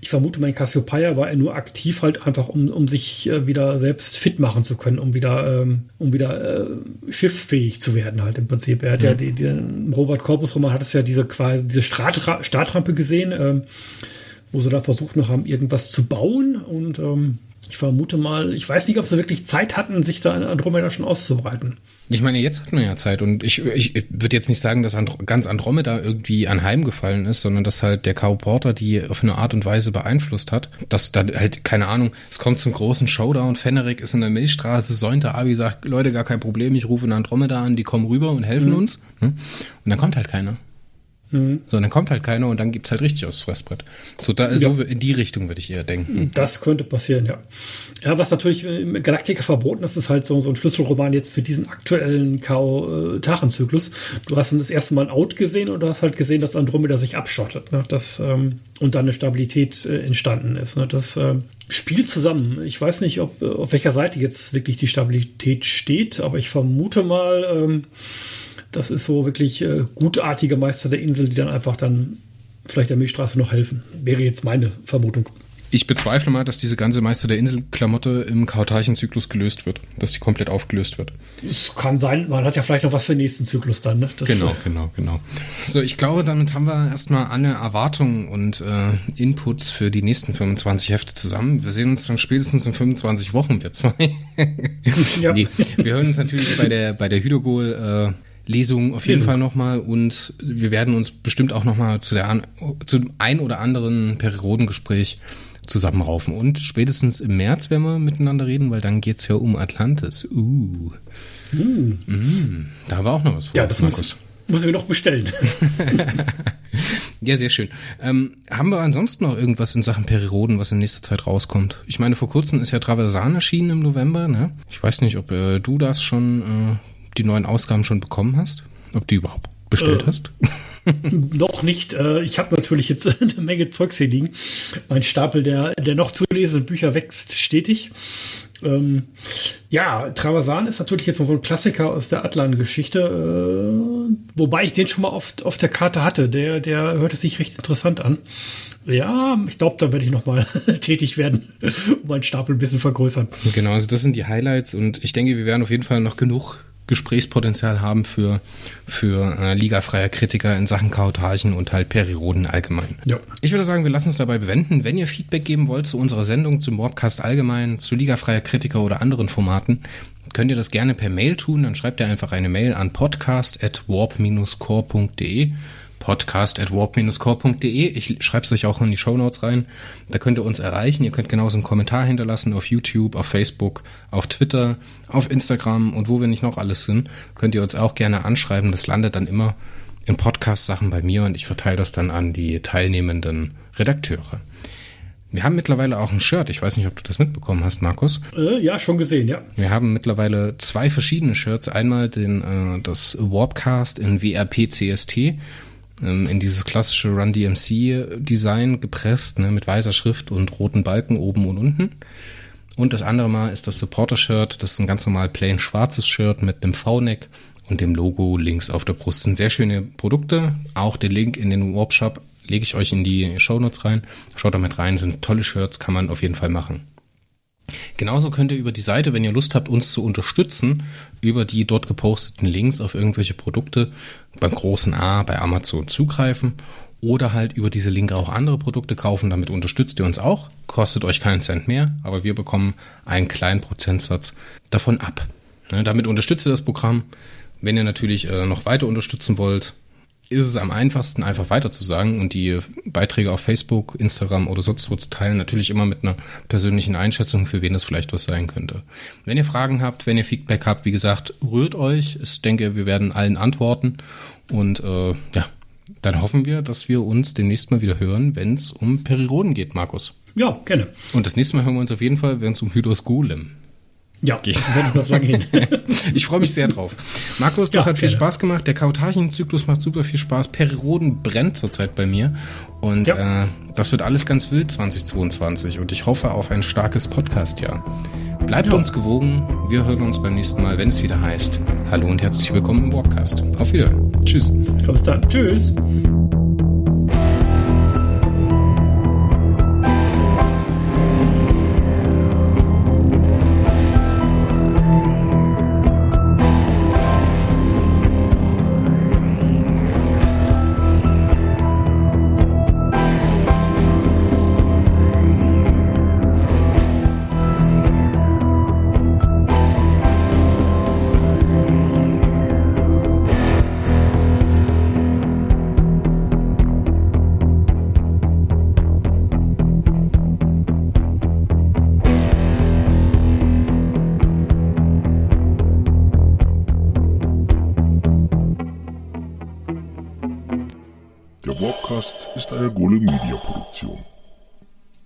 S2: ich vermute mal, in Cassiopeia war er nur aktiv halt einfach, um, um sich äh, wieder selbst fit machen zu können, um wieder, ähm, um wieder äh, schifffähig zu werden halt im Prinzip. Er hat ja, ja die, die, Robert Corpus Roman hat es ja diese quasi diese Startra Startrampe gesehen, ähm, wo sie da versucht noch haben, irgendwas zu bauen und ähm, ich vermute mal, ich weiß nicht, ob sie wirklich Zeit hatten, sich da in Andromeda schon auszubreiten.
S1: Ich meine, jetzt hat man ja Zeit und ich, ich würde jetzt nicht sagen, dass Andro ganz Andromeda irgendwie anheimgefallen ist, sondern dass halt der Kao Porter die auf eine Art und Weise beeinflusst hat. Dass da halt, keine Ahnung, es kommt zum großen Showdown, Fennerik ist in der Milchstraße, Säunte Abi sagt, Leute, gar kein Problem, ich rufe in Andromeda an, die kommen rüber und helfen mhm. uns. Ne? Und dann kommt halt keiner. Mhm. So, dann kommt halt keiner und dann gibt's halt richtig aufs Fressbrett. So, da, ja. so in die Richtung würde ich eher denken.
S2: Das könnte passieren, ja. Ja, was natürlich im Galaktika verboten ist, ist halt so, so ein Schlüsselroman jetzt für diesen aktuellen Kao-Tachenzyklus. Du hast das erste Mal ein Out gesehen und du hast halt gesehen, dass Andromeda sich abschottet, ne? das, ähm, und dann eine Stabilität äh, entstanden ist. Ne? Das äh, spielt zusammen. Ich weiß nicht, ob auf welcher Seite jetzt wirklich die Stabilität steht, aber ich vermute mal, ähm, das ist so wirklich äh, gutartige Meister der Insel, die dann einfach dann vielleicht der Milchstraße noch helfen. Wäre jetzt meine Vermutung.
S1: Ich bezweifle mal, dass diese ganze Meister der Insel-Klamotte im Kauteichen-Zyklus gelöst wird, dass sie komplett aufgelöst wird.
S2: Es kann sein, man hat ja vielleicht noch was für den nächsten Zyklus dann. Ne?
S1: Das genau, genau, genau. So, ich glaube, damit haben wir erstmal alle Erwartungen und äh, Inputs für die nächsten 25 Hefte zusammen. Wir sehen uns dann spätestens in 25 Wochen, wir zwei. ja. (laughs) nee, wir hören uns natürlich bei der, bei der Hydrogol äh, Lesung auf jeden Lesung. Fall nochmal und wir werden uns bestimmt auch nochmal zu der zu dem ein oder anderen Periodengespräch zusammenraufen. Und spätestens im März werden wir miteinander reden, weil dann geht's ja um Atlantis. Uh. Hm. Mm. Da war auch noch was
S2: vor. Ja, das Markus. Muss, muss ich mir noch bestellen. (laughs)
S1: ja, sehr schön. Ähm, haben wir ansonsten noch irgendwas in Sachen Perioden, was in nächster Zeit rauskommt? Ich meine, vor kurzem ist ja Traversan erschienen im November. Ne? Ich weiß nicht, ob äh, du das schon äh, die neuen Ausgaben schon bekommen hast? Ob du überhaupt bestellt äh, hast? (laughs)
S2: noch nicht. Äh, ich habe natürlich jetzt (laughs) eine Menge Zeugs hier liegen. Mein Stapel der, der noch zu lesenden Bücher wächst stetig. Ähm, ja, Traversan ist natürlich jetzt noch so ein Klassiker aus der Atlan-Geschichte, äh, wobei ich den schon mal oft auf der Karte hatte. Der, der hörte sich recht interessant an. Ja, ich glaube, da werde ich nochmal (laughs) tätig werden, um meinen Stapel ein bisschen vergrößern.
S1: Genau, also das sind die Highlights und ich denke, wir werden auf jeden Fall noch genug Gesprächspotenzial haben für, für äh, ligafreier Kritiker in Sachen Kautagen und halt Periroden allgemein. Ja. Ich würde sagen, wir lassen uns dabei bewenden. Wenn ihr Feedback geben wollt zu unserer Sendung, zum Warpcast allgemein, zu ligafreier Kritiker oder anderen Formaten, könnt ihr das gerne per Mail tun. Dann schreibt ihr einfach eine Mail an podcast.warp-core.de podcast at warp-core.de. Ich schreibe es euch auch in die Show Notes rein. Da könnt ihr uns erreichen. Ihr könnt genauso einen Kommentar hinterlassen auf YouTube, auf Facebook, auf Twitter, auf Instagram und wo wir nicht noch alles sind, könnt ihr uns auch gerne anschreiben. Das landet dann immer in Podcast-Sachen bei mir und ich verteile das dann an die teilnehmenden Redakteure. Wir haben mittlerweile auch ein Shirt. Ich weiß nicht, ob du das mitbekommen hast, Markus.
S2: Äh, ja, schon gesehen, ja.
S1: Wir haben mittlerweile zwei verschiedene Shirts. Einmal den, äh, das Warpcast in WRP CST ähm, in dieses klassische Run DMC Design gepresst, ne, mit weißer Schrift und roten Balken oben und unten. Und das andere Mal ist das Supporter-Shirt. Das ist ein ganz normal plain schwarzes Shirt mit einem V-Neck und dem Logo links auf der Brust. Das sind sehr schöne Produkte. Auch den Link in den Warp Shop lege ich euch in die Show Notes rein. Schaut damit rein. Das sind tolle Shirts, kann man auf jeden Fall machen. Genauso könnt ihr über die Seite, wenn ihr Lust habt, uns zu unterstützen, über die dort geposteten Links auf irgendwelche Produkte beim großen A bei Amazon zugreifen oder halt über diese Linke auch andere Produkte kaufen. Damit unterstützt ihr uns auch, kostet euch keinen Cent mehr, aber wir bekommen einen kleinen Prozentsatz davon ab. Ne, damit unterstützt ihr das Programm. Wenn ihr natürlich äh, noch weiter unterstützen wollt, ist es am einfachsten, einfach weiter zu sagen und die Beiträge auf Facebook, Instagram oder sonst wo zu teilen. Natürlich immer mit einer persönlichen Einschätzung, für wen das vielleicht was sein könnte. Wenn ihr Fragen habt, wenn ihr Feedback habt, wie gesagt, rührt euch. Ich denke, wir werden allen antworten. Und äh, ja, dann hoffen wir, dass wir uns demnächst mal wieder hören, wenn es um Periroden geht, Markus.
S2: Ja, gerne.
S1: Und das nächste Mal hören wir uns auf jeden Fall, wenn es um Hydros Golem
S2: ja, das ist etwas lang hin.
S1: ich freue mich sehr drauf. Markus, das ja, hat viel gerne. Spaß gemacht. Der Kautarchenzyklus macht super viel Spaß. Periroden brennt zurzeit bei mir. Und ja. äh, das wird alles ganz wild 2022. Und ich hoffe auf ein starkes Podcast-Jahr. Bleibt ja. uns gewogen. Wir hören uns beim nächsten Mal, wenn es wieder heißt. Hallo und herzlich willkommen im Podcast. Auf Wiedersehen. Tschüss.
S2: Bis dann. Tschüss.